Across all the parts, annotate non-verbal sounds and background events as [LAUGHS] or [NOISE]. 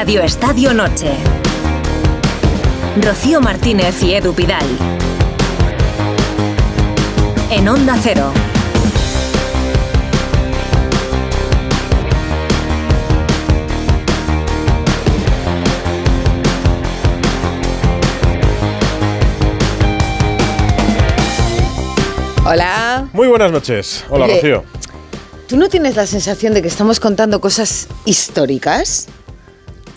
Radio Estadio Noche. Rocío Martínez y Edu Pidal. En Onda Cero. Hola. Muy buenas noches. Hola, Oye, Rocío. ¿Tú no tienes la sensación de que estamos contando cosas históricas?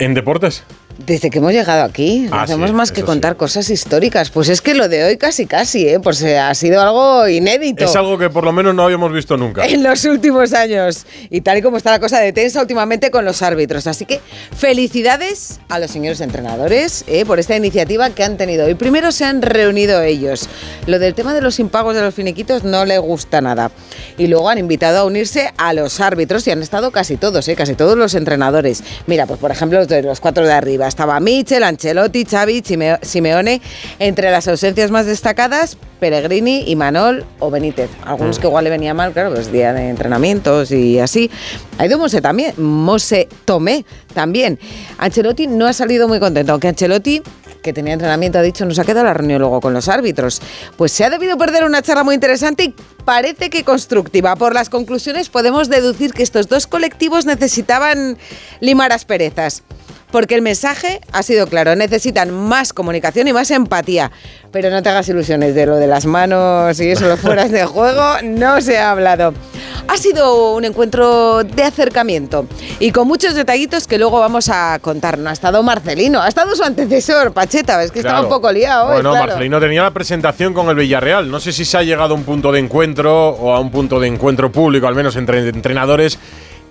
¿En deportes? Desde que hemos llegado aquí, no Ah, hacemos sí, más que contar sí. cosas históricas. Pues es que lo de hoy casi casi, ¿eh? Pues eh, ha sido algo inédito. Es algo que por lo menos no habíamos visto nunca. [LAUGHS] en los últimos años. Y tal y como está la cosa de tensa últimamente con los árbitros. Así que felicidades a los señores entrenadores eh, por esta iniciativa que han tenido. Y primero se han reunido ellos. Lo del tema de los impagos de los finiquitos no le gusta nada. Y luego han invitado a unirse a los árbitros y han estado casi todos, eh, casi todos los entrenadores. Mira, pues por ejemplo, los, de los cuatro de arriba. Estaba Michel, Ancelotti, Xavi, Simeone. Entre las ausencias más destacadas, Pellegrini, y Manol o Benítez. Algunos que igual le venía mal, claro, pues día de entrenamientos y así. Ha ido Mose también, Mose Tomé también. Ancelotti no ha salido muy contento, aunque Ancelotti que tenía entrenamiento, ha dicho, nos ha quedado la reunión luego con los árbitros. Pues se ha debido perder una charla muy interesante y parece que constructiva. Por las conclusiones podemos deducir que estos dos colectivos necesitaban limar asperezas. Porque el mensaje ha sido claro, necesitan más comunicación y más empatía. Pero no te hagas ilusiones de lo de las manos y eso, los [LAUGHS] fueras de juego, no se ha hablado. Ha sido un encuentro de acercamiento y con muchos detallitos que luego vamos a contar. No ha estado Marcelino, ha estado su antecesor, Pacheta, es que estaba Claro. un poco liado. hoy, Bueno, claro. Marcelino tenía la presentación con el Villarreal. No sé si se ha llegado a un punto de encuentro o a un punto de encuentro público, al menos entre entrenadores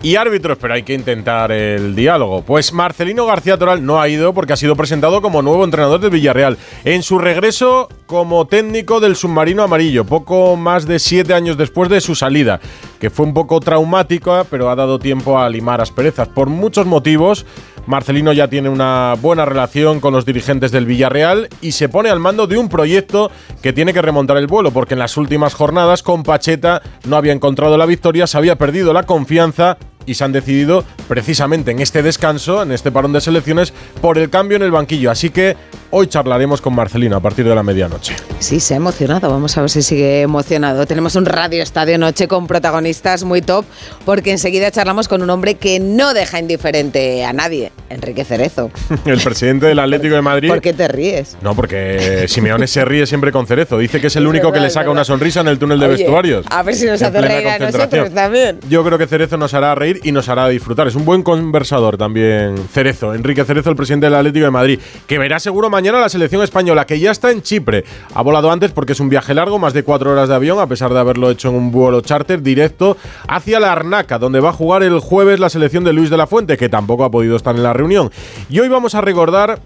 y árbitros, pero hay que intentar el diálogo. Pues Marcelino García Toral no ha ido porque ha sido presentado como nuevo entrenador del Villarreal. En su regreso como técnico del submarino amarillo, poco más de siete años después de su salida, que fue un poco traumática, pero ha dado tiempo a limar asperezas. Por muchos motivos, Marcelino ya tiene una buena relación con los dirigentes del Villarreal y se pone al mando de un proyecto que tiene que remontar el vuelo, porque en las últimas jornadas con Pacheta no había encontrado la victoria, se había perdido la confianza y se han decidido precisamente en este descanso, en este parón de selecciones, por el cambio en el banquillo. Así que hoy charlaremos con Marcelino a partir de la medianoche. Sí, se ha emocionado. Vamos a ver si sigue emocionado. Tenemos un radio estadio noche con protagonistas muy top, porque enseguida charlamos con un hombre que no deja indiferente a nadie, Enrique Cerezo. [LAUGHS] El presidente del Atlético de Madrid. ¿Por qué te ríes? No, porque Simeone se ríe siempre con Cerezo. Dice que es el único que le saca una sonrisa en el túnel de Oye, vestuarios. a ver si nos hace reír a nosotros también. Yo creo que Cerezo nos hará reír y nos hará disfrutar. Es un buen conversador también, Cerezo, Enrique Cerezo, el presidente del Atlético de Madrid, que verá seguro mañana la selección española, que ya está en Chipre. Ha volado antes porque es un viaje largo, más de cuatro horas de avión, a pesar de haberlo hecho en un vuelo charter directo hacia la Arnaca, donde va a jugar el jueves la selección de Luis de la Fuente, que tampoco ha podido estar en la reunión. Y hoy vamos a recordar,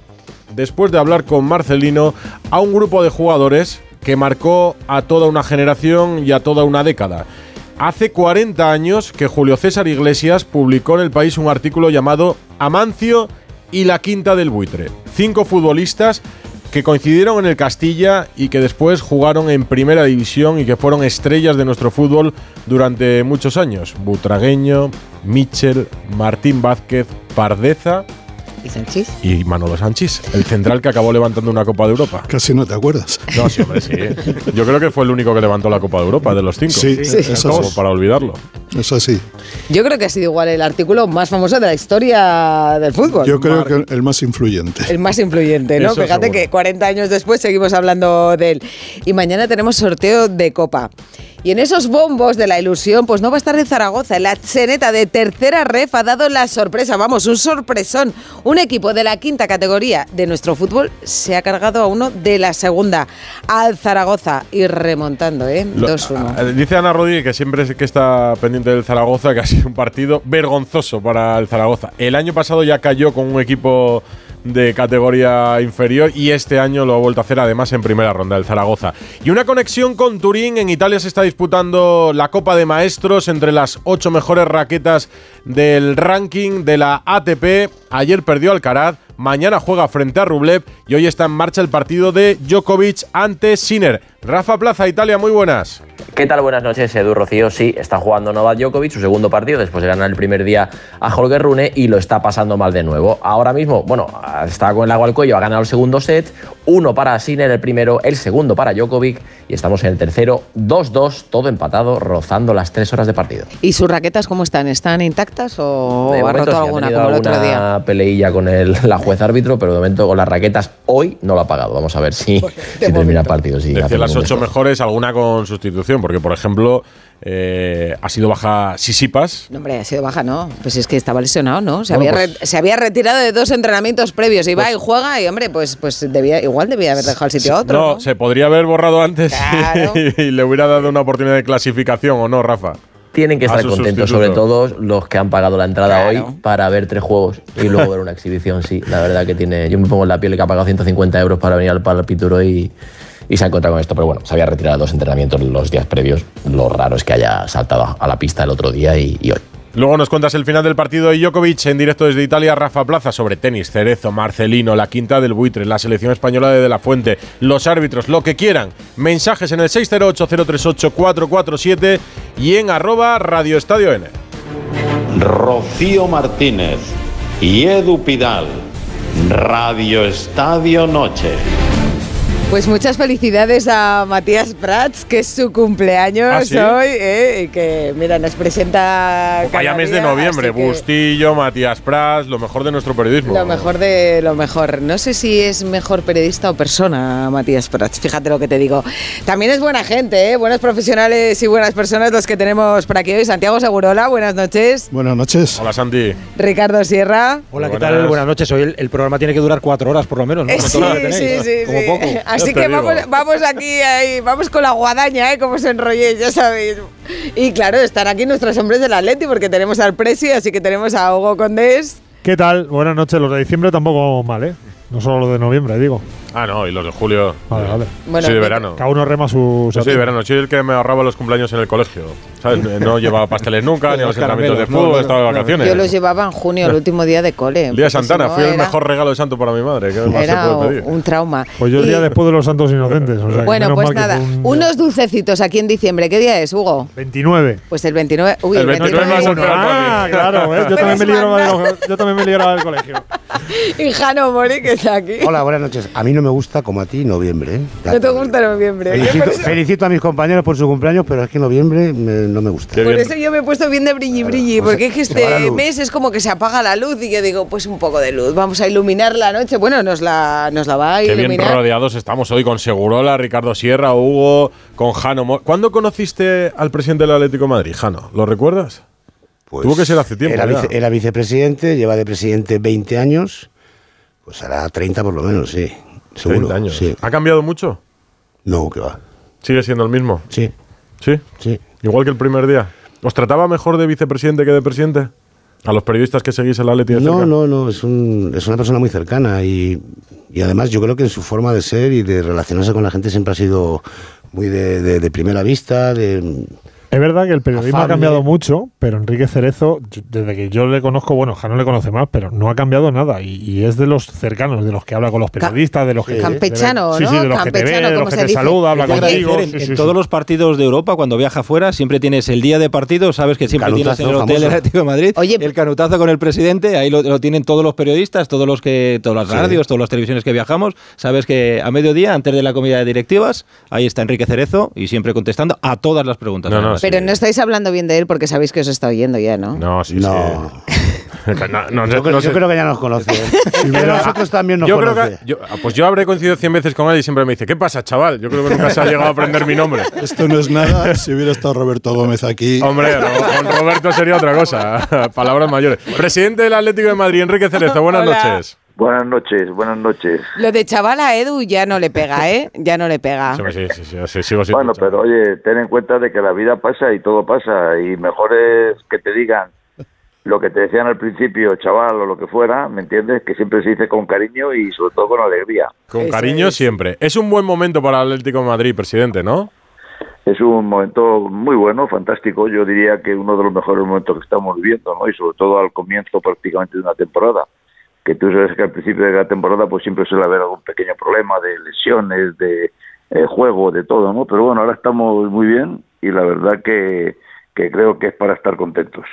después de hablar con Marcelino, a un grupo de jugadores que marcó a toda una generación y a toda una década. Hace 40 años que Julio César Iglesias publicó en el país un artículo llamado Amancio y la Quinta del Buitre. Cinco futbolistas que coincidieron en el Castilla y que después jugaron en Primera División y que fueron estrellas de nuestro fútbol durante muchos años. Butragueño, Michel, Martín Vázquez, Pardeza ¿Y Sanchís? y Manolo Sánchez, el central que acabó levantando una Copa de Europa. Casi no te acuerdas. No, sí, hombre, sí. Yo creo que fue el único que levantó la Copa de Europa de los cinco. Sí, Sí. eso Como sí. para olvidarlo. Eso sí. Yo creo que ha sido igual el artículo más famoso de la historia del fútbol. Yo creo que el más influyente. El más influyente, ¿no? Eso Fíjate seguro. que 40 años después seguimos hablando de él. Y mañana tenemos sorteo de Copa. Y en esos bombos de la ilusión, pues no va a estar en Zaragoza. La Cheneta de tercera ref ha dado la sorpresa, vamos, un sorpresón. Un equipo de la quinta categoría de nuestro fútbol se ha cargado a uno de la segunda, al Zaragoza, y remontando, ¿eh? Lo- 2-1. a- Dice Ana Rodríguez que siempre es que está pendiente del Zaragoza, que ha sido un partido vergonzoso para el Zaragoza. El año pasado ya cayó con un equipo de categoría inferior y este año lo ha vuelto a hacer además en primera ronda el Zaragoza. Y una conexión con Turín, en Italia se está disputando la Copa de Maestros entre las ocho mejores raquetas del ranking de la ATP. Ayer perdió Alcaraz, mañana juega frente a Rublev y hoy está en marcha el partido de Djokovic ante Sinner. Rafa Plaza, Italia, muy buenas. ¿Qué tal? Buenas noches, Edu Rocío. Sí, está jugando Novak Djokovic su segundo partido después de ganar el primer día a Holger Rune y lo está pasando mal de nuevo. Ahora mismo, bueno, está con el agua al cuello, ha ganado el segundo set, uno para Sinner el primero, el segundo para Djokovic y estamos en el tercero, 2-2, todo empatado, rozando las tres horas de partido. ¿Y sus raquetas cómo están? ¿Están intactas o De ha roto sí, alguna como el otro día? Peleilla con el, [LAUGHS] la juez árbitro, pero de momento con las raquetas hoy no lo ha pagado. Vamos a ver si, [LAUGHS] si termina el partido. Si hace Decía las ocho mejores, alguna con sustitución, porque por ejemplo eh, ha sido baja Sisipas. No, hombre, ha sido baja, ¿no? Pues es que estaba lesionado, ¿no? Se, Bueno, había, pues- re- se había retirado de dos entrenamientos previos. Y va y juega y, hombre, pues, pues debía, igual debía haber dejado el sitio a otro, ¿no? se podría haber borrado antes [LAUGHS] Claro. y le hubiera dado una oportunidad de clasificación, ¿o no, Rafa? Tienen que estar contentos, sustituto. sobre todo los que han pagado la entrada Claro. hoy para ver tres juegos y luego ver una exhibición. Sí, la verdad que tiene. Yo me pongo en la piel que ha pagado 150 euros para venir al Palpituro y, y se ha encontrado con esto. Pero bueno, se había retirado dos entrenamientos los días previos. Lo raro es que haya saltado a la pista el otro día y, y hoy. Luego nos cuentas el final del partido de Djokovic en directo desde Italia, Rafa Plaza, sobre tenis, Cerezo, Marcelino, la quinta del buitre, la selección española de De La Fuente, los árbitros, lo que quieran. Mensajes en el 608-038-447 y en arroba Radio Estadio N. Rocío Martínez y Edu Pidal. Radio Estadio Noche. Pues muchas felicidades a Matías Prats, que es su cumpleaños ¿Ah, sí? hoy, ¿eh? y que, mira, nos presenta. Vaya cada mes de noviembre, que Bustillo, Matías Prats, lo mejor de nuestro periodismo. Lo mejor de lo mejor. No sé si es mejor periodista o persona, Matías Prats. Fíjate lo que te digo. También es buena gente, ¿eh? buenos profesionales y buenas personas los que tenemos por aquí hoy. Santiago Segurola, buenas noches. Buenas noches. Hola Santi. Ricardo Sierra. Hola, ¿qué Buenas. tal? Buenas noches. Hoy el, el programa tiene que durar cuatro horas por lo menos, ¿no? Eh, Sí, sí, sí, Como sí. poco. Así Te que digo. vamos, vamos aquí, ahí, vamos con la guadaña, ¿eh? Como se enrolle, ya sabéis. Y claro, están aquí nuestros hombres del Atleti porque tenemos al Presi, así que tenemos a Hugo Condés. ¿Qué tal? Buenas noches. Los de diciembre tampoco vamos mal, ¿eh? No solo los de noviembre, digo. Ah, no, y los de julio. Vale, vale. Bueno, soy de verano. Cada uno rema su. Yo soy de verano, soy el que me ahorraba los cumpleaños en el colegio. ¿Sabes? No llevaba pasteles nunca, [LAUGHS] ni a los entrenamientos de no, fútbol, no, estaba de vacaciones. Yo los llevaba en junio, el [LAUGHS] último día de cole. El día Santana, si no fui el mejor regalo de santo para mi madre. ¿Qué más se Era puede pedir? un trauma. Pues yo el Y- día después de los Santos Inocentes. o sea, Bueno, pues nada, un- unos dulcecitos aquí en diciembre. ¿Qué día es, Hugo? 29. Pues el 29. Uy, El el 29 29. más el Espera, Ah, claro, ¿ves? Yo también, me Puedes libraba de mandar. los- yo también me libraba del colegio. [LAUGHS] Y Jano Mori, que está aquí. Hola, buenas noches. A mí no me gusta como a ti noviembre. ¿eh? No te gusta noviembre. Felicito, a mis compañeros por su cumpleaños, pero es que noviembre me- no me gusta. Por eso yo me he puesto bien de brilli brilli, pues porque es que este mes es como que se apaga la luz y yo digo, pues un poco de luz, vamos a iluminar la noche. Bueno, nos la, nos la va a Qué bien iluminar. rodeados estamos hoy con Segurola, Ricardo Sierra, Hugo, con Jano. ¿Cuándo conociste al presidente del Atlético de Madrid, Jano? ¿Lo recuerdas? Pues Tuvo que ser hace tiempo Era, ya. vice- era vicepresidente, lleva de presidente 20 años. Pues hará 30 por lo menos, sí. Seguro. 30 años. Sí. ¿Ha cambiado mucho? No, que va. ¿Sigue siendo el mismo? Sí, ¿Sí? sí. Igual que el primer día. ¿Os trataba mejor de vicepresidente que de presidente? A los periodistas que seguís el Atleti de No, cerca. no, no, es, un- es una persona muy cercana y, y además yo creo que en su forma de ser y de relacionarse con la gente siempre ha sido muy de, de- de primera vista, de... Es verdad que el periodismo ha cambiado mucho, pero Enrique Cerezo, desde que yo le conozco, bueno, Jano le conoce más, pero no ha cambiado nada. Y, y es de los cercanos, de los que habla con los periodistas, de los que. Campechano, Sí, sí, ¿no? de los que te Campechano, ve, de los que te dice. saluda, habla contigo. En, sí, en sí, todos los partidos de Europa, cuando viaja fuera, siempre tienes el día de partido, sabes que siempre Canutazo tienes en el hotel del. Atlético de Madrid Oye, el canutazo con el presidente, ahí lo, lo tienen todos los periodistas, todos los que, todas las Sí. radios, todas las televisiones que viajamos, sabes que a mediodía, antes de la comida de directivas, ahí está Enrique Cerezo y siempre contestando a todas las preguntas. No, no. Pero no estáis hablando bien de él porque sabéis que os está oyendo ya, ¿no? No, sí, No. sí. [LAUGHS] no, no sé- Yo, creo- no yo creo que ya nos conoce. [LAUGHS] ¿eh? Y nosotros también nos yo creo conoce. que yo, ah, pues yo habré coincidido 100 veces con él y siempre me dice, ¿qué pasa, chaval? Yo creo que nunca se ha llegado a aprender mi nombre. [LAUGHS] Esto no es nada. Si hubiera estado Roberto Gómez aquí. Hombre, con Roberto sería otra cosa. Palabras mayores. Presidente del Atlético de Madrid, Enrique Cerezo, buenas Hola. noches. Buenas noches, buenas noches. Lo de chaval a Edu ya no le pega, ¿eh? [LAUGHS] Ya no le pega. Sí, sí, sí, sigo Bueno, pero oye, ten en cuenta de que la vida pasa y todo pasa y mejor es que te digan lo que te decían al principio, chaval o lo que fuera, ¿me entiendes? Que siempre se dice con cariño y sobre todo con alegría. Con Eso cariño es. siempre. Es un buen momento para el Atlético de Madrid, presidente, ¿no? Es un momento muy bueno, fantástico. Yo diría que uno de los mejores momentos que estamos viviendo, ¿no? Y sobre todo al comienzo prácticamente de una temporada. Que tú sabes que al principio de la temporada pues siempre suele haber algún pequeño problema de lesiones, de eh, juego, de todo, ¿no? Pero bueno, ahora estamos muy bien y la verdad que, que creo que es para estar contentos.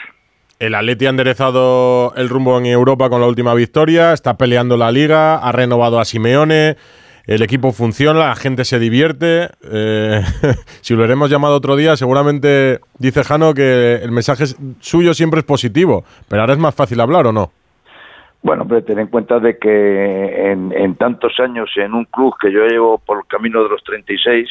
El Atleti ha enderezado el rumbo en Europa con la última victoria, está peleando la liga, ha renovado a Simeone, el equipo funciona, la gente se divierte. Eh, [LAUGHS] si lo hemos llamado otro día, seguramente dice Jano que el mensaje suyo siempre es positivo, pero ahora es más fácil hablar o no. Bueno, pero ten en cuenta de que en, en tantos años en un club que yo llevo por el camino de los 36,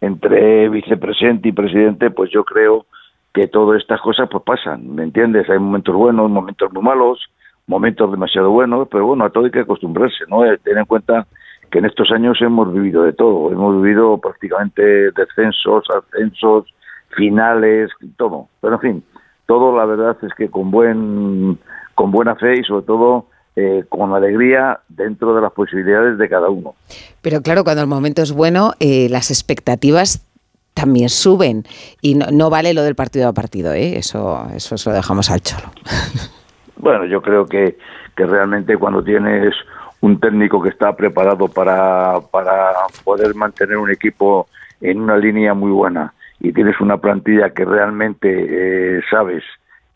entre vicepresidente y presidente, pues yo creo que todas estas cosas pues pasan, ¿me entiendes? Hay momentos buenos, momentos muy malos, momentos demasiado buenos, pero bueno, a todo hay que acostumbrarse, ¿no? Eh, Ten en cuenta que en estos años hemos vivido de todo, hemos vivido prácticamente descensos, ascensos, finales, todo. Pero en fin, todo la verdad es que con buen con buena fe y sobre todo eh, con alegría dentro de las posibilidades de cada uno. Pero claro, cuando el momento es bueno, eh, las expectativas también suben y no, no vale lo del partido a partido, ¿eh? eso, eso se lo dejamos al cholo. [LAUGHS] Bueno, yo creo que, que realmente cuando tienes un técnico que está preparado para, para poder mantener un equipo en una línea muy buena y tienes una plantilla que realmente eh, sabes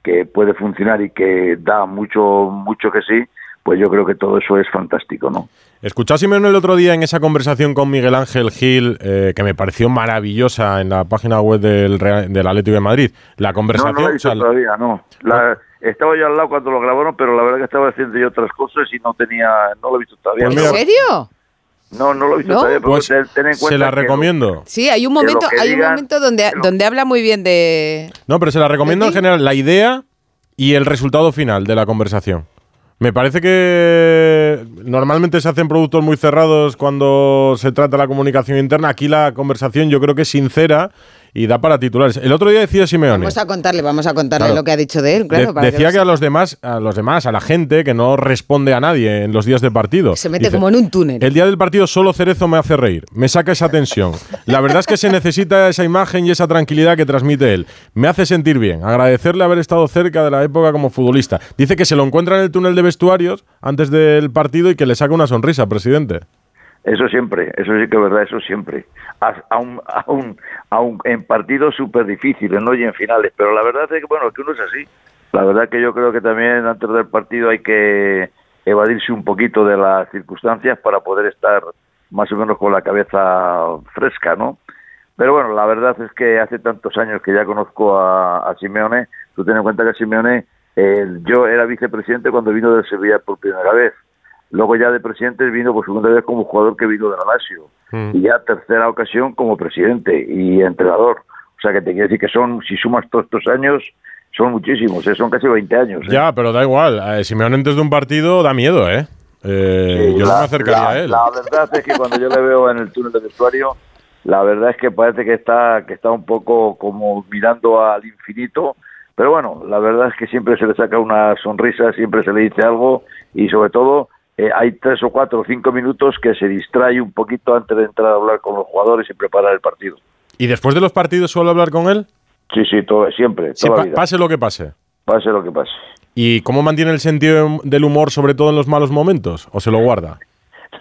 que puede funcionar y que da mucho mucho que sí, pues yo creo que todo eso es fantástico, ¿no? Simeone el otro día en esa conversación con Miguel Ángel Gil, eh, que me pareció maravillosa en la página web del, Real- del Atlético de Madrid. La No, conversación. no lo he o visto sea, todavía, no. La- estaba yo al lado cuando lo grabaron, pero la verdad que estaba haciendo yo otras cosas y no tenía, no lo he visto todavía. Pues ¿En serio? No, no lo he visto ¿No? todavía, pero pues ten, ten en cuenta se la que lo- recomiendo. Sí, hay un momento, hay un momento donde, lo- donde habla muy bien de... No, pero se la recomiendo en general la idea y el resultado final de la conversación. Me parece que normalmente se hacen productos muy cerrados cuando se trata la comunicación interna. Aquí la conversación yo creo que es sincera y da para titulares. El otro día decía Simeone. Vamos a contarle, vamos a contarle Claro. lo que ha dicho de él, claro. de- para decía que a los demás, a los demás, a la gente que no responde a nadie en los días de partido. Se mete Dice, como en un túnel. El día del partido solo Cerezo me hace reír, me saca esa tensión. La verdad es que se necesita esa imagen y esa tranquilidad que transmite él. Me hace sentir bien, agradecerle haber estado cerca de la época como futbolista. Dice que se lo encuentra en el túnel de vestuarios antes del partido y que le saca una sonrisa, presidente. Eso siempre, eso sí que es verdad, eso siempre. Aún, en partidos súper difíciles, ¿no? Y en finales. Pero la verdad es que, bueno, que uno es así. La verdad que yo creo que también antes del partido hay que evadirse un poquito de las circunstancias para poder estar más o menos con la cabeza fresca, ¿no? Pero bueno, la verdad es que hace tantos años que ya conozco a, a Simeone, tú ten en cuenta que Simeone, eh, yo era vicepresidente cuando vino del Sevilla por primera vez. Luego ya de presidente vino por segunda vez como jugador que vino de la Lazio. Mm. Y ya tercera ocasión como presidente y entrenador. O sea que te quiero decir que son, si sumas todos estos años, son muchísimos, ¿eh? son casi 20 años. ¿eh? Ya, pero da igual. Eh, Simeone antes de un partido da miedo, ¿eh? Eh, Sí, yo no la- me acercaría la- a él. La verdad es que cuando yo le veo en el túnel de vestuario, la verdad es que parece que está, que está un poco como mirando al infinito. Pero bueno, la verdad es que siempre se le saca una sonrisa, siempre se le dice algo y sobre todo eh, hay tres o cuatro o cinco minutos que se distrae un poquito antes de entrar a hablar con los jugadores y preparar el partido. ¿Y después de los partidos suelo hablar con él? Sí, sí, todo, siempre, Sí, toda la pa- vida. pase lo que pase. Pase lo que pase. ¿Y cómo mantiene el sentido del humor, sobre todo en los malos momentos? ¿O se lo guarda? [LAUGHS]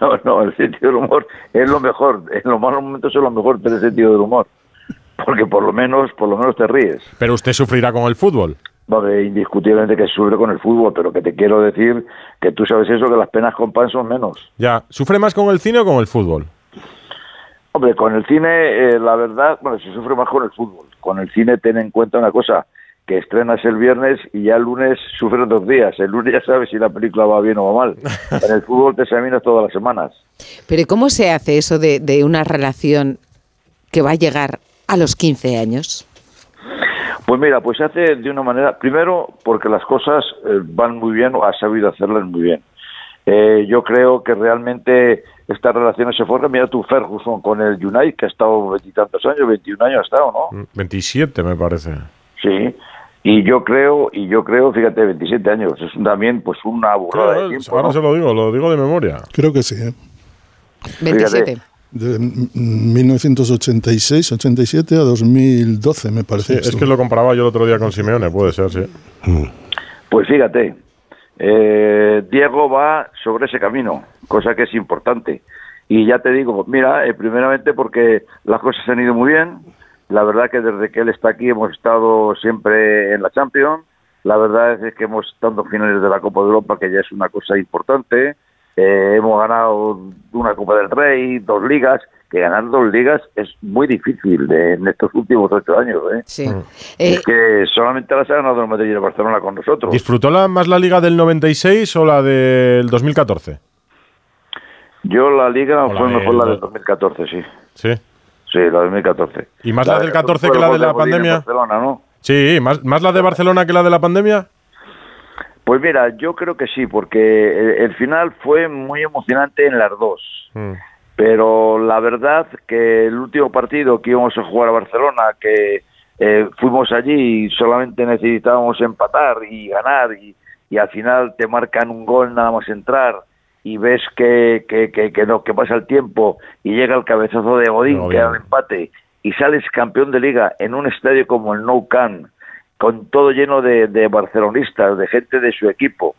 No, no, el sentido del humor es lo mejor. En los malos momentos es lo mejor tener sentido del humor. Porque por lo menos, por lo menos te ríes. Pero usted sufrirá con el fútbol. Indiscutiblemente que sufre con el fútbol, pero que te quiero decir que tú sabes eso, que las penas con pan son menos. Ya, ¿sufre más con el cine o con el fútbol? Hombre, con el cine, eh, la verdad, bueno, se sufre más con el fútbol. Con el cine ten en cuenta una cosa, que estrenas el viernes y ya el lunes sufres dos días. El lunes ya sabes si la película va bien o va mal. [LAUGHS] En el fútbol te examinas todas las semanas. Pero ¿y cómo se hace eso de, de una relación que va a llegar a los 15 años? Pues mira, pues se hace de una manera, primero porque las cosas eh, van muy bien o ha sabido hacerlas muy bien. Eh, yo creo que realmente estas relaciones se forjan. Mira tú, Ferguson con el United, que ha estado veintitantos años, 21 años ha estado, ¿no? 27 me parece. Sí. Y yo creo, y yo creo, fíjate, 27 años, es también pues una burrada de Claro, tiempo, ahora ¿no? se lo digo, lo digo de memoria. Creo que sí. ¿eh? 27. De mm, 1986, 87 a 2012, me Sí, parece. es que lo comparaba yo el otro día con Simeone, puede ser, sí. Pues fíjate, eh, Diego va sobre ese camino, cosa que es importante. Y ya te digo, mira, eh, primeramente porque las cosas han ido muy bien. La verdad que desde que él está aquí hemos estado siempre en la Champions. La verdad es que hemos estado en finales de la Copa de Europa, que ya es una cosa importante. Eh, hemos ganado una Copa del Rey, dos ligas. Que ganar dos ligas es muy difícil de- en estos últimos ocho años. ¿eh? Sí. es que solamente las ha ganado el Madrid y el Barcelona con nosotros. ¿Disfrutó la, más la liga del 96 o la del 2014? Yo la liga O la fue mejor la del 2014, sí. Sí. Sí, la del 2014. ¿Y más la del 14 que la de la pandemia? Barcelona, ¿no? Sí, más, más la de Barcelona que la de la pandemia. Pues mira, yo creo que sí, porque el, el final fue muy emocionante en las dos. Mm. Pero la verdad que el último partido que íbamos a jugar a Barcelona, que eh, fuimos allí y solamente necesitábamos empatar y ganar y, y al final te marcan un gol nada más entrar y ves que, que, que, que no, que pasa el tiempo y llega el cabezazo de Godín, que era el empate y sales campeón de liga en un estadio como el Nou Camp con todo lleno de, barcelonistas, de gente de su equipo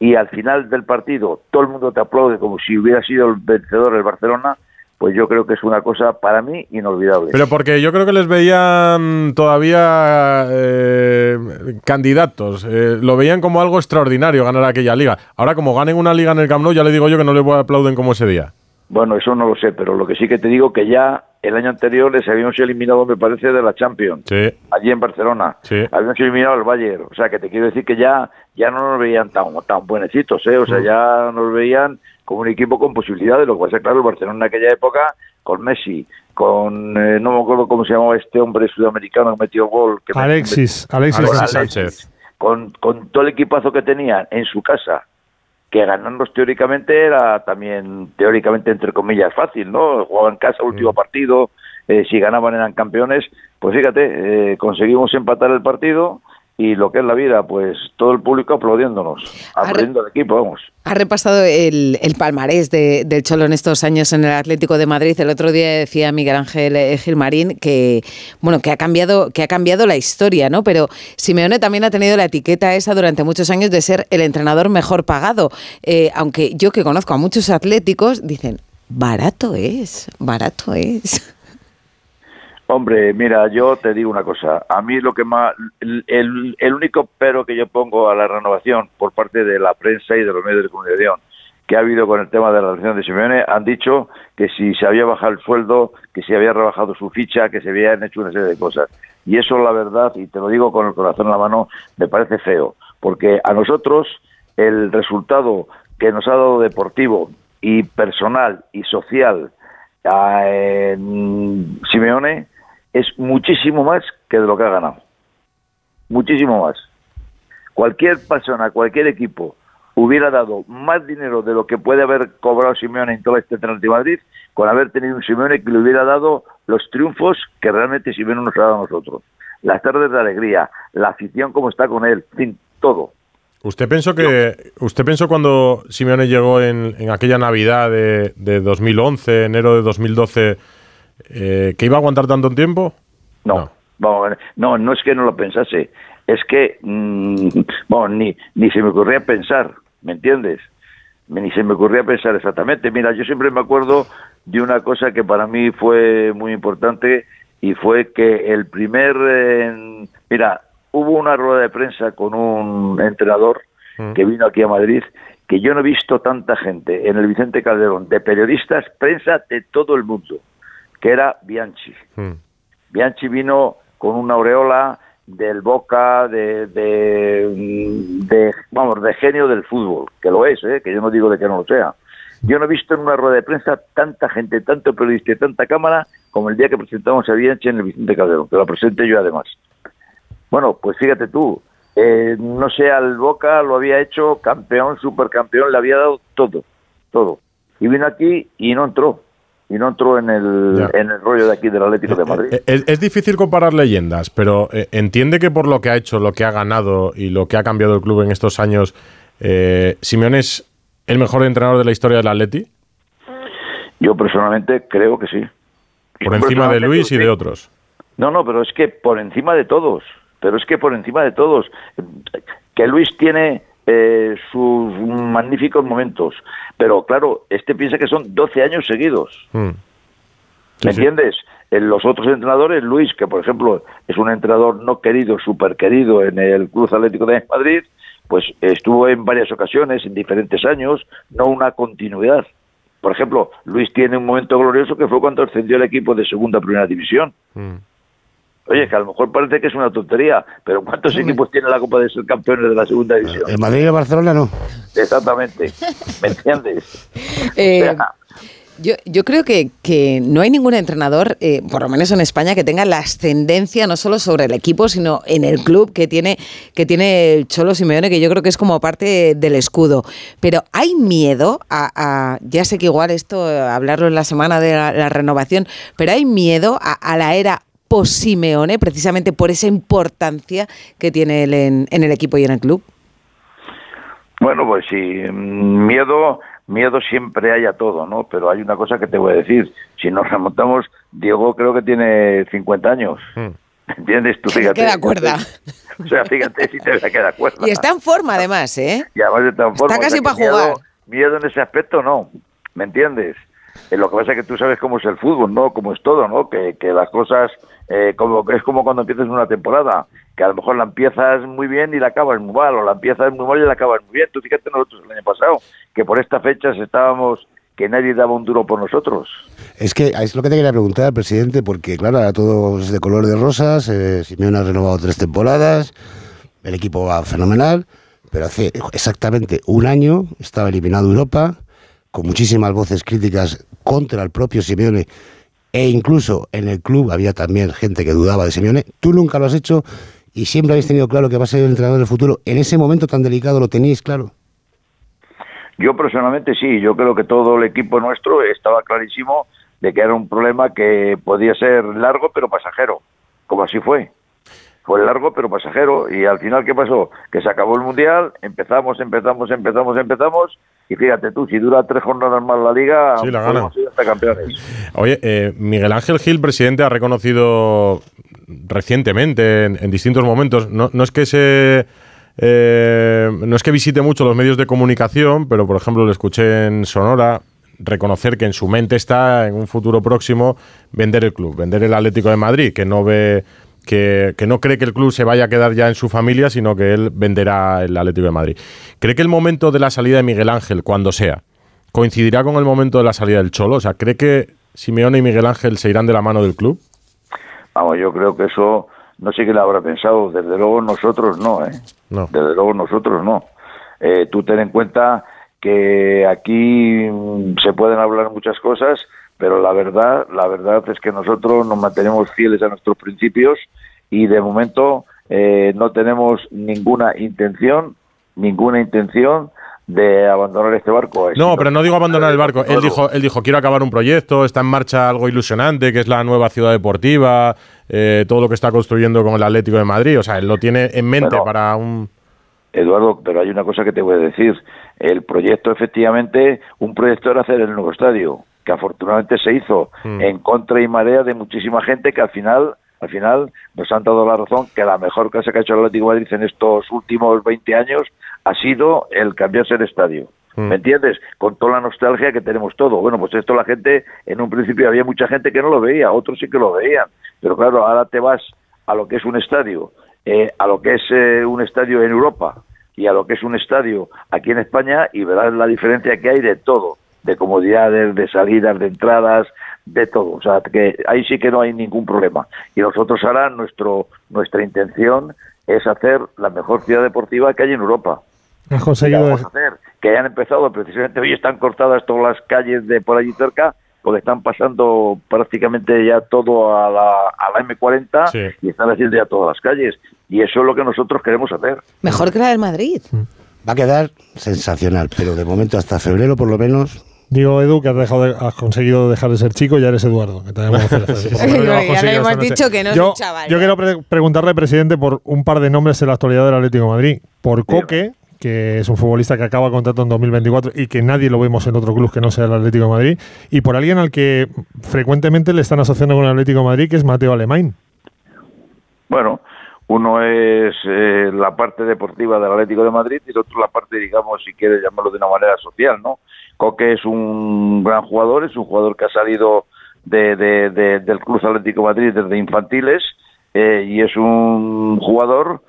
y al final del partido todo el mundo te aplaude como si hubiera sido el vencedor el Barcelona, pues yo creo que es una cosa para mí inolvidable. Pero porque yo creo que les veían todavía eh, candidatos. eh, lo veían como algo extraordinario ganar aquella liga. Ahora, como ganen una liga en el Camp Nou, ya le digo yo que no le aplauden como ese día. Bueno, eso no lo sé, pero lo que sí que te digo que ya el año anterior les habíamos eliminado, me parece, de la Champions, Sí. allí en Barcelona. Sí. Habíamos eliminado al Bayern, o sea que te quiero decir que ya ya no nos veían tan tan buenecitos, ¿eh? o sea, ya nos veían como un equipo con posibilidades, lo cual es claro, el Barcelona en aquella época con Messi, con eh, no me acuerdo cómo se llamaba este hombre sudamericano que metió gol, que Alexis, Alexis. Con Alexis Alexis, Sánchez. Con, con todo el equipazo que tenían en su casa, que ganarnos teóricamente era también, teóricamente, entre comillas, fácil, ¿no? Jugaban en casa, último partido, eh, si ganaban eran campeones. Pues fíjate, eh, conseguimos empatar el partido y lo que es la vida, pues todo el público aplaudiéndonos, aplaudiendo al equipo, vamos. Ha repasado el, el palmarés de- del Cholo en estos años en el Atlético de Madrid. El otro día decía Miguel Ángel eh, Gilmarín que bueno que ha cambiado que ha cambiado la historia, ¿no? Pero Simeone también ha tenido la etiqueta esa durante muchos años de ser el entrenador mejor pagado. Eh, aunque yo que conozco a muchos atléticos dicen barato es, barato es. Hombre, mira, yo te digo una cosa. A mí lo que más, el, el- único pero que yo pongo a la renovación por parte de la prensa y de los medios de comunicación que ha habido con el tema de la relación de Simeone, han dicho que si se había bajado el sueldo, que se había rebajado su ficha, que se habían hecho una serie de cosas. Y eso, la verdad, y te lo digo con el corazón en la mano, me parece feo, porque a nosotros el resultado que nos ha dado deportivo y personal y social a Simeone es muchísimo más que de lo que ha ganado. Muchísimo más. Cualquier persona, cualquier equipo hubiera dado más dinero de lo que puede haber cobrado Simeone en todo este Atlético de Madrid con haber tenido un Simeone que le hubiera dado los triunfos que realmente Simeone nos ha dado a nosotros. Las tardes de alegría, la afición como está con él, fin, todo. ¿Usted pensó que usted pensó cuando Simeone llegó en, en aquella Navidad de, de 2011, enero de 2012, eh, que iba a aguantar tanto tiempo? No, vamos a ver, no, no es que no lo pensase, es que, mm, bueno, ni, ni se me ocurría pensar, ¿me entiendes? Ni se me ocurría pensar exactamente. Mira, yo siempre me acuerdo de una cosa que para mí fue muy importante y fue que el primer, eh, mira, hubo una rueda de prensa con un entrenador que vino aquí a Madrid que yo no he visto tanta gente en el Vicente Calderón de periodistas, prensa de todo el mundo, que era Bianchi. Mm. Bianchi vino con una aureola del Boca, de, de, de, vamos, de genio del fútbol, que lo es, ¿eh? que yo no digo de que no lo sea. Yo no he visto en una rueda de prensa tanta gente, tanto periodista y tanta cámara como el día que presentamos a Bianchi en el Vicente Calderón, que lo presenté yo además. Bueno, pues fíjate tú, eh, no sé, al Boca lo había hecho campeón, supercampeón, le había dado todo, todo. Y vino aquí y no entró, y no entró en el, en el rollo de aquí del Atlético de Madrid. Eh, Es, es difícil comparar leyendas, pero eh, entiende que por lo que ha hecho, lo que ha ganado y lo que ha cambiado el club en estos años, eh, Simeone es el mejor entrenador de la historia del Atleti, Yo personalmente creo que sí. por Yo encima de Luis y de otros. No, no, pero es que por encima de todos. Pero es que por encima de todos. Que Luis tiene eh, sus magníficos momentos. Pero claro, este piensa que son 12 años seguidos. Mm. ¿Me Sí, entiendes? En los otros entrenadores, Luis, que por ejemplo es un entrenador no querido, súper querido en el Club Atlético de Madrid, pues estuvo en varias ocasiones, en diferentes años, no una continuidad. Por ejemplo, Luis tiene un momento glorioso que fue cuando ascendió el equipo de segunda a primera división. Mm. Oye, que a lo mejor parece que es una tontería, pero ¿cuántos equipos tiene la Copa de ser campeones de la segunda división? En Madrid y en Barcelona no. Exactamente. ¿Me entiendes? [LAUGHS] Eh, O sea, Yo, yo creo que, que no hay ningún entrenador, eh, por lo menos en España, que tenga la ascendencia no solo sobre el equipo, sino en el club que tiene, que tiene el Cholo Simeone, que yo creo que es como parte del escudo. Pero hay miedo a, a- ya sé que igual esto, hablarlo en la semana de la, la renovación, pero hay miedo a, a la era post-Simeone, precisamente por esa importancia que tiene él en, en el equipo y en el club. Bueno, pues sí, mm, miedo, miedo siempre hay a todo, ¿no? Pero hay una cosa que te voy a decir. Si nos remontamos, Diego creo que tiene 50 años. Mm. ¿Entiendes? Tú fíjate. queda cuerda. [LAUGHS] O sea, fíjate si te queda cuerda. Y está en forma, además, ¿eh? Y además está en forma, Está o sea casi para miedo- jugar. Miedo en ese aspecto no, ¿me entiendes? Eh, lo que pasa es que tú sabes cómo es el fútbol, ¿no? Cómo es todo, ¿no? Que, que las cosas, eh, como es como cuando empiezas una temporada, que a lo mejor la empiezas muy bien y la acabas muy mal, o la empiezas muy mal y la acabas muy bien. Tú fíjate nosotros el año pasado, que por estas fechas estábamos, que nadie daba un duro por nosotros. Es que es lo que te quería preguntar, presidente, porque claro, ahora todo es de color de rosas. Eh, Simeone ha renovado tres temporadas, el equipo va fenomenal, pero hace exactamente un año estaba eliminado Europa, con muchísimas voces críticas contra el propio Simeone, e incluso en el club había también gente que dudaba de Simeone. Tú nunca lo has hecho y siempre habéis tenido claro que va a ser el entrenador del futuro. En ese momento tan delicado lo teníais claro. Yo personalmente sí, yo creo que todo el equipo nuestro estaba clarísimo de que era un problema que podía ser largo pero pasajero, como así fue. Fue largo pero pasajero y al final ¿qué pasó? Que se acabó el Mundial, empezamos, empezamos, empezamos, empezamos y fíjate tú, si dura tres jornadas más la liga, Sí, la gana. hasta campeones. Oye, eh, Miguel Ángel Gil, presidente, ha reconocido recientemente, en, en distintos momentos, no, no es que se. eh, no es que visite mucho los medios de comunicación, pero por ejemplo le escuché en Sonora reconocer que en su mente está en un futuro próximo vender el club, vender el Atlético de Madrid, que no ve que, que no cree que el club se vaya a quedar ya en su familia, sino que él venderá el Atlético de Madrid. ¿Cree que el momento de la salida de Miguel Ángel, cuando sea, coincidirá con el momento de la salida del Cholo? O sea, ¿cree que Simeone y Miguel Ángel se irán de la mano del club? Vamos, yo creo que eso, no sé quién lo habrá pensado, desde luego nosotros no, ¿eh? No. Desde luego nosotros no. Eh, tú ten en cuenta que aquí mm, se pueden hablar muchas cosas, pero la verdad, la verdad es que nosotros nos mantenemos fieles a nuestros principios y de momento eh, no tenemos ninguna intención, ninguna intención de abandonar este barco. No, pero no digo abandonar el barco. Él dijo, él dijo, quiero acabar un proyecto, está en marcha algo ilusionante, que es la nueva ciudad deportiva, eh, todo lo que está construyendo con el Atlético de Madrid. O sea, él lo tiene en mente Bueno. para un... Eduardo, pero hay una cosa que te voy a decir. El proyecto, efectivamente, un proyecto era hacer el nuevo estadio, que afortunadamente se hizo Mm. en contra y marea de muchísima gente que al final, al final nos han dado la razón que la mejor cosa que ha hecho el Atlético de Madrid en estos últimos 20 años ha sido el cambiarse el estadio. Mm. ¿Me entiendes? Con toda la nostalgia que tenemos todo. Bueno, pues esto la gente, en un principio había mucha gente que no lo veía, otros sí que lo veían. Pero claro, ahora te vas a lo que es un estadio, eh, a lo que es eh, un estadio en Europa y a lo que es un estadio aquí en España y verás la diferencia que hay de todo, de comodidades, de salidas, de entradas, de todo. O sea, que ahí sí que no hay ningún problema. Y nosotros ahora nuestro, nuestra intención es hacer la mejor ciudad deportiva que hay en Europa. Has ¿Qué conseguido vamos a hacer? Que hayan empezado, precisamente hoy están cortadas todas las calles de por allí cerca, porque están pasando prácticamente ya todo a la, a la M40 Sí. y están haciendo ya todas las calles. Y eso es lo que nosotros queremos hacer. Mejor que la del Madrid. Va a quedar sensacional, pero de momento hasta febrero por lo menos Digo, Edu, que has, dejado de- has conseguido dejar de ser chico, ya eres Eduardo. Que te [LAUGHS] Ya le hemos noche. dicho que no es yo, un chaval, Yo ya. quiero pre- preguntarle, presidente, por un par de nombres en la actualidad del Atlético de Madrid. Por Coque, que es un futbolista que acaba contrato en 2024 y que nadie lo vemos en otro club que no sea el Atlético de Madrid. Y por alguien al que frecuentemente le están asociando con el Atlético de Madrid, que es Mateo Alemán. Bueno, Uno es eh, la parte deportiva del Atlético de Madrid y el otro la parte, digamos, si quieres llamarlo de una manera social, ¿no? Coque es un gran jugador, es un jugador que ha salido de, de- de- del Club Atlético Madrid desde infantiles eh, y es un jugador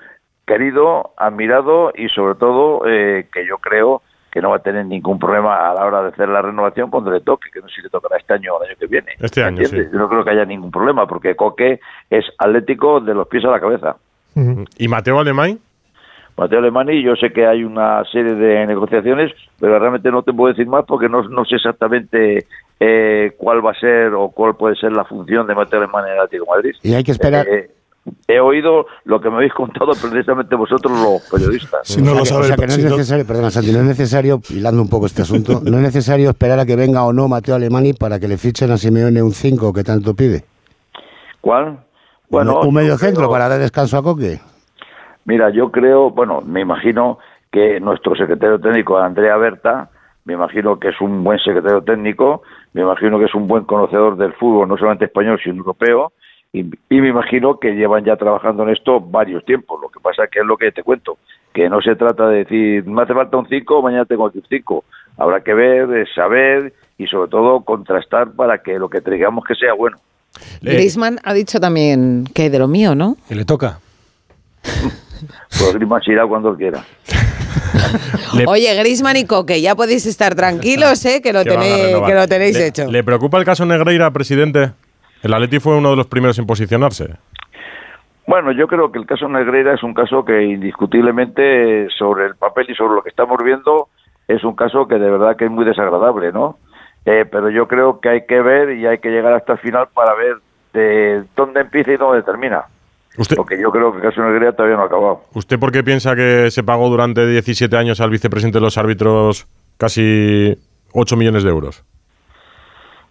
querido, admirado y sobre todo eh, que yo creo que no va a tener ningún problema a la hora de hacer la renovación cuando le toque, que no sé si le tocará este año o el año que viene. Este año, sí. Yo no creo que haya ningún problema porque Coque es atlético de los pies a la cabeza. ¿Y Mateo Alemán? Mateo Alemani, yo sé que hay una serie de negociaciones, pero realmente no te puedo decir más porque no, no sé exactamente eh, cuál va a ser o cuál puede ser la función de Mateo Alemani en el Atlético de Madrid. Y hay que esperar. Eh, he oído lo que me habéis contado precisamente vosotros los periodistas. Si no O lo sea que- o sabe sea el que no es necesario, perdona Santi, no es necesario, hilando un poco este asunto, no es necesario esperar a que venga o no Mateo Alemani para que le fichen a Simeone un 5 que tanto pide. ¿Cuál? un, un medio creo- centro para dar descanso a Coque. Mira, yo creo, bueno, me imagino que nuestro secretario técnico, Andrea Berta, me imagino que es un buen secretario técnico, me imagino que es un buen conocedor del fútbol, no solamente español, sino europeo, y, y me imagino que llevan ya trabajando en esto varios tiempos. Lo que pasa que es lo que te cuento, que no se trata de decir, me hace falta un 5, mañana tengo aquí un 5. Habrá que ver, eh, saber y sobre todo contrastar para que lo que traigamos que sea bueno. Griezmann ha dicho también que de lo mío, ¿no? Que le toca. [LAUGHS] Pues Griezmann se irá cuando quiera. [LAUGHS] Le- Oye, Griezmann y Coque, ya podéis estar tranquilos, ¿eh? Que lo, tenéis, que lo tenéis Le- hecho. ¿Le preocupa el caso Negreira, presidente? El Atleti fue uno de los primeros en posicionarse. Bueno, yo creo que el caso Negreira es un caso que indiscutiblemente sobre el papel y sobre lo que estamos viendo es un caso que de verdad que es muy desagradable, ¿no? Eh, pero yo creo que hay que ver y hay que llegar hasta el final para ver de dónde empieza y dónde termina. ¿Usted, Porque yo creo que el caso Negreira todavía no ha acabado. ¿Usted por qué piensa que se pagó durante 17 años al vicepresidente de los árbitros casi 8 millones de euros?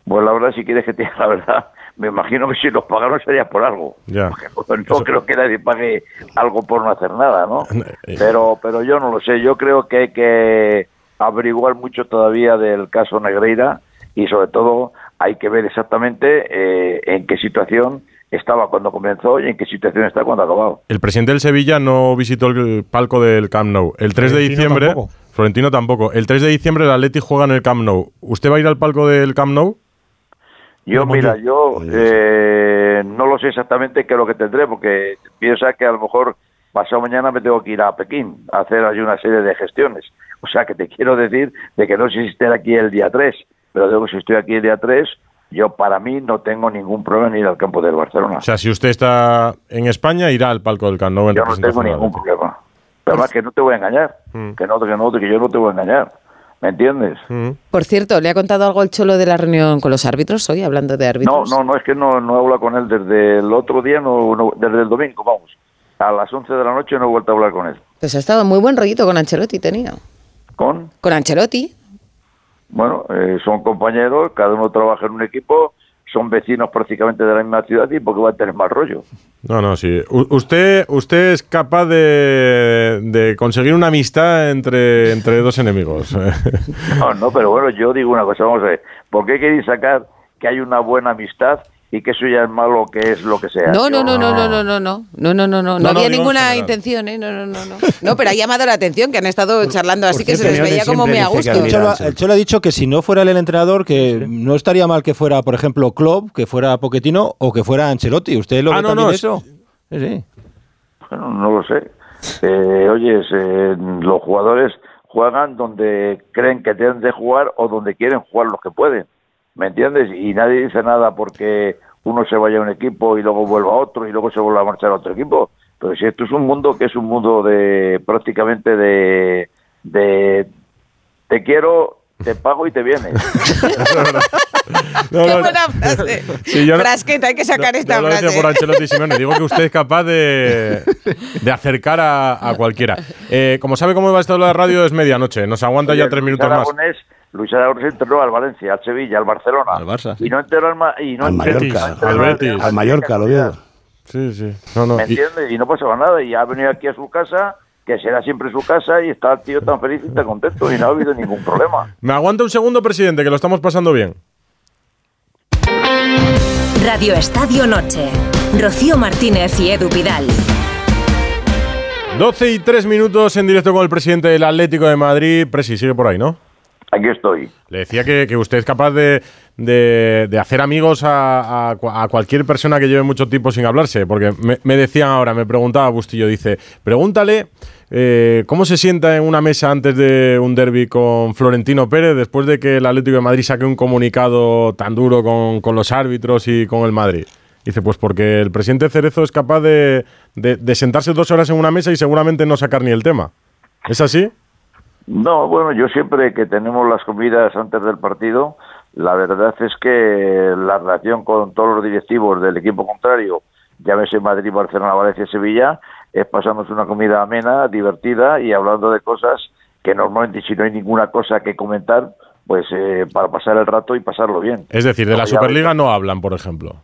Pues la verdad, si quieres que te diga la verdad, me imagino que si los pagaron sería por algo. Ya. Porque no Eso- creo que nadie pague algo por no hacer nada, ¿no? [LAUGHS] Eh, Pero, pero yo no lo sé. Yo creo que hay que averiguar mucho todavía del caso Negreira y sobre todo hay que ver exactamente eh, en qué situación estaba cuando comenzó y en qué situación está cuando ha acabado. El presidente del Sevilla no visitó el palco del Camp Nou. El 3 de diciembre. tampoco. Florentino tampoco. El 3 de diciembre el Atleti juega en el Camp Nou. ¿Usted va a ir al palco del Camp Nou? Yo, mira, yo. eh, no lo sé exactamente qué es lo que tendré, porque piensa que a lo mejor pasado mañana me tengo que ir a Pekín a hacer allí una serie de gestiones. O sea, que te [LAUGHS] quiero decir de que no sé si estar aquí el día 3, pero digo que si estoy aquí el día 3, yo para mí no tengo ningún problema en ir al campo del Barcelona. O sea, si usted está en España, irá al palco del Camp Nou. en yo no tengo ningún problema. Pero además que no te voy a engañar, Mm. que no, que no, que yo no te voy a engañar. ¿Me entiendes? Mm. Por cierto, ¿le ha contado algo el Cholo de la reunión con los árbitros hoy, hablando de No, árbitros? no, no, es que no, no he hablado con él desde el otro día, no, no- desde el domingo, vamos. A las 11 de la noche no he vuelto a hablar con él. Pues ha estado muy buen rollito con Ancelotti, tenía. ¿Con? Con Ancelotti. Bueno, eh, son compañeros, cada uno trabaja en un equipo, son vecinos prácticamente de la misma ciudad y porque va a tener más rollo. No, no, sí. U- usted, usted es capaz de, de conseguir una amistad entre, entre dos enemigos. [LAUGHS] No, no, pero bueno, yo digo una cosa, vamos a ver, ¿por qué queréis sacar que hay una buena amistad y que eso ya es malo que es lo que sea? No, no, no, no, no, no, no, no, no, no, no, no, no no, había ninguna general. intención, ¿eh? No, no, no, no. No, pero ha llamado la atención que han estado charlando así que se les veía como muy a gusto. El Cholo, Ángel. el Cholo ha dicho que si no fuera el entrenador, que no estaría mal que fuera, por ejemplo, Klopp, que fuera Pochettino o que fuera Ancelotti. ¿Usted lo Ah, ve no, también no, eso? Sí, sí. Bueno, no lo sé. Eh, oye, eh, los jugadores juegan donde creen que tienen de jugar o donde quieren jugar los que pueden. ¿Me entiendes? Y nadie dice nada porque uno se vaya a un equipo y luego vuelva a otro y luego se vuelva a marchar a otro equipo. Pero si esto es un mundo que es un mundo de prácticamente de, de te quiero, te pago y te vienes. [LAUGHS] No, Qué no, buena frase. Sí, yo no- Frasqueta, hay que sacar esta no lo frase. por Ancelotti y Simeone, digo que usted es capaz de, de acercar a, a cualquiera. Eh, como sabe cómo va esto de la radio, es medianoche. Nos aguanta ya tres Luis minutos más. Luis Aragonés entrenó al Valencia, al Sevilla, al Barcelona. Al Barça, sí. Y no entrenó al, Ma- y no Al Mallorca. no entrenó Al Betis. Al Mallorca, lo veo. Sí, sí. No, no. ¿Me y- entiendes? Y no pasaba nada. Y ha venido aquí a su casa, que será siempre su casa, y está el tío tan feliz y tan contento, y no ha habido ningún problema. me aguanta un segundo, presidente, que lo estamos pasando bien. Radio Estadio Noche. Rocío Martínez y Edu Pidal. 12 y 3 minutos en directo con el presidente del Atlético de Madrid. Presi, sigue por ahí, ¿no? Aquí estoy. Le decía que, usted es capaz de, de- hacer amigos a, a cua- a cualquier persona que lleve mucho tiempo sin hablarse. Porque me, me decían ahora, me preguntaba Bustillo, dice, pregúntale eh, cómo se sienta en una mesa antes de un derby con Florentino Pérez después de que el Atlético de Madrid saque un comunicado tan duro con, con los árbitros y con el Madrid. Dice, pues porque el presidente Cerezo es capaz de, de- de sentarse dos horas en una mesa y seguramente no sacar ni el tema. ¿Es así? No, bueno, yo siempre que tenemos las comidas antes del partido, la verdad es que la relación con todos los directivos del equipo contrario, llámese Madrid, Barcelona, Valencia, Sevilla, es pasarnos una comida amena, divertida y hablando de cosas que normalmente si no hay ninguna cosa que comentar, pues eh, para pasar el rato y pasarlo bien. Es decir, de la Superliga no hablan, por ejemplo.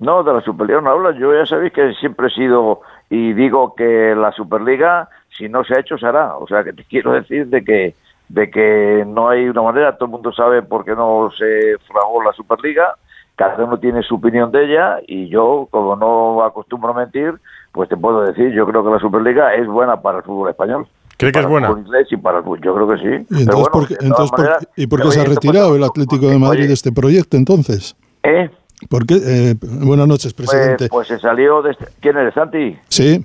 No, de la Superliga no hablo. Yo ya sabéis que siempre he sido y digo que la Superliga, si no se ha hecho, se hará. O sea, que te quiero decir de que de que no hay una manera. Todo el mundo sabe por qué no se fragó la Superliga. Cada uno tiene su opinión de ella y yo, como no acostumbro a mentir, pues te puedo decir, yo creo que la Superliga es buena para el fútbol español. ¿Cree que es Para el buena? fútbol inglés y para el fútbol. Yo creo que sí. ¿Y Pero entonces, bueno, por entonces maneras, ¿y por qué se ha retirado el Atlético de Madrid de este proyecto entonces? ¿Eh? ¿Por qué? Eh, buenas noches, Pues, presidente. pues se salió de... este- ¿Quién eres, Santi? Sí,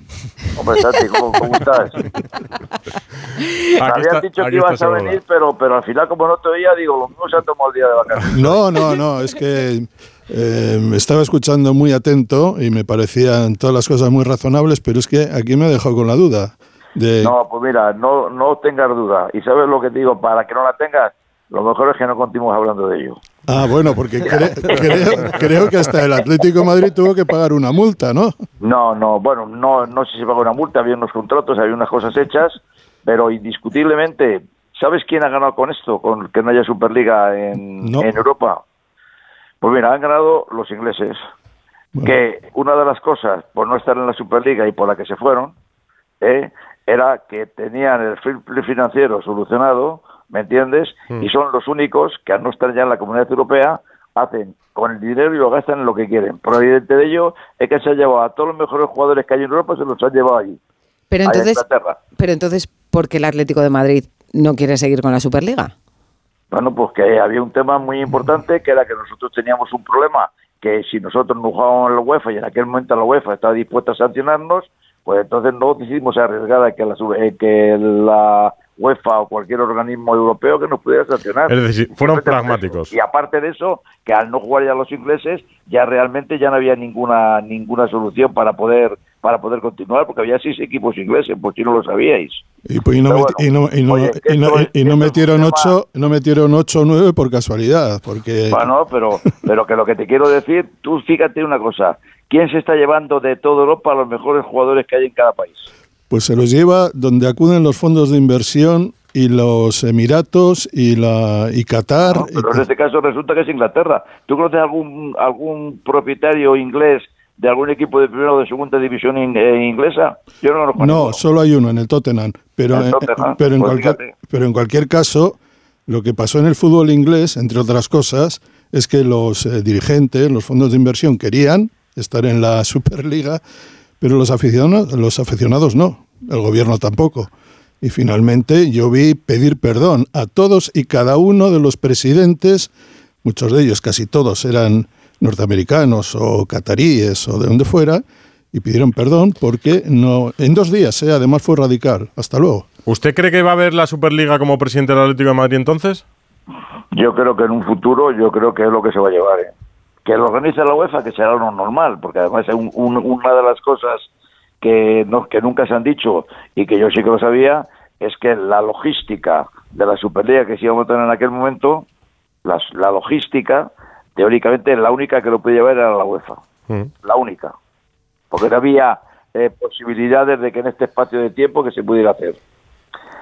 Hombre, Santi, ¿cómo, cómo [LAUGHS] estás? Aquí habías está- dicho aquí que ibas a venir, pero, pero al final, como no te oía, digo, lo mismo se ha tomado el día de vacaciones. no, no, no, es que eh, me estaba escuchando muy atento y me parecían todas las cosas muy razonables, pero es que aquí me ha dejado con la duda. De, No, pues mira, no, no tengas duda. Y sabes lo que te digo, para que no la tengas, lo mejor es que no continuemos hablando de ello. Ah, bueno, porque cre- [LAUGHS] creo, creo que hasta el Atlético de Madrid tuvo que pagar una multa, ¿no? No, no, bueno, no, no sé si se pagó una multa, había unos contratos, había unas cosas hechas, pero indiscutiblemente, ¿sabes quién ha ganado con esto? Con que no haya Superliga en, No. en Europa. Pues mira, han ganado los ingleses. Que una de las cosas, por no estar en la Superliga y por la que se fueron, ¿eh? era que tenían el play financiero solucionado, ¿me entiendes? Mm. Y son los únicos que al no estar ya en la comunidad europea hacen con el dinero y lo gastan en lo que quieren. Por evidente de ello es que se han llevado a todos los mejores jugadores que hay en Europa, se los han llevado allí. Pero a entonces, Inglaterra. pero entonces, ¿por qué el Atlético de Madrid no quiere seguir con la Superliga? Bueno, pues que había un tema muy importante que era que nosotros teníamos un problema que si nosotros no jugábamos en la UEFA y en aquel momento la UEFA estaba dispuesta a sancionarnos, pues entonces no decidimos arriesgar a que la, eh, que la UEFA o cualquier organismo europeo que nos pudiera sancionar. Es decir, fueron pragmáticos. Y aparte de eso, que al no jugar ya los ingleses, ya realmente ya no había ninguna ninguna solución para poder para poder continuar, porque había seis equipos ingleses, por si no lo sabíais. Y, pues, y no, metieron ocho, no metieron ocho o nueve por casualidad, porque Bueno, pero, pero que lo que te quiero decir, tú fíjate una cosa, ¿quién se está llevando de toda Europa a los mejores jugadores que hay en cada país? Pues se los lleva donde acuden los fondos de inversión y los Emiratos y la y Qatar. No, pero en este caso resulta que es Inglaterra. ¿Tú conoces algún algún propietario inglés de algún equipo de primera o de segunda división in- eh, inglesa? Yo no lo conozco. no, solo hay uno en el Tottenham, pero El eh, pero en pues cualquier fíjate. pero en cualquier caso lo que pasó en el fútbol inglés, entre otras cosas, es que los eh, dirigentes, los fondos de inversión querían estar en la [LAUGHS] Superliga, pero los aficionados, los aficionados no, el gobierno tampoco. Y finalmente yo vi pedir perdón a todos y cada uno de los presidentes, muchos de ellos, casi todos eran norteamericanos o cataríes o de donde fuera, y pidieron perdón porque no en dos días, ¿eh? además fue radical. Hasta luego. ¿Usted cree que va a haber la Superliga como presidente del Atlético de Madrid entonces? Yo creo que en un futuro, yo creo que es lo que se va a llevar. ¿eh? Que lo organice la UEFA, que será lo normal, porque además es un- un- una de las cosas que, no, que nunca se han dicho y que yo sí que lo sabía, es que la logística de la Superliga que se iba a montar en aquel momento, las- la logística, teóricamente la única que lo podía llevar era la UEFA. Mm. La única. Porque no había eh, posibilidades de que en este espacio de tiempo que se pudiera hacer.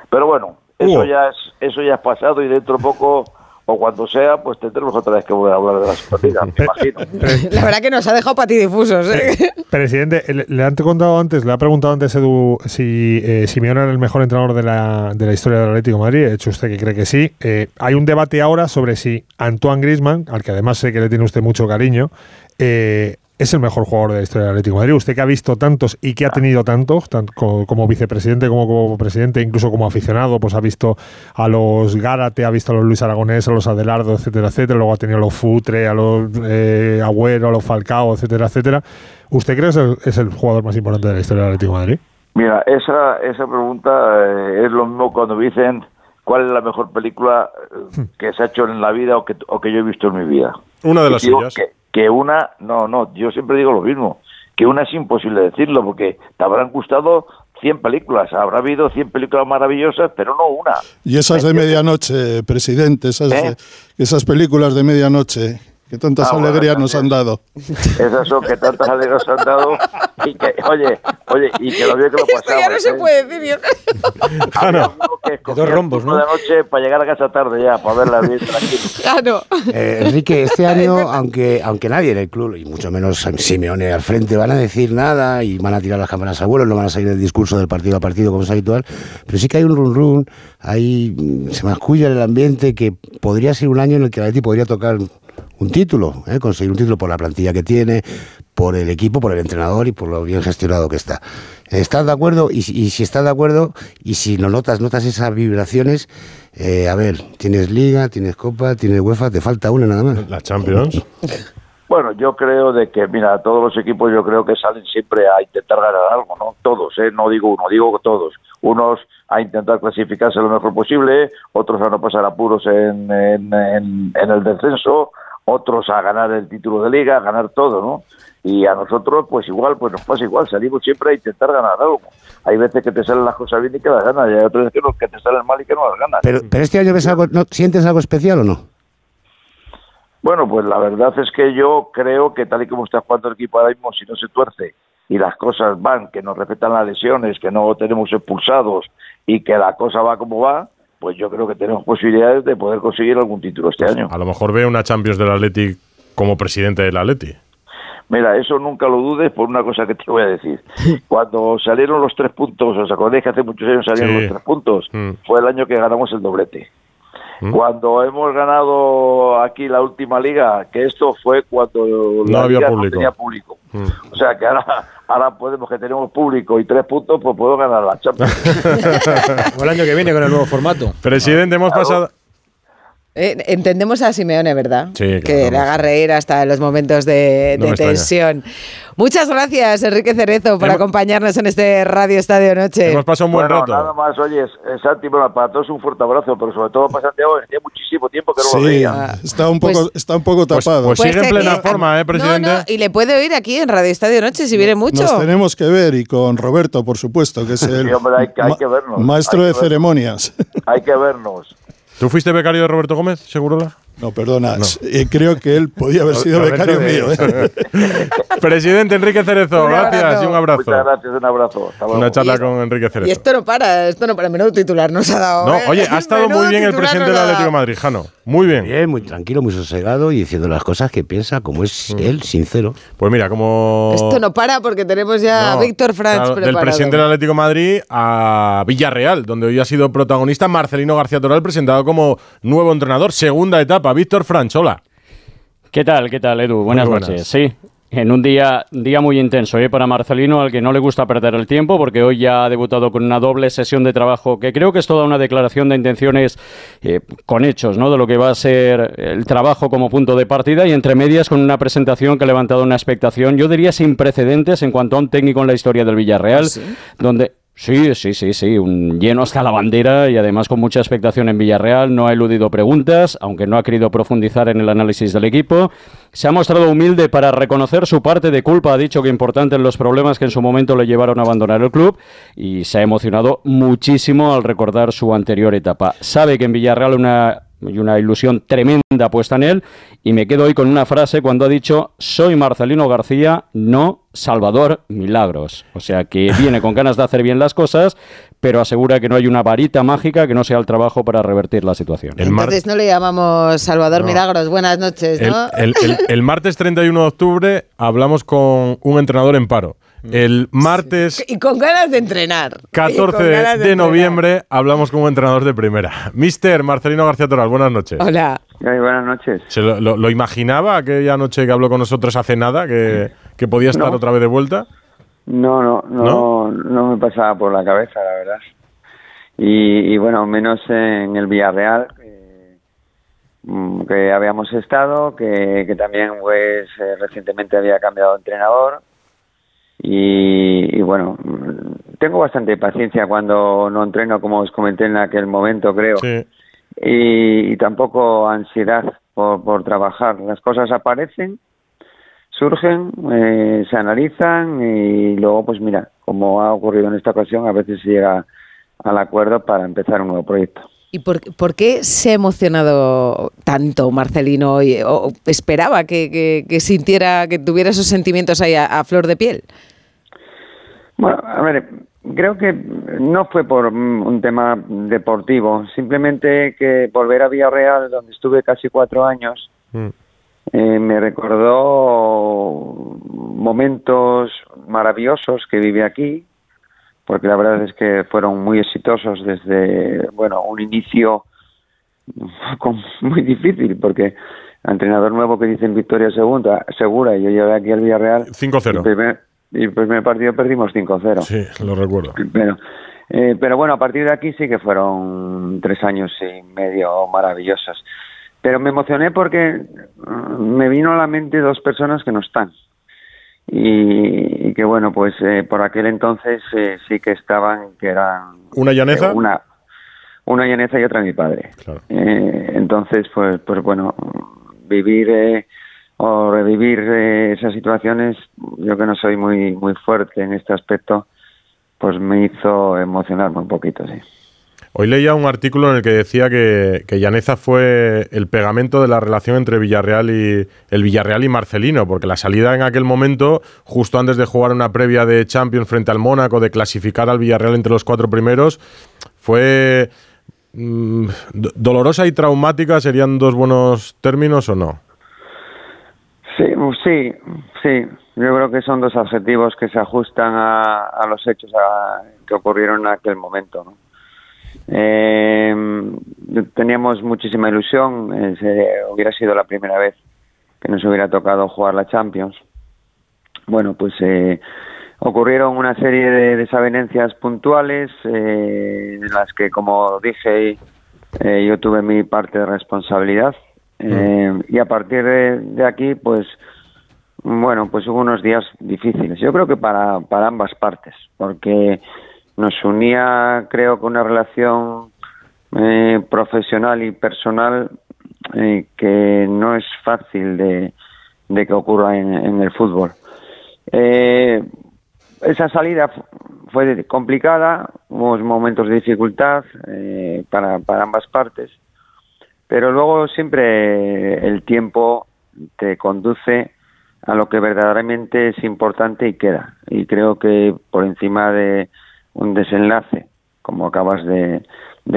Pero bueno, eso Hugo. ya es eso ya es pasado y dentro de poco o cuando sea, pues tendremos otra vez que volver a hablar de la Superliga, me imagino. [LAUGHS] La verdad que nos ha dejado patidifusos. ¿eh? Presidente, le, han contado antes, le ha preguntado antes Edu si eh, Simeone era el mejor entrenador de la, de la historia del Atlético de Madrid. Ha hecho usted que cree que sí. Eh, hay un debate ahora sobre si Antoine Griezmann, al que además sé que le tiene usted mucho cariño, eh, es el mejor jugador de la historia del Atlético de Madrid. Usted que ha visto tantos y que ha tenido tantos, tanto co- como, vicepresidente como como presidente, incluso como aficionado, pues ha visto a los Gárate, ha visto a los Luis Aragonés, a los Adelardo, etcétera, etcétera. Luego ha tenido a los Futre, a los eh, Agüero, a los Falcao, etcétera, etcétera. ¿Usted cree que es el, es el jugador más importante de la historia del Atlético de Madrid? Mira, esa, esa pregunta eh, es lo mismo cuando me dicen cuál es la mejor película eh, que se ha hecho en la vida o que, o que yo he visto en mi vida. Una de Y las suyas. Que, que una, no, no, yo siempre digo lo mismo, que una es imposible decirlo porque te habrán gustado 100 películas, habrá habido 100 películas maravillosas, pero no una. Y esas de medianoche, presidente, esas, ¿Eh? esas películas de medianoche, que tantas Ah, bueno, alegrías nos han dado. Esas son que tantas alegrías han dado y que, oye, oye, y que lo bien que lo Esto ya pasamos. no se ¿eh? puede decir. [LAUGHS] que escogía dos rombos, ¿no? de noche para llegar a casa tarde ya, para verla bien tranquilo. [LAUGHS] Ah, no. Eh, Enrique, este [LAUGHS] año, aunque, aunque nadie en el club, y mucho menos Simeone al frente, van a decir nada y van a tirar las cámaras a vuelo, no van a salir del discurso del partido a partido como es habitual, pero sí que hay un run run, hay, se masculla en el ambiente que podría ser un año en el que el Atleti podría tocar un título, ¿eh? conseguir un título por la plantilla que tiene, por el equipo, por el entrenador y por lo bien gestionado que está. ¿Estás de acuerdo? Y, si- y si estás de acuerdo, y si lo notas, notas esas vibraciones, eh, a ver, tienes Liga, tienes Copa, tienes UEFA, te falta una nada más. La Champions. Bueno, yo creo de que, mira, todos los equipos yo creo que salen siempre a intentar ganar algo, ¿no? Todos, ¿eh? No digo uno, digo todos. Unos a intentar clasificarse lo mejor posible, otros a no pasar apuros en, en, en- en el descenso, otros a ganar el título de liga, a ganar todo, ¿no? Y a nosotros, pues igual, pues nos pasa igual, salimos siempre a intentar ganar algo. Hay veces que te salen las cosas bien y que las ganas, y hay otras veces que, te salen mal y que no las ganas. Pero, pero este año ves algo, ¿no? ¿sientes algo especial o no? Bueno, pues la verdad es que yo creo que tal y como está jugando el equipo ahora mismo, si no se tuerce y las cosas van, que nos respetan las lesiones, que no tenemos expulsados y que la cosa va como va, pues yo creo que tenemos posibilidades de poder conseguir algún título este año. A lo mejor ve una Champions del Atleti como presidente del Atleti. Mira, eso nunca lo dudes por una cosa que te voy a decir. [LAUGHS] Cuando salieron los tres puntos, ¿os acordáis que hace muchos años salieron Sí. los tres puntos? Mm. Fue el año que ganamos el doblete. Mm. Cuando hemos ganado aquí la última liga, que esto fue cuando la había liga público. no tenía público. Mm. O sea que ahora, ahora podemos que tenemos público y tres puntos, pues puedo ganar la Champions. [LAUGHS] O el año que viene con el nuevo formato. Presidente, hemos pasado. Eh, entendemos a Simeone, ¿verdad? Sí, claro, Que le haga reír hasta en los momentos de, No de me extraña. tensión. Muchas gracias, Enrique Cerezo, por Hemos- acompañarnos en este Radio Estadio Noche. Hemos pasado un buen bueno, rato. nada más, oye, Santi, bueno, para todos un fuerte abrazo, pero sobre todo para Santiago, que hacía muchísimo tiempo que no lo Sí, veía. está un poco, Pues- está un poco Pues- tapado. pues sigue en plena eh, forma, ¿eh, presidente? No, no, y le puede oír aquí en Radio Estadio Noche si viene mucho. Nos tenemos que ver y con Roberto, por supuesto, que es [LAUGHS] el Sí, hombre, hay que- hay que vernos, maestro hay de que vernos. ceremonias. Hay que vernos. ¿Tú fuiste becario de Roberto Gómez, Segurola? No, perdona, eh, creo que él podía haber sido becario de- mío. ¿eh? [LAUGHS] Presidente Enrique Cerezo, Un gracias y un abrazo. Muchas gracias, un abrazo. Hasta luego. Una charla Y- con Enrique Y Cerezo. esto no para, esto no para. Menudo titular nos ha dado. No, ¿eh? oye, [LAUGHS] ha estado Menudo muy bien el presidente del Atlético de. Madrid, Jano. Muy bien. Bien, muy tranquilo, muy sosegado y diciendo las cosas que piensa, como es Mm. él, sincero. Pues mira, como. Esto no para porque tenemos ya a Víctor Franz claro, Del presidente del Atlético de Madrid a Villarreal, donde hoy ha sido protagonista Marcelino García Toral, presentado como nuevo entrenador. Segunda etapa. Víctor Franch, hola. ¿Qué tal? ¿Qué tal, Edu? Buenas, buenas. noches. Sí, en un día, día muy intenso ¿eh? para Marcelino, al que no le gusta perder el tiempo, porque hoy ya ha debutado con una doble sesión de trabajo que creo que es toda una declaración de intenciones eh, con hechos, ¿no? De lo que va a ser el trabajo como punto de partida y entre medias con una presentación que ha levantado una expectación, yo diría sin precedentes en cuanto a un técnico en la historia del Villarreal, donde Sí, sí, sí, sí, un lleno hasta la bandera y además con mucha expectación en Villarreal. No ha eludido preguntas, aunque no ha querido profundizar en el análisis del equipo. Se ha mostrado humilde para reconocer su parte de culpa. Ha dicho que importante en los problemas que en su momento le llevaron a abandonar el club y se ha emocionado muchísimo al recordar su anterior etapa. Sabe que en Villarreal una y una ilusión tremenda puesta en él. Y me quedo hoy con una frase cuando ha dicho: Soy Marcelino García, no Salvador Milagros. O sea que [LAUGHS] viene con ganas de hacer bien las cosas, pero asegura que no hay una varita mágica que no sea el trabajo para revertir la situación. El, Entonces no le llamamos Salvador No. Milagros. Buenas noches, el- ¿no? el- el- el martes 31 de octubre hablamos con un entrenador en paro. El martes Y con ganas de entrenar. Y 14 con ganas de, entrenar. noviembre hablamos como entrenador de primera. [LAUGHS] Mister Marcelino García Toral, buenas noches. Hola. buenas noches. ¿Se lo, lo- lo imaginaba aquella noche que habló con nosotros hace nada, que, que podía estar No. otra vez de vuelta? No, no, no, no, me pasaba por la cabeza, la verdad. Y, y bueno, menos en el Villarreal, que, mm, que habíamos estado, que, que también pues eh, recientemente había cambiado de entrenador. Y, y bueno, mm, tengo bastante paciencia cuando no entreno, como os comenté en aquel momento, creo. Y, y tampoco ansiedad por, por trabajar. Las cosas aparecen surgen, eh, se analizan y luego, pues mira, como ha ocurrido en esta ocasión, a veces se llega al acuerdo para empezar un nuevo proyecto. ¿Y por, por qué se ha emocionado tanto Marcelino hoy? ¿O esperaba que, que- que sintiera, que tuviera esos sentimientos ahí a, a flor de piel? Bueno, a ver, creo que no fue por mm, un tema deportivo, simplemente que volver a Villarreal, donde estuve casi cuatro años, eh, me recordó momentos maravillosos que viví aquí, porque la verdad es que fueron muy exitosos desde, bueno, un inicio [LAUGHS] muy difícil, porque entrenador nuevo que dicen victoria segunda, segura, y yo llegué aquí al Villarreal. 5-0. Y el primer partido perdimos 5-0. Sí, lo recuerdo. Pero, eh, pero bueno, a partir de aquí sí que fueron tres años y medio maravillosos. Pero me emocioné porque mm, me vino a la mente dos personas que no están. Y, y que bueno, pues eh, por aquel entonces eh, sí que estaban, que eran... ¿Una llaneza? eh, una, una llaneza y otra mi padre. Eh, entonces, pues, pues bueno, vivir eh, o revivir eh, esas situaciones, yo que no soy muy, muy fuerte en este aspecto, pues me hizo emocionarme un poquito, sí. Hoy leía un artículo en el que decía que, que Llaneza fue el pegamento de la relación entre Villarreal y el Villarreal y Marcelino, porque la salida en aquel momento, justo antes de jugar una previa de Champions frente al Mónaco, de clasificar al Villarreal entre los cuatro primeros, fue mm, do- dolorosa y traumática. ¿Serían dos buenos términos o no? Sí, sí, sí. Yo creo que son dos adjetivos que se ajustan a, a los hechos que ocurrieron en aquel momento. ¿no? Eh, teníamos muchísima ilusión. eh, hubiera sido la primera vez que nos hubiera tocado jugar la Champions. Bueno, pues eh, ocurrieron una serie de desavenencias puntuales eh, en las que, como dije, eh, yo tuve mi parte de responsabilidad. Eh, y a partir de, aquí, pues, bueno, pues hubo unos días difíciles. Yo creo que para, para ambas partes, porque nos unía, creo que una relación eh, profesional y personal eh, que no es fácil de, de que ocurra en, en el fútbol. Eh, esa salida fu- fue complicada, hubo momentos de dificultad eh, para, para ambas partes, pero luego siempre el tiempo te conduce a lo que verdaderamente es importante y queda. Y creo que por encima de un desenlace, como acabas de,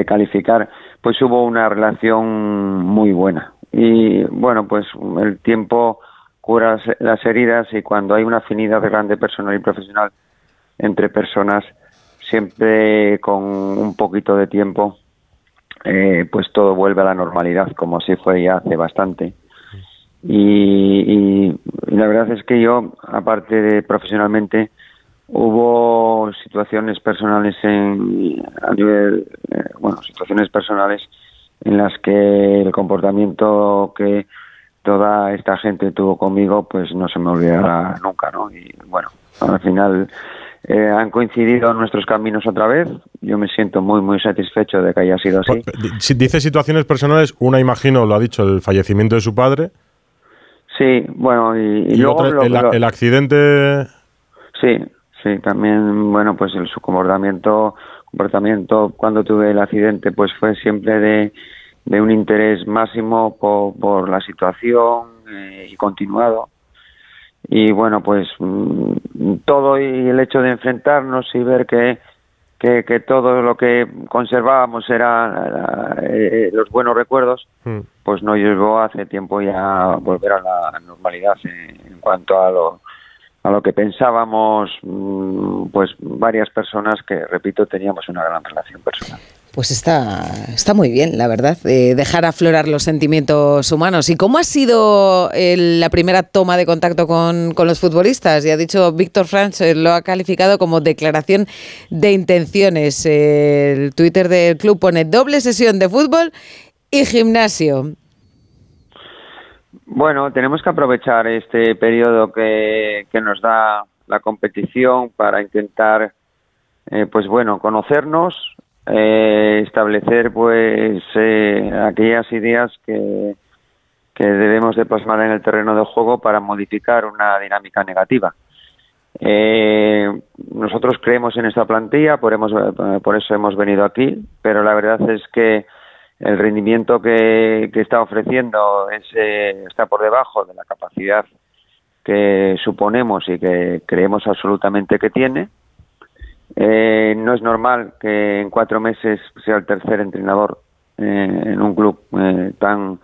calificar, pues hubo una relación muy buena. Y bueno, pues el tiempo cura las- las heridas y cuando hay una afinidad grande personal y profesional entre personas, siempre con un poquito de tiempo, eh, pues todo vuelve a la normalidad, como así fue ya hace bastante. Y, y- la verdad es que yo, aparte de profesionalmente, hubo situaciones personales en, a nivel, eh, bueno, situaciones personales en las que el comportamiento que toda esta gente tuvo conmigo, pues no se me olvidará nunca, ¿no? Y bueno, al final eh, han coincidido nuestros caminos otra vez. Yo me siento muy, muy satisfecho de que haya sido así. Dice situaciones personales, una imagino, lo ha dicho, el fallecimiento de su padre. Sí, bueno, y, y Y, luego otra, lo- el, lo- el accidente. Sí, sí, también, bueno, pues el, su comportamiento, comportamiento cuando tuve el accidente, pues fue siempre de, de un interés máximo por, por la situación eh, y continuado. Y bueno, pues mm, todo y el hecho de enfrentarnos y ver que, que, que todo lo que conservábamos era eh, los buenos recuerdos, pues nos llevó hace tiempo ya a volver a la normalidad en, en cuanto a lo a lo que pensábamos, mm, pues varias personas que, repito, teníamos una gran relación personal. Pues está, está muy bien, la verdad, eh, dejar aflorar los sentimientos humanos. ¿Y cómo ha sido el- la primera toma de contacto con, con los futbolistas? Ya ha dicho Víctor Franz, eh, lo ha calificado como declaración de intenciones. Eh, el Twitter del club pone doble sesión de fútbol y gimnasio. Bueno, tenemos que aprovechar este periodo que, que nos da la competición para intentar, pues bueno, conocernos, eh, establecer pues eh, aquellas ideas que, que debemos de plasmar en el terreno de juego para modificar una dinámica negativa. Eh, nosotros creemos en esta plantilla, por, hemos, por eso hemos venido aquí, pero la verdad es que el rendimiento que, que está ofreciendo es, eh, está por debajo de la capacidad que suponemos y que creemos absolutamente que tiene. Eh, no es normal que en cuatro meses sea el tercer entrenador eh, en un club eh, tan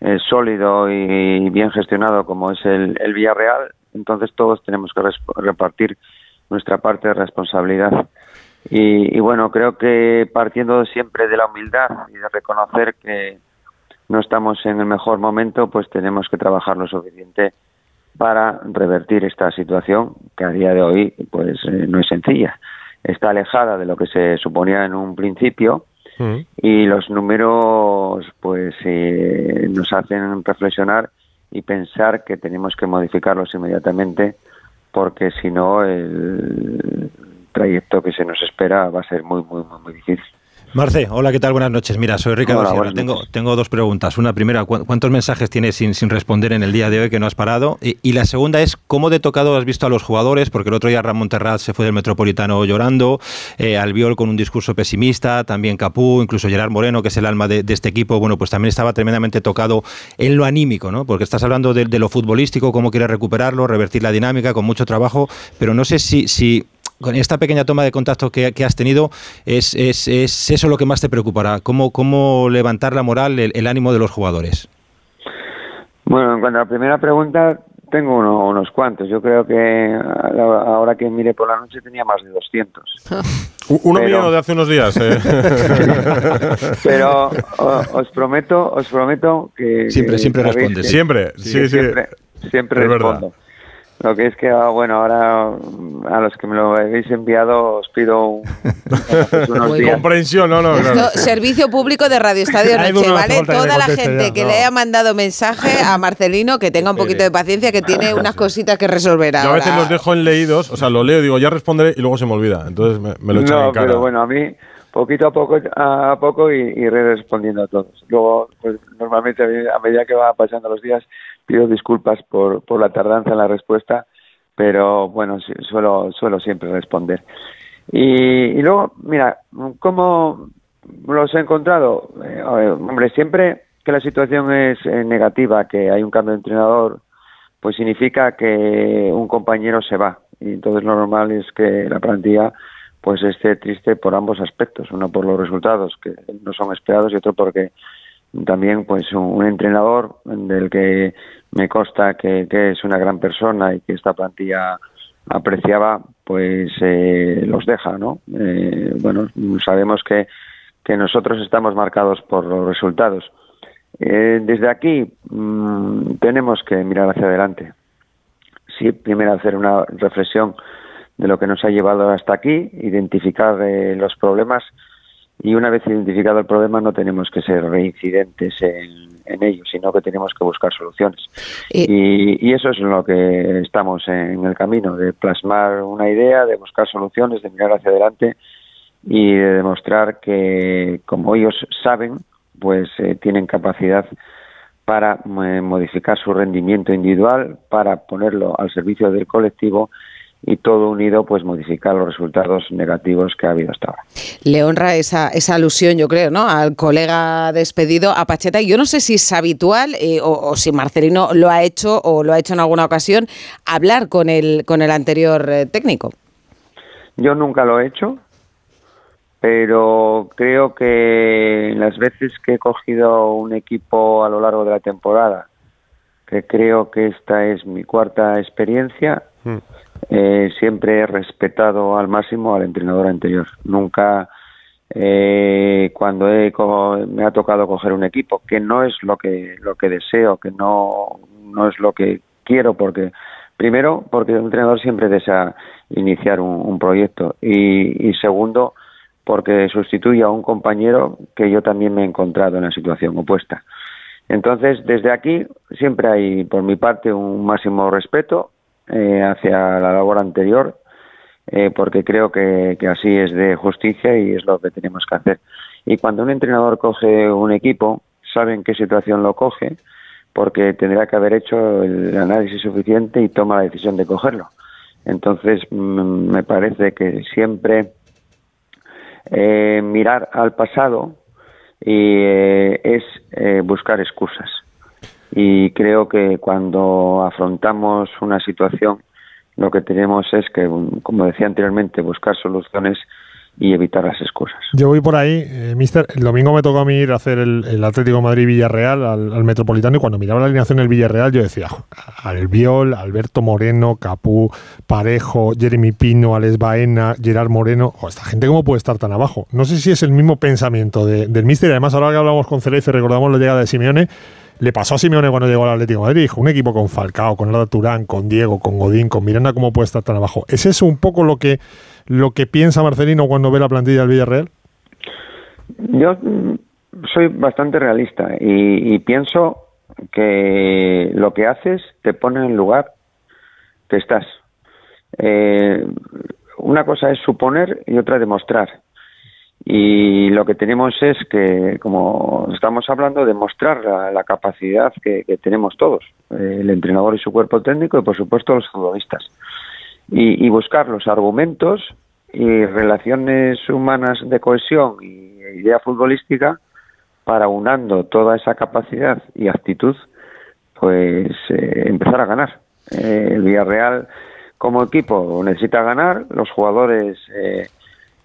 eh, sólido y bien gestionado como es el, el Villarreal. Entonces todos tenemos que repartir nuestra parte de responsabilidad. Y, y bueno, creo que partiendo siempre de la humildad y de reconocer que no estamos en el mejor momento, pues tenemos que trabajar lo suficiente para revertir esta situación que a día de hoy pues eh, no es sencilla. Está alejada de lo que se suponía en un principio y los números pues eh, nos hacen reflexionar y pensar que tenemos que modificarlos inmediatamente porque si no el trayecto que se nos espera va a ser muy muy muy, muy difícil. Marce, hola, ¿qué tal? Buenas noches. Mira, soy Ricardo Hola, Sierra. Tengo, dos preguntas. Una primera, ¿cu- ¿cuántos mensajes tienes sin, sin responder en el día de hoy que no has parado? Y, y la segunda es, ¿cómo de tocado has visto a los jugadores? Porque el otro día Ramón Terraz se fue del Metropolitano llorando, eh, Albiol con un discurso pesimista, también Capú, incluso Gerard Moreno, que es el alma de, de este equipo, bueno, pues también estaba tremendamente tocado en lo anímico, ¿no? Porque estás hablando de, de lo futbolístico, cómo quieres recuperarlo, revertir la dinámica con mucho trabajo, pero no sé si... si con esta pequeña toma de contacto que, que has tenido, es, es, es eso lo que más te preocupará. ¿Cómo, cómo levantar la moral, el, el ánimo de los jugadores? Bueno, en cuanto a la primera pregunta, tengo uno- unos cuantos. Yo creo que ahora que mire por la noche tenía más de 200. [LAUGHS] U- Uno Pero- mío de hace unos días. eh. [LAUGHS] Pero o- os prometo, os prometo que Siempre, que siempre sabéis que- Siempre, sí, que sí. Siempre, siempre Es verdad. Lo que es que, ah, bueno, ahora mm, a los que me lo habéis enviado os pido un- [LAUGHS] unos días. Comprensión, no, no, Esto, claro. servicio público de Radio Estadio [LAUGHS] Noche, ¿vale? falta que le Toda la gente ya, que no. le haya mandado mensaje a Marcelino, que tenga un poquito de paciencia, que tiene [LAUGHS] unas cositas que resolver Yo a ahora. veces los dejo en leídos, o sea, lo leo, digo, ya responderé y luego se me olvida. Entonces me, me lo echan no, en cara. pero bueno, a mí poquito a poco a poco y, y iré respondiendo a todos. Luego, pues normalmente a medida que van pasando los días pido disculpas por, por la tardanza en la respuesta, pero bueno, suelo, suelo siempre responder. Y, y luego, mira, ¿cómo los he encontrado? Eh, hombre, siempre que la situación es eh, negativa, que hay un cambio de entrenador, pues significa que un compañero se va. Y entonces lo normal es que la plantilla pues esté triste por ambos aspectos, uno por los resultados que no son esperados y otro porque también pues un, entrenador del que me consta que, que es una gran persona y que esta plantilla apreciaba pues eh, los deja no Eh, bueno sabemos que que nosotros estamos marcados por los resultados. Eh, desde aquí mm, tenemos que mirar hacia adelante. Sí primero hacer una reflexión de lo que nos ha llevado hasta aquí identificar eh, los problemas y una vez identificado el problema no tenemos que ser reincidentes en, en ello, sino que tenemos que buscar soluciones. Y, y eso es en lo que estamos en el camino, de plasmar una idea, de buscar soluciones, de mirar hacia adelante y de demostrar que, como ellos saben, pues eh, tienen capacidad para eh, modificar su rendimiento individual, para ponerlo al servicio del colectivo y todo unido pues modificar los resultados negativos que ha habido hasta ahora. Le honra esa, esa alusión, yo creo, ¿no? Al colega despedido, a Pacheta. Yo no sé si es habitual eh, o, o si Marcelino lo ha hecho o lo ha hecho en alguna ocasión, hablar con el, con el anterior eh, técnico. Yo nunca lo he hecho, pero creo que las veces que he cogido un equipo a lo largo de la temporada, que creo que esta es mi cuarta experiencia, Mm. Eh, siempre he respetado al máximo al entrenador anterior. Nunca, eh, cuando he me ha tocado coger un equipo, que no es lo que, lo que deseo, que no, es lo que quiero, porque primero, porque un entrenador siempre desea iniciar un, un proyecto y, y segundo, porque sustituye a un compañero que yo también me he encontrado en la situación opuesta. Entonces, desde aquí siempre hay, por mi parte, un máximo respeto eh, hacia la labor anterior, eh, porque creo que, que así es de justicia y es lo que tenemos que hacer. Y cuando un entrenador coge un equipo, sabe en qué situación lo coge, porque tendrá que haber hecho el análisis suficiente y toma la decisión de cogerlo. Entonces, mm, me parece que siempre eh, mirar al pasado y eh, es eh, buscar excusas. Y creo que cuando afrontamos una situación, lo que tenemos es que, como decía anteriormente, buscar soluciones y evitar las excusas. Yo voy por ahí, eh, mister. El domingo me tocó a mí ir a hacer el, Atlético Madrid-Villarreal al, Metropolitano y cuando miraba la alineación del Villarreal yo decía, "Jo, Albiol, Alberto Moreno, Capú, Parejo, Jeremy Pino, Alex Baena, Gerard Moreno. Jo, esta gente cómo puede estar tan abajo. No sé si es el mismo pensamiento de- del mister. Además ahora que hablamos con Cereza y recordamos la llegada de Simeone, le pasó a Simeone cuando llegó al Atlético Madrid. Un equipo con Falcao, con Arda Turán, con Diego, con Godín, con Miranda, ¿cómo puede estar tan abajo? ¿Es eso un poco lo que, lo que piensa Marcelino cuando ve la plantilla del Villarreal? Yo soy bastante realista y, y pienso que lo que haces te pone en el lugar que estás. Eh, una cosa es suponer y otra demostrar. Y lo que tenemos es que, como estamos hablando, demostrar la, la capacidad que, tenemos todos, eh, el entrenador y su cuerpo técnico y, por supuesto, los futbolistas. Y, y buscar los argumentos y relaciones humanas de cohesión y idea futbolística para unando toda esa capacidad y actitud, pues eh, empezar a ganar. Eh, el Villarreal como equipo necesita ganar, los jugadores eh,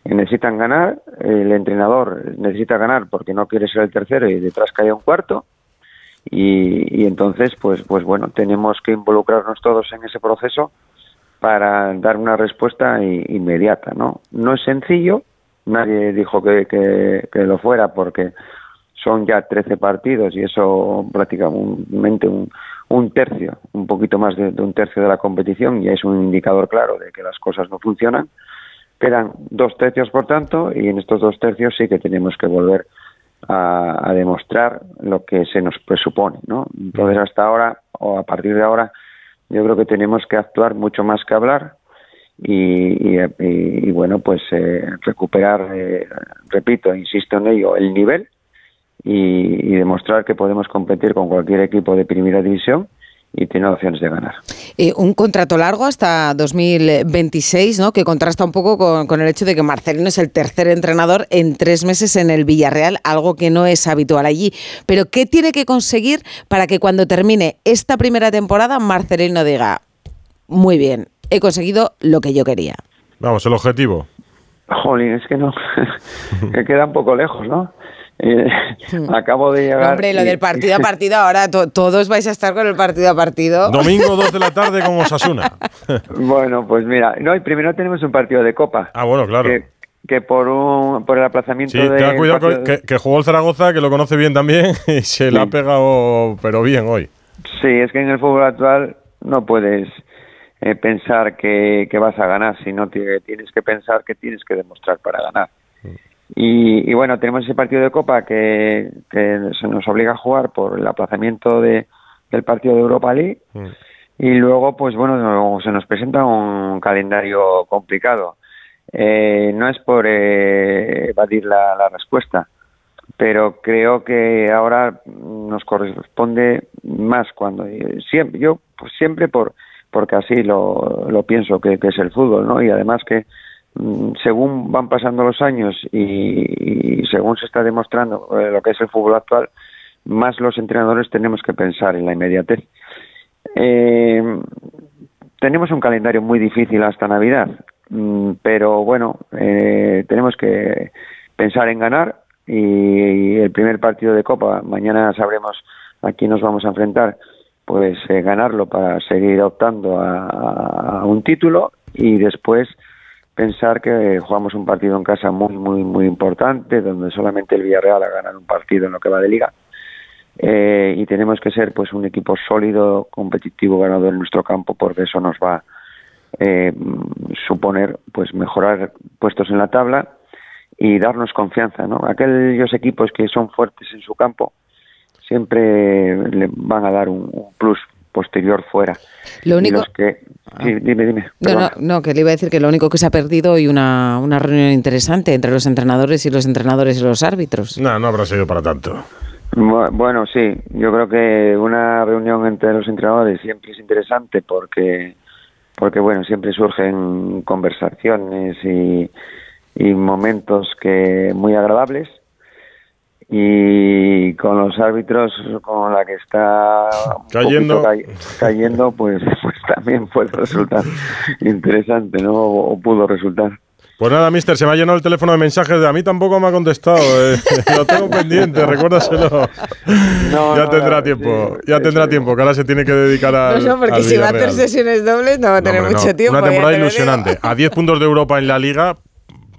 necesitan ganar, el entrenador necesita ganar porque no quiere ser el tercero y detrás haya un cuarto. Y, y entonces, pues, pues bueno, tenemos que involucrarnos todos en ese proceso para dar una respuesta inmediata, ¿no? No es sencillo, nadie dijo que, que, que lo fuera porque son ya 13 partidos y eso prácticamente un, un tercio, un poquito más de, de un tercio de la competición y es un indicador claro de que las cosas no funcionan. Quedan dos tercios, por tanto, y en estos dos tercios sí que tenemos que volver a, a demostrar lo que se nos presupone, ¿no? Entonces, hasta ahora, o a partir de ahora, yo creo que tenemos que actuar mucho más que hablar y, y- bueno, pues eh, recuperar, eh, repito, insisto en ello, el nivel y, y demostrar que podemos competir con cualquier equipo de primera división y tener opciones de ganar. Eh, un contrato largo hasta 2026, ¿no? Que contrasta un poco con, con el hecho de que Marcelino es el tercer entrenador en tres meses en el Villarreal, algo que no es habitual allí. Pero ¿qué tiene que conseguir para que cuando termine esta primera temporada Marcelino diga, muy bien, he conseguido lo que yo quería? Vamos, el objetivo. Jolín, es que no, [LAUGHS] que queda un poco lejos, ¿no? Eh, acabo de llegar. Hombre, lo y- del partido a [LAUGHS] partido, ahora to- todos vais a estar con el partido a partido. Domingo 2 de la [LAUGHS] tarde con Osasuna. Bueno, pues mira, no, y primero tenemos un partido de Copa. Ah, bueno, claro. Que, que por un por el aplazamiento Sí, de. ten cuidado con- que, que jugó el Zaragoza, que lo conoce bien también, [LAUGHS] y se le ha pegado, pero bien hoy. Sí, es que en el fútbol actual no puedes eh, pensar que, que vas a ganar, sino que tienes que pensar que tienes que demostrar para ganar. Y, y bueno, tenemos ese partido de Copa que, que se nos obliga a jugar por el aplazamiento de, del partido de Europa League. Y luego, pues bueno, no- se nos presenta un calendario complicado. Eh, no es por eh, evadir la, la respuesta, pero creo que ahora nos corresponde más cuando siempre yo pues siempre por porque así lo, lo pienso que, que es el fútbol, ¿no? Y además que mm, según van pasando los años y, según se está demostrando eh, lo que es el fútbol actual, más los entrenadores tenemos que pensar en la inmediatez. Eh, tenemos un calendario muy difícil hasta Navidad, mm, pero bueno, eh, tenemos que pensar en ganar y el primer partido de Copa, mañana sabremos a quién nos vamos a enfrentar, pues ganarlo para seguir optando a un título y después pensar que jugamos un partido en casa muy, muy, muy importante, donde solamente el Villarreal ha ganado un partido en lo que va de liga. Eh, y tenemos que ser pues un equipo sólido, competitivo, ganador en nuestro campo, porque eso nos va a eh, suponer pues mejorar puestos en la tabla y darnos confianza, ¿no? Aquellos equipos que son fuertes en su campo siempre le van a dar un, un plus posterior fuera. Lo único- que- sí, dime, dime. No, no, que le iba a decir que lo único que se ha perdido hoy una, una reunión interesante entre los entrenadores y los entrenadores y los árbitros. No, no habrá sido para tanto. Bu- Bueno, sí, yo creo que una reunión entre los entrenadores siempre es interesante porque, porque bueno, siempre surgen conversaciones y, y momentos que muy agradables y con los árbitros con la que está Cayendo. cayendo pues, pues también puede resultar interesante, ¿no? O, o pudo resultar. Pues nada, mister, se me ha llenado el teléfono de mensajes. De a mí tampoco me ha contestado. eh. [LAUGHS] Lo tengo pendiente, recuérdaselo. [LAUGHS] No, ya no, tendrá no, tiempo, sí, ya tendrá tiempo, que ahora se tiene que dedicar al. No, no, porque al si va a hacer sesiones dobles no va a tener Hombre, no. mucho tiempo. Una ya temporada ilusionante. A 10 puntos de Europa en la Liga,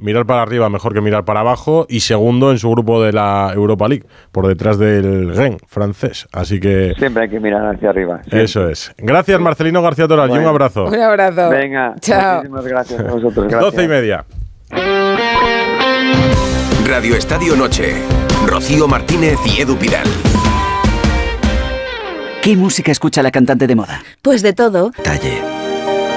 mirar para arriba mejor que mirar para abajo. Y segundo en su grupo de la Europa League, por detrás del Rennes francés. Así que Siempre hay que mirar hacia arriba. eso es. Gracias, Marcelino García Toral, y un abrazo. Un abrazo. Venga, Chao. muchísimas gracias a vosotros. Gracias. 12 y media. Radio Estadio Noche. Rocío Martínez y Edu Pidal. ¿Qué música escucha la cantante de moda? Pues de todo. Talle.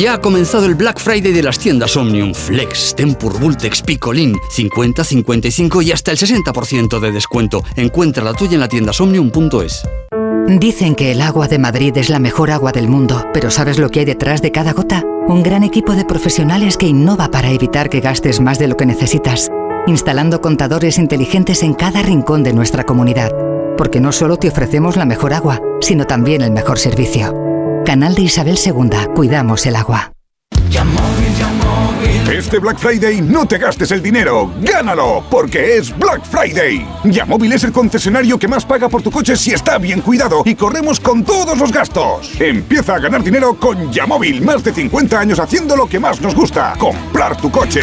Ya ha comenzado el Black Friday de las tiendas Omnium Flex, Tempur, Vultex, Picolín, 50, 55 y hasta el 60% de descuento. Encuentra la tuya en la tienda somnium.es. Dicen que el agua de Madrid es la mejor agua del mundo, pero ¿sabes lo que hay detrás de cada gota? Un gran equipo de profesionales que innova para evitar que gastes más de lo que necesitas, instalando contadores inteligentes en cada rincón de nuestra comunidad. Porque no solo te ofrecemos la mejor agua, sino también el mejor servicio. Canal de Isabel II, cuidamos el agua. Este Black Friday no te gastes el dinero, gánalo, porque es Black Friday. Yamóvil es el concesionario que más paga por tu coche si está bien cuidado y corremos con todos los gastos. Empieza a ganar dinero con Yamóvil, más de 50 años haciendo lo que más nos gusta, comprar tu coche.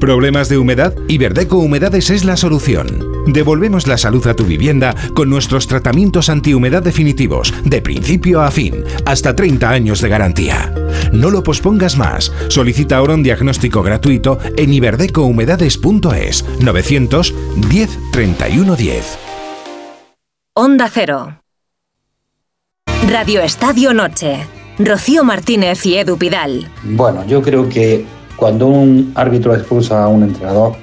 ¿Problemas de humedad? Iberdeco Humedades es la solución. Devolvemos la salud a tu vivienda con nuestros tratamientos antihumedad definitivos, de principio a fin, hasta 30 años de garantía. No lo pospongas más. Solicita ahora un diagnóstico gratuito en iberdecohumedades.es 910 31 10. Onda Cero. Radio Estadio Noche. Rocío Martínez y Edu Pidal. Bueno, yo creo que cuando un árbitro expulsa a un entrenador,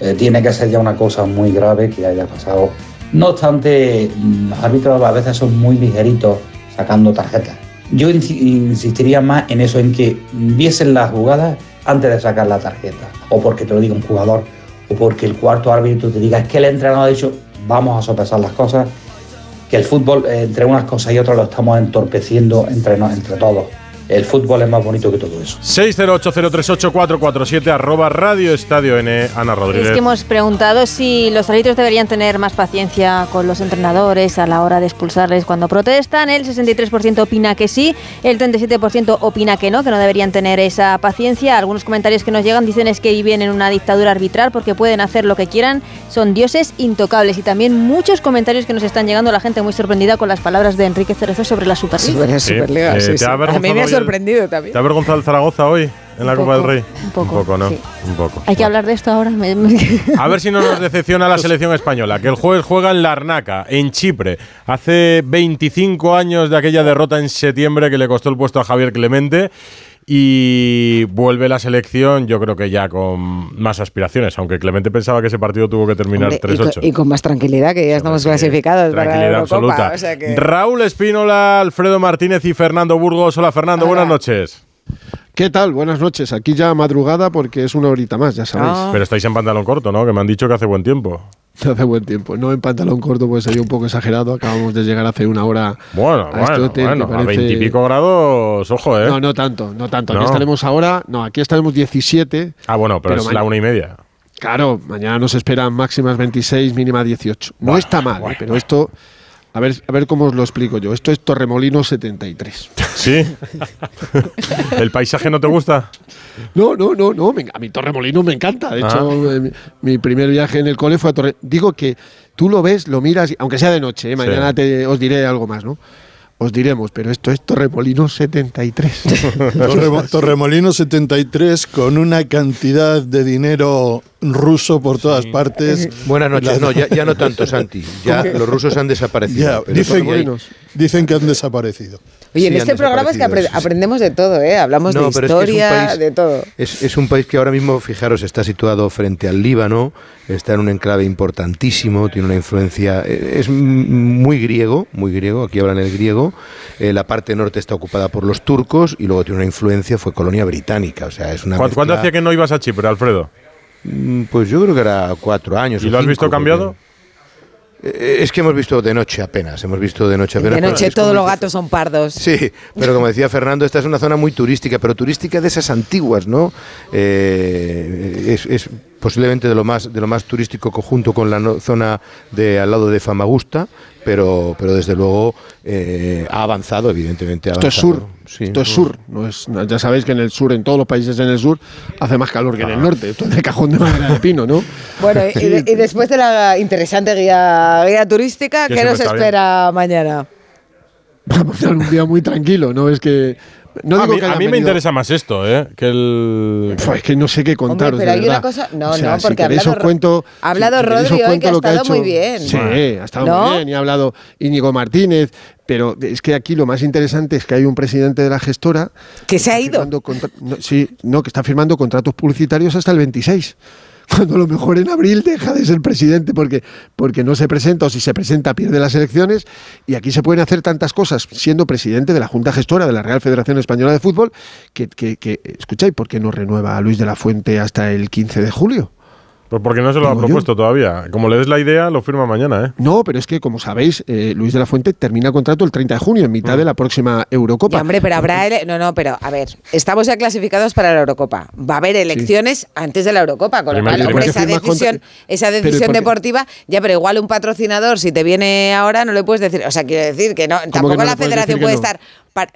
eh, tiene que ser ya una cosa muy grave que haya pasado. No obstante, mm, los árbitros a veces son muy ligeritos sacando tarjetas. Yo insi- insistiría más en eso, en que viesen las jugadas antes de sacar la tarjeta, o porque te lo diga un jugador, o porque el cuarto árbitro te diga, es que el entrenador ha dicho, vamos a sopesar las cosas, que el fútbol, eh, entre unas cosas y otras, lo estamos entorpeciendo entre, entre todos. El fútbol es más bonito que todo eso. 608038447 arroba Radio Estadio N. Ana Rodríguez. Es que hemos preguntado si los árbitros deberían tener más paciencia con los entrenadores a la hora de expulsarles cuando protestan. El 63% opina que sí, el 37% opina que no, que no deberían tener esa paciencia. Algunos comentarios que nos llegan dicen es que viven en una dictadura arbitral porque pueden hacer lo que quieran, son dioses intocables. Y también muchos comentarios que nos están llegando, la gente muy sorprendida con las palabras de Enrique Cerezo sobre la Superliga. La Sí, Superliga, eh, sí, ¿te sí. A mí me ha sorprendido también. ¿Te ha avergonzado el Zaragoza hoy en la Un Copa del poco, Rey? un poco, ¿no? sí. Un poco. Hay que hablar de esto ahora. A ver si no nos decepciona la selección española, que el jueves juega en Larnaca, en Chipre. Hace 25 años de aquella derrota en septiembre que le costó el puesto a Javier Clemente. Y vuelve la selección, yo creo que ya con más aspiraciones, aunque Clemente pensaba que ese partido tuvo que terminar Hombre, y, 3-8. con, y con más tranquilidad, que ya estamos clasificados para la Tranquilidad absoluta. o sea que- Raúl Espínola, Alfredo Martínez y Fernando Burgos. Hola Fernando, buenas noches. ¿Qué tal? Buenas noches. Aquí ya madrugada porque es una horita más, ya sabéis. Ah. Pero estáis en pantalón corto, ¿no? Que me han dicho que hace buen tiempo. [LAUGHS] Hace buen tiempo. No en pantalón corto, pues sería un poco exagerado. Acabamos de llegar hace una hora Bueno, a este bueno, hotel. bueno, que a parece- 20 y pico grados, ojo, ¿eh? No, no tanto, no tanto. Aquí No. estaremos ahora. No, aquí estaremos 17. Ah, bueno, pero, Pero es la una y media. Claro, mañana nos esperan máximas 26, mínima 18. No está mal, ¿eh? pero esto. A ver, a ver cómo os lo explico yo. Esto es Torremolino 73. ¿Sí? ¿El paisaje no te gusta? No, no, no, no. a mí Torremolinos me encanta. De hecho, eh, mi, mi primer viaje en el cole fue a Torre. Digo que tú lo ves, lo miras, aunque sea de noche. ¿eh? Mañana te, os diré algo más, ¿no? Os diremos, pero esto es Torremolinos 73. [LAUGHS] Torremo- [LAUGHS] Torremolino 73 con una cantidad de dinero ruso por todas partes. [LAUGHS] Buenas noches. No, ya, ya no tanto, Santi. Ya los rusos han desaparecido. Ya, Pero dicen, todavía hay- dicen que han desaparecido. Oye, en Sí, este programa es que apre- aprendemos de todo, ¿eh? Hablamos No, de es que es historia, país- de todo. Es, es un país que ahora mismo, fijaros, está situado frente al Líbano, está en un enclave importantísimo, tiene una influencia, eh, es muy griego, muy griego, aquí hablan el griego, eh, la parte norte está ocupada por los turcos y luego tiene una influencia, fue colonia británica, o sea, es una ¿Cuánto, cuánto mezcla- hacía que no ibas a Chipre, Alfredo? Mm, Pues yo creo que era cuatro años. ¿Y o lo has cinco, visto cambiado? porque- Eh, Es que hemos visto de noche apenas, hemos visto de noche apenas. De noche todos como los gatos son pardos. Sí, pero como decía Fernando, esta es una zona muy turística, pero turística de esas antiguas, ¿no? Eh, es, es posiblemente de lo más de lo más turístico conjunto con la no- zona de al lado de Famagusta, pero pero desde luego eh, ha avanzado, evidentemente. Ha Esto es sur. Sí. Esto es sur. No es, ya sabéis que en el sur, en todos los países en el sur, hace más calor que en el norte. Esto es de cajón de madera de pino, ¿no? Bueno, y, de- [LAUGHS] y después de la interesante guía, guía turística, Que ¿qué nos bien. espera mañana? Vamos a dar un día muy tranquilo, ¿no? Es que. No a digo mí, que a mí me venido- interesa más esto, ¿eh? Que el. Uf, es que no sé qué contaros. pero de hay una verdad. cosa- no, O sea, no, si porque ha queréis hablado os cuento. Ha hablado si Rodri hoy, que ha lo ha estado muy bien. Sí, ha estado ¿No? muy bien. Y ha hablado Íñigo Martínez. Pero es que aquí lo más interesante es que hay un presidente de la gestora. Que se ha ido. no, sí, no, que está firmando contratos publicitarios hasta el 26. Cuando a lo mejor en abril deja de ser presidente porque, porque no se presenta o si se presenta pierde las elecciones. Y aquí se pueden hacer tantas cosas siendo presidente de la Junta Gestora de la Real Federación Española de Fútbol que, escucháis, ¿por qué no renueva a Luis de la Fuente hasta el 15 de julio? Pues porque no se lo ha yo. propuesto todavía. Como le des la idea, lo firma mañana, ¿eh? No, pero es que, como sabéis, eh, Luis de la Fuente termina contrato el 30 de junio, en mitad de la próxima Eurocopa. Ya, hombre, pero habrá. ele- No, no, pero a ver, estamos ya clasificados para la Eurocopa. Va a haber elecciones antes de la Eurocopa, con lo cual, hombre, esa decisión, deportiva, ya, pero igual un patrocinador, si te viene ahora, no le puedes decir. O sea, quiero decir que no, tampoco no la federación puede no? estar.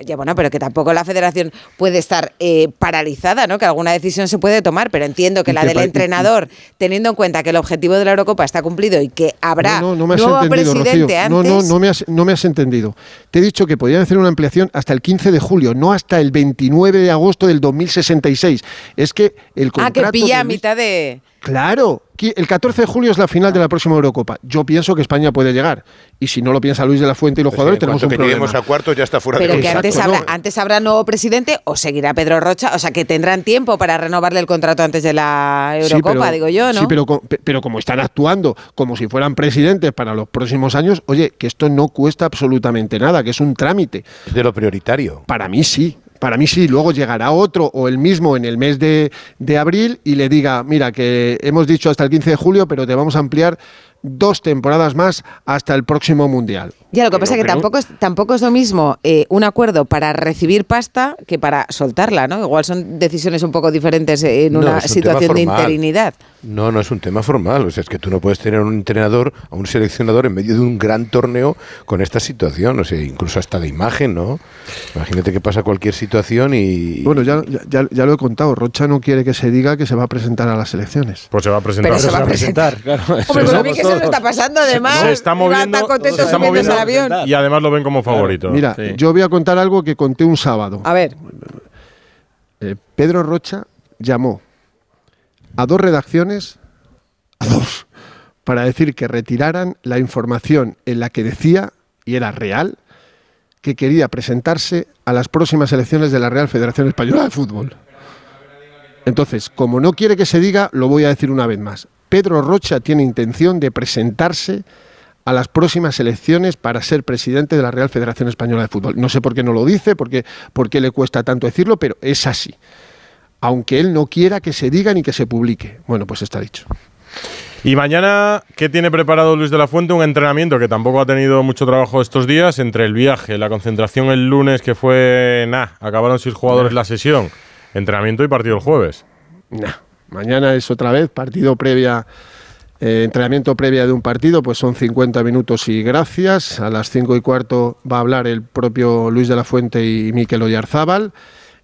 Ya, bueno, pero que tampoco la federación puede estar eh, paralizada, ¿no? Que alguna decisión se puede tomar, pero entiendo que Y la que del entrenador, teniendo en cuenta que el objetivo de la Eurocopa está cumplido y que habrá No, no, no me has nuevo entendido, presidente antes. No, no, no me, has, no me has entendido. Te he dicho que podían hacer una ampliación hasta el 15 de julio, no hasta el 29 de agosto del 2066. Es que el Ah, contrato. que pilla de a mitad de. Claro, el 14 de julio es la final de la próxima Eurocopa. Yo pienso que España puede llegar. Y si no lo piensa Luis de la Fuente y los jugadores, en tenemos un que problema. lleguemos a cuartos ya está fuera Pero de que Exacto, antes ¿no? habrá, antes habrá nuevo presidente o seguirá Pedro Rocha, o sea que tendrán tiempo para renovarle el contrato antes de la Sí, Eurocopa, pero- digo yo, ¿no? Sí, pero, pero como están actuando como si fueran presidentes para los próximos años, oye, que esto no cuesta absolutamente nada, que es un trámite. Es de lo prioritario. Para mí sí. Para mí sí, luego llegará otro o el mismo en el mes de, de abril y le diga, mira, que hemos dicho hasta el 15 de julio, pero te vamos a ampliar dos temporadas más hasta el próximo Mundial. Ya, lo que pasa es que pero- tampoco es, tampoco es lo mismo eh, un acuerdo para recibir pasta que para soltarla, ¿no? Igual son decisiones un poco diferentes en No, una situación de interinidad. No, no es un tema formal. O sea, es que tú no puedes tener un entrenador o un seleccionador en medio de un gran torneo con esta situación. O sea, incluso hasta de imagen, ¿no? Imagínate que pasa cualquier situación y. Bueno, ya, ya, ya- lo he contado, Rocha no quiere que se diga que se va a presentar a las elecciones. Pues se va a presentar. Pero se va a presentar. claro. Hombre, pues a mí que se lo está pasando además. Se está moviendo, tan contento se está subiéndose al moviendo avión. y además lo ven como favorito. Mira, Sí. yo voy a contar algo que conté un sábado. A ver. Eh, Pedro Rocha llamó a dos redacciones, a dos, para decir que retiraran la información en la que decía, y era real, que quería presentarse a las próximas elecciones de la Real Federación Española de Fútbol. Entonces, como no quiere que se diga, lo voy a decir una vez más. Pedro Rocha tiene intención de presentarse a las próximas elecciones para ser presidente de la Real Federación Española de Fútbol. No sé por qué no lo dice, por qué, por qué le cuesta tanto decirlo, pero es así. Aunque él no quiera que se diga ni que se publique. Bueno, pues está dicho. Y mañana, ¿qué tiene preparado Luis de la Fuente? Un entrenamiento que tampoco ha tenido mucho trabajo estos días, entre el viaje, la concentración el lunes, que fue, nah, acabaron seis jugadores la sesión, entrenamiento y partido el jueves. Nah, mañana es otra vez partido previa, eh, entrenamiento previa de un partido, pues son 50 minutos y gracias. A las 5 y cuarto va a hablar el propio Luis de la Fuente y Miquel Oyarzábal.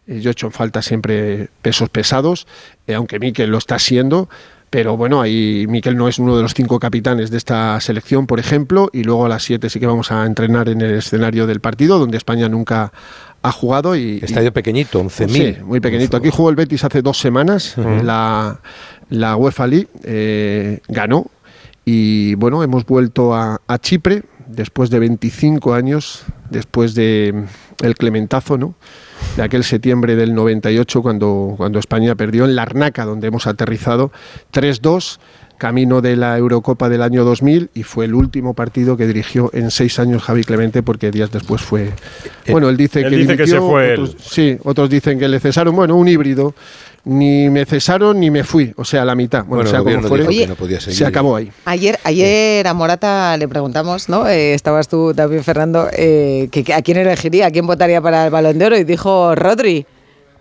Eh, Yo he hecho en falta siempre pesos pesados, eh, aunque Miquel lo está siendo. Pero bueno, ahí Miquel no es uno de los cinco capitanes de esta selección, por ejemplo, y luego a las 7 sí que vamos a entrenar en el escenario del partido, donde España nunca ha jugado. Y, Estadio y- pequeñito, 11.000. Sí, muy pequeñito. Aquí jugó el Betis hace dos semanas, Ujú. la, la UEFA League eh, ganó y bueno, hemos vuelto a, a Chipre después de 25 años, después de mm, el clementazo, ¿no? De aquel septiembre del 98 cuando, cuando España perdió en Larnaca, donde hemos aterrizado 3-2 camino de la Eurocopa del año 2000 y fue el último partido que dirigió en seis años Javi Clemente porque días después fue... Bueno, él dice él que dice que dimitió, se fue otros- él. Sí, otros dicen que le cesaron, bueno, un híbrido. Ni me cesaron ni me fui, o sea, la mitad. Bueno, Bueno, sea como gobierno fuere, dijo que no podía seguir. se acabó ahí. Ayer, ayer a Morata le preguntamos, ¿no? Eh, estabas tú también, Fernando, eh, que, que a quién elegiría, a quién votaría para el Balón de Oro y dijo Rodri.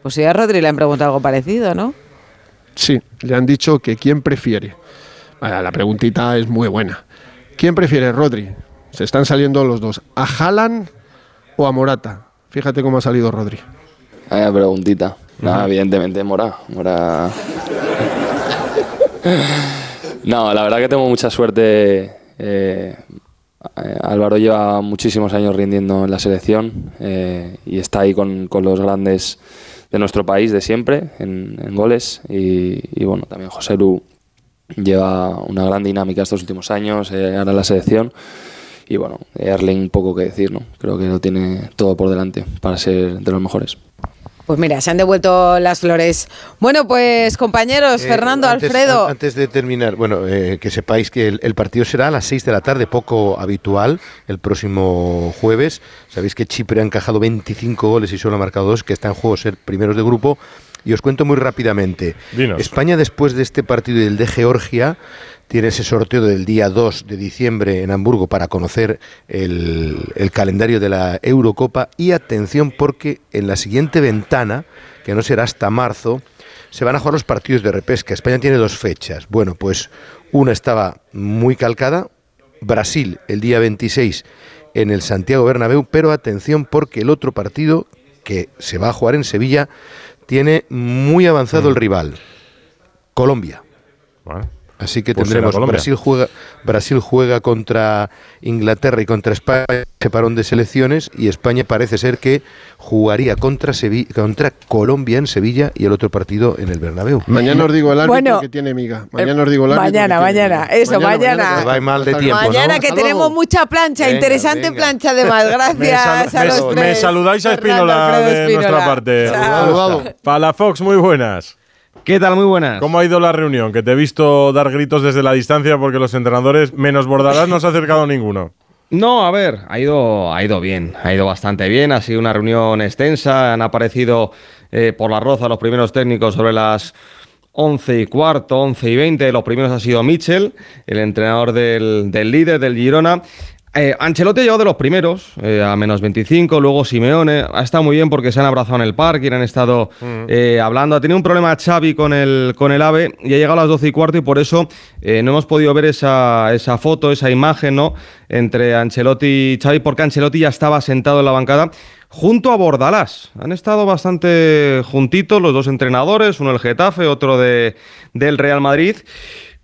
Pues si a Rodri le han preguntado algo parecido, ¿no? Sí, le han dicho que quién prefiere. Vaya, la preguntita es muy buena. ¿Quién prefiere, Rodri? Se están saliendo los dos. ¿A Haaland o a Morata? Fíjate cómo ha salido Rodri. Vaya preguntita. No, evidentemente Mora. Mora. no, la verdad que tengo mucha suerte. eh, eh, Álvaro lleva muchísimos años rindiendo en la selección eh, y está ahí con, con los grandes de nuestro país de siempre en, goles. Y, y bueno, también José Lu lleva una gran dinámica estos últimos años, eh, ahora en la selección. Y bueno, Erling poco que decir, ¿no? Creo que lo tiene todo por delante para ser de los mejores. Pues mira, se han devuelto las flores. Bueno, pues compañeros, Eh, Fernando, antes- Alfredo. an- Antes de terminar, bueno, eh, que sepáis que el, el partido será a las 6 de la tarde, poco habitual, el próximo jueves. Sabéis que Chipre ha encajado 25 goles y solo ha marcado dos, que está en juego ser primeros de grupo. Y os cuento muy rápidamente. España, después de este partido y el de Georgia, tiene ese sorteo del día 2 de diciembre en Hamburgo para conocer el, el calendario de la Eurocopa. Y atención, porque en la siguiente ventana, que no será hasta marzo, se van a jugar los partidos de repesca. España tiene dos fechas. Bueno, pues una estaba muy calcada, Brasil el día 26 en el Santiago Bernabéu, pero atención porque el otro partido que se va a jugar en Sevilla tiene muy avanzado el rival, Colombia. Así que tendremos. Brasil juega Brasil juega contra Inglaterra y contra España parón de selecciones y España parece ser que jugaría contra Sevi- contra Colombia en Sevilla y el otro partido en el Bernabéu. Mañana os digo el árbitro Bueno, que tiene miga. Mañana os digo el árbitro. Mañana, que mañana, eso, mañana. Vais mal de tiempo, ¿no? Mañana que Hasta tenemos luego. mucha plancha, Venga, interesante venga. plancha además. [LAUGHS] Gracias a me, los me tres. saludáis a Espínola de nuestra parte. Saludado. Palafox, muy buenas. ¿Qué tal? Muy buenas. ¿Cómo ha ido la reunión? Que te he visto dar gritos desde la distancia porque los entrenadores, menos Bordalás, no se ha acercado ninguno. No, a ver, ha ido, ha ido bien, ha ido bastante bien, ha sido una reunión extensa, han aparecido eh, por la roza los primeros técnicos sobre las 11 y cuarto, 11 y 20, los primeros ha sido Mitchell, el entrenador del, del líder del Girona. Eh, Ancelotti ha llegado de los primeros, eh, a menos 25, luego Simeone, ha estado muy bien porque se han abrazado en el parque han estado eh, hablando. Ha tenido un problema Xavi con el, con el AVE y ha llegado a las 12 y cuarto y por eso no hemos podido ver esa, esa foto, esa imagen, ¿no? Entre Ancelotti y Xavi, porque Ancelotti ya estaba sentado en la bancada junto a Bordalás. Han estado bastante juntitos los dos entrenadores, uno del Getafe, otro de, del Real Madrid.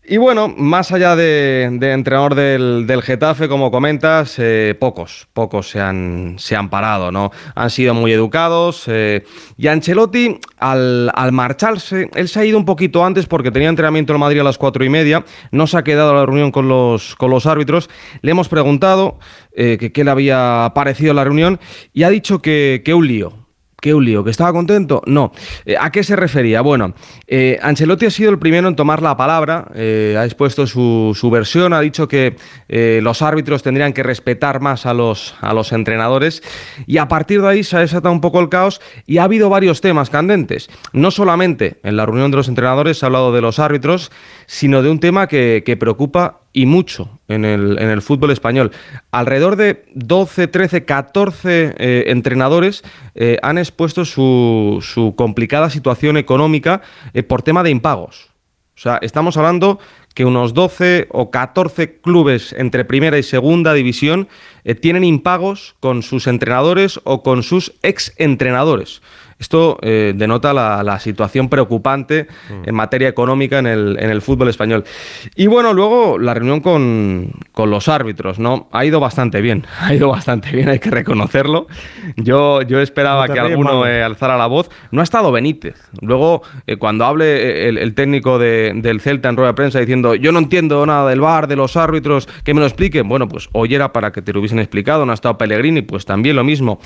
Y bueno, más allá de, entrenador del, Getafe, como comentas, eh, pocos, pocos se han, se han parado, ¿no? Han sido muy educados. eh, y Ancelotti, al, marcharse, él se ha ido un poquito antes porque tenía entrenamiento en Madrid a las cuatro y media, no se ha quedado a la reunión con los, con los árbitros. Le hemos preguntado eh, qué le había parecido la reunión y ha dicho que, que un lío. ¿Qué un lío? ¿Que estaba contento? No. Eh, ¿A qué se refería? Bueno, eh, Ancelotti ha sido el primero en tomar la palabra, eh, ha expuesto su, su versión, ha dicho que los árbitros tendrían que respetar más a los, a los entrenadores y a partir de ahí se ha desatado un poco el caos y ha habido varios temas candentes. No solamente en la reunión de los entrenadores se ha hablado de los árbitros, sino de un tema que, que preocupa y mucho en el, en el fútbol español. Alrededor de 12, 13, 14 eh, entrenadores eh, han expuesto su, su complicada situación económica eh, por tema de impagos. O sea, estamos hablando que unos 12 o 14 clubes entre primera y segunda división eh, tienen impagos con sus entrenadores o con sus ex entrenadores. Esto eh, denota la, la situación preocupante en materia económica en el, en el fútbol español. Y bueno, luego la reunión con, con los árbitros, ¿no? Ha ido bastante bien, [LAUGHS] ha ido bastante bien, hay que reconocerlo. Yo, yo esperaba No que alguno eh, alzara la voz. No ha estado Benítez. Luego, eh, cuando hable el, el técnico de- del Celta en rueda de prensa diciendo yo no entiendo nada del VAR, de los árbitros, que me lo expliquen. Bueno, pues hoy era para que te lo hubiesen explicado. No ha estado Pellegrini, pues también lo mismo.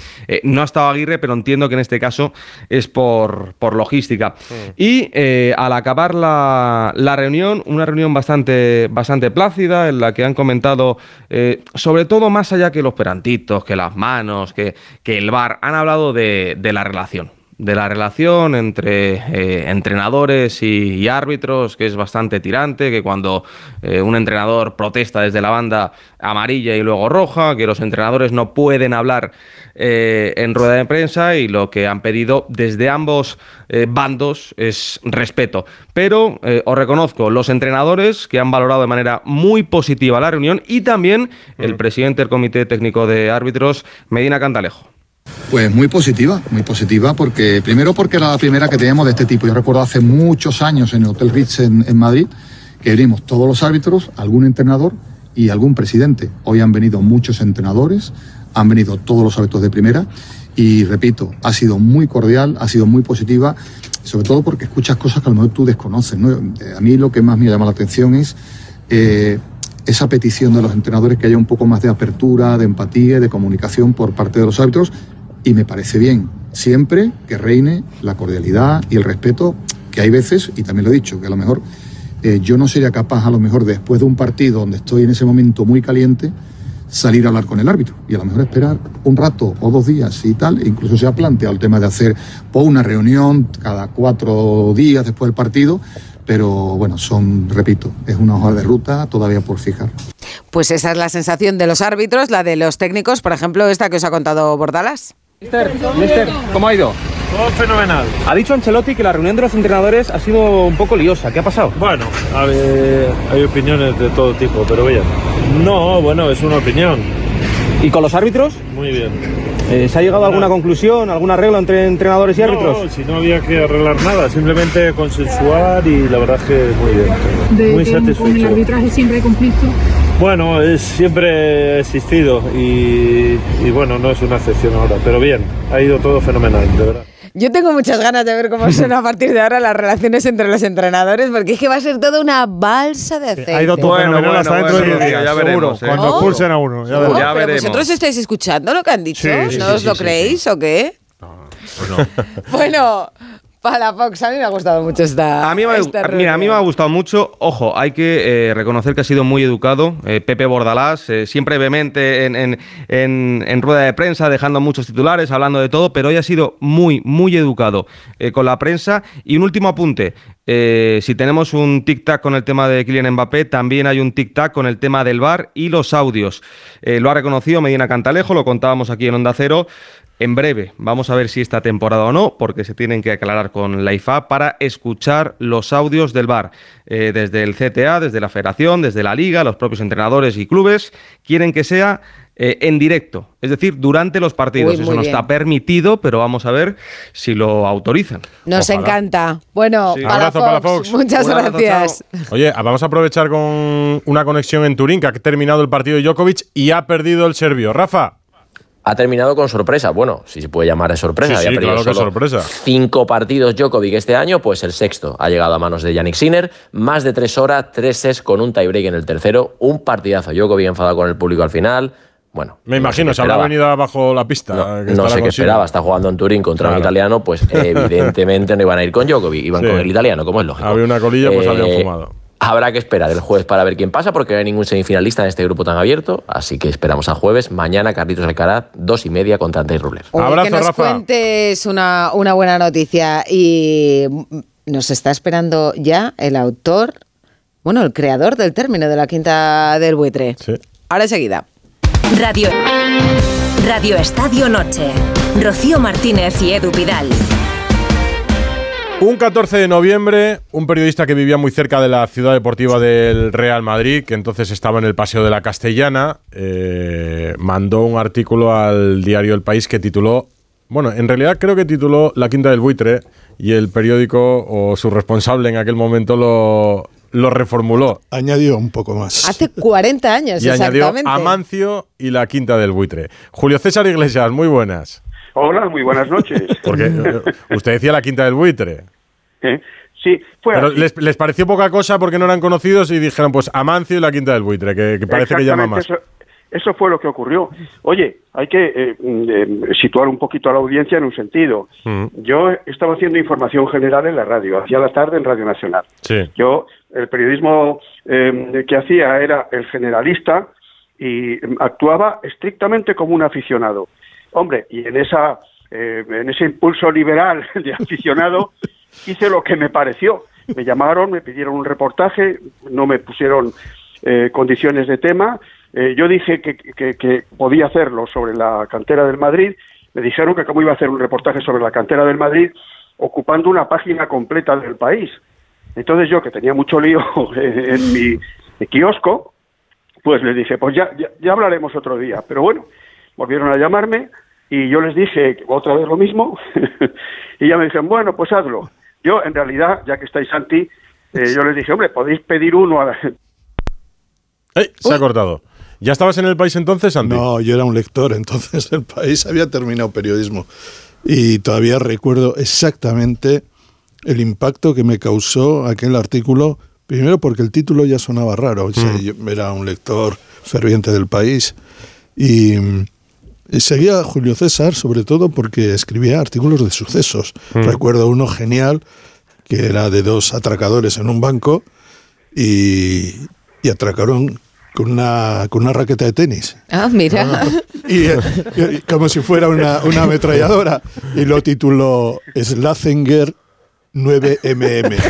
No ha estado Aguirre, pero entiendo que en este caso es por, por logística. Y eh, al acabar la, la reunión, una reunión bastante, bastante plácida, en la que han comentado, eh, sobre todo más allá que los perantitos, que las manos, que, que el bar, han hablado de, de la relación. De la relación entre eh, entrenadores y, y árbitros, que es bastante tirante, que cuando eh, un entrenador protesta desde la banda amarilla y luego roja, que los entrenadores no pueden hablar eh, en rueda de prensa y lo que han pedido desde ambos bandos es respeto. Pero os reconozco, los entrenadores que han valorado de manera muy positiva la reunión y también el presidente del Comité Técnico de Árbitros, Medina Cantalejo. Pues muy positiva, muy positiva, porque primero porque era la primera que teníamos de este tipo. Yo recuerdo hace muchos años en el Hotel Ritz en, Madrid que venimos todos los árbitros, algún entrenador y algún presidente. Hoy han venido muchos entrenadores, han venido todos los árbitros de primera y repito, ha sido muy cordial, ha sido muy positiva, sobre todo porque escuchas cosas que a lo mejor tú desconoces. ¿no? A mí lo que más me llama la atención es eh, esa petición de los entrenadores que haya un poco más de apertura, de empatía de comunicación por parte de los árbitros y me parece bien, siempre que reine la cordialidad y el respeto, que hay veces, y también lo he dicho, que a lo mejor eh, yo no sería capaz, a lo mejor después de un partido donde estoy en ese momento muy caliente, salir a hablar con el árbitro y a lo mejor esperar un rato o dos días y tal. Incluso se ha planteado el tema de hacer pues, una reunión cada cuatro días después del partido, pero bueno, son, repito, es una hoja de ruta todavía por fijar. Pues esa es la sensación de los árbitros, la de los técnicos, por ejemplo, esta que os ha contado Bordalas. Mister, mister, ¿cómo ha ido? Todo fenomenal. Ha dicho Ancelotti que la reunión de los entrenadores ha sido un poco liosa. ¿Qué ha pasado? Bueno, a ver, hay opiniones de todo tipo, pero bien. No, bueno, es una opinión. ¿Y con los árbitros? Muy bien. Eh, ¿Se ha llegado a alguna conclusión, alguna regla entre entrenadores y árbitros? No, si no había que arreglar nada, simplemente consensuar y la verdad es que muy bien. De muy que con el satisfecho. arbitraje siempre hay conflicto. Bueno, es, siempre ha existido y, y bueno, no es una excepción ahora, pero bien, ha ido todo fenomenal, de verdad. Yo tengo muchas ganas de ver cómo [LAUGHS] son a partir de ahora las relaciones entre los entrenadores, porque es que va a ser toda una balsa de aceite. Ha ido todo Bueno, bueno, hasta dentro bueno, de 10 ya días, veremos, seguro. ¿eh? Cuando Oh. expulsen a uno, ya Oh, veremos. Ya pero veremos. vosotros estáis escuchando lo que han dicho, Sí, ¿no sí, os lo sí, sí, creéis o qué? [LAUGHS] bueno, para Fox, a mí me ha gustado mucho esta. A mí me, ha- esta mira, a mí me ha gustado mucho. Ojo, hay que eh, reconocer que ha sido muy educado. eh, Pepe Bordalás, eh, siempre vehemente en, en- en- en rueda de prensa, dejando muchos titulares, hablando de todo, pero hoy ha sido muy, muy educado con la prensa. Y un último apunte. Eh, si tenemos un tic-tac con el tema de Kylian Mbappé, también hay un tic-tac con el tema del VAR y los audios. Eh, lo ha reconocido Medina Cantalejo, lo contábamos aquí en Onda Cero. En breve, vamos a ver si esta temporada o no, porque se tienen que aclarar con la IFA para escuchar los audios del VAR. Eh, desde el CTA, desde la Federación, desde la Liga, los propios entrenadores y clubes quieren que sea eh, en directo, es decir, durante los partidos. Uy, Eso no bien. está permitido, pero vamos a ver si lo autorizan. Nos Ojalá. encanta. Bueno, Sí. para, Abrazo Fox, para Fox. muchas Un abrazo, gracias. Oye, vamos a aprovechar con una conexión en Turín, que ha terminado el partido de Djokovic y ha perdido el serbio. Rafa. Ha terminado con sorpresa. Bueno, si se puede llamar de sorpresa. Sí, sí, Había perdido claro solo sorpresa. Cinco partidos Djokovic este año, pues el sexto ha llegado a manos de Yannick Sinner. Más de tres horas, tres sets con un tiebreak en el tercero. Un partidazo. Djokovic enfadado con el público al final. Bueno, Me imagino, se habrá venido abajo la pista. que No sé qué esperaba, está jugando en Turín contra un italiano, pues [LAUGHS] evidentemente no iban a ir con Djokovic, iban Sí. con el italiano, como es lógico. Había una colilla, pues Eh, habían fumado. Habrá que esperar el jueves para ver quién pasa, porque no hay ningún semifinalista en este grupo tan abierto, así que esperamos a jueves. Mañana Carlitos Alcaraz, dos y media contra Andrei Rublev. Que nos cuentes una, una buena noticia. Y nos está esperando ya el autor, bueno, el creador del término de la quinta del buitre. Ahora enseguida. Radio, Radio Estadio Noche. Rocío Martínez y Edu Pidal. Un 14 de noviembre, un periodista que vivía muy cerca de la ciudad deportiva del Real Madrid, que entonces estaba en el Paseo de la Castellana, eh, mandó un artículo al diario El País que tituló, bueno, en realidad creo que tituló La Quinta del Buitre y el periódico o su responsable en aquel momento lo, lo reformuló. Añadió un poco más. Hace 40 años, Y añadió exactamente. Amancio y La Quinta del Buitre. Julio César Iglesias, muy buenas. Hola, muy buenas noches. [LAUGHS] Porque eh, usted decía La Quinta del Buitre. ¿Eh? Sí, fue Pero les, les pareció poca cosa porque no eran conocidos y dijeron, pues Amancio y la Quinta del Buitre, que, que parece que llama más. Eso, eso fue lo que ocurrió. Oye, hay que eh, situar un poquito a la audiencia en un sentido. Mm, Yo estaba haciendo información general en la radio, hacía la tarde en Radio Nacional. Sí. Yo, el periodismo eh, que hacía era el generalista y actuaba estrictamente como un aficionado. Hombre, y en esa eh, en ese impulso liberal [LAUGHS] de aficionado hice lo que me pareció. Me llamaron, me pidieron un reportaje, no me pusieron eh, condiciones de tema. Eh, yo dije que, que- que podía hacerlo sobre la cantera del Madrid. Me dijeron que cómo iba a hacer un reportaje sobre la cantera del Madrid ocupando una página completa del país. Entonces yo, que tenía mucho lío [LAUGHS] en mi, mi kiosco, pues les dije, pues ya, ya, ya hablaremos otro día. Pero bueno, volvieron a llamarme y yo les dije otra vez lo mismo [LAUGHS] y ya me dijeron, bueno, pues hazlo. Yo, en realidad, ya que estáis Santi, eh, yo les dije, hombre, podéis pedir uno a la... ¡Ey! Se ha cortado. ¿Ya estabas en el país entonces, Andy? No, yo era un lector, entonces el país había terminado periodismo. Y todavía recuerdo exactamente el impacto que me causó aquel artículo, primero porque el título ya sonaba raro, o sea, Mm. yo era un lector ferviente del país. Y, y seguía a Julio César, sobre todo porque escribía artículos de sucesos. Mm. Recuerdo uno genial, que era de dos atracadores en un banco, y, y atracaron con una, con una raqueta de tenis. Ah, mira. Y, eh, y- como si fuera una, una ametralladora. Y lo tituló Slazenger 9mm.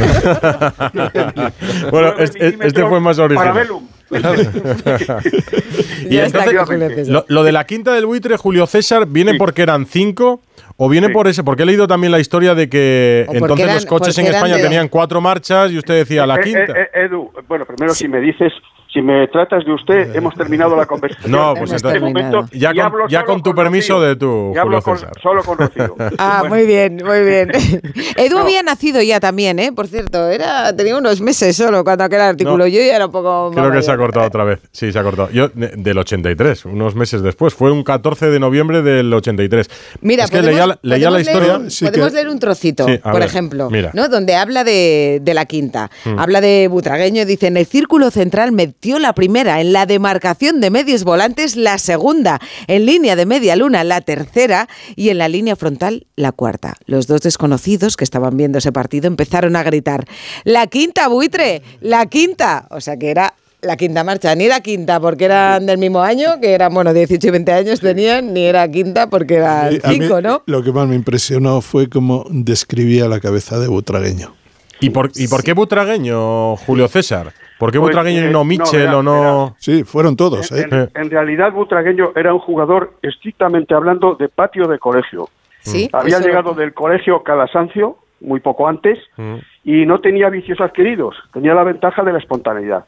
[LAUGHS] bueno, es- es- este fue más original. Parabellum. [LAUGHS] y entonces, lo, lo de la quinta del buitre, Julio César, ¿viene porque eran cinco ¿O viene Sí. por ese? Porque he leído también la historia de que entonces eran- los coches en España de- tenían cuatro marchas y usted decía la Eh, quinta. eh, eh, Edu, bueno, primero si me dices, si me tratas de usted, hemos terminado la conversación. No, pues en este momento. Ya y con- hablo ya con tu permiso Rocío. de tu, Y hablo con- solo con [LAUGHS] Rocío. Ah, Bueno. muy bien, muy bien. [LAUGHS] Edu había nacido ya también, ¿eh? Por cierto, era tenía unos meses solo cuando aquel artículo. No. Yo ya era un poco más Creo que se ha cortado otra vez. Sí, se ha cortado. Yo, de- del 83, unos meses después. Fue un 14 de noviembre del 83. Mira, es que podemos- leía, la- leía la podemos leer historia. un- podemos leer un trocito, Sí, por ver, ejemplo, mira. ¿no? donde habla de, de la quinta. Mm. Habla de Butragueño, dice, en el círculo central metió la primera, en la demarcación de medios volantes la segunda, en línea de media luna la tercera y en la línea frontal la cuarta. Los dos desconocidos que estaban viendo ese partido empezaron a gritar, la quinta buitre, la quinta. O sea que era... La quinta marcha, ni era quinta porque eran del mismo año, que eran, bueno, 18 y 20 años tenían, ni era quinta porque eran 5, ¿no? Lo que más me impresionó fue cómo describía la cabeza de Butragueño. ¿Y por, ¿Y por qué Butragueño, Julio César? ¿Por qué Pues, Butragueño eh, y no no, Michel o no...? Sí, fueron todos. ¿eh? En, en realidad, Butragueño era un jugador estrictamente hablando de patio de colegio. Sí, Había eso- llegado del colegio Calasancio muy poco antes Mm. y no tenía vicios adquiridos, tenía la ventaja de la espontaneidad.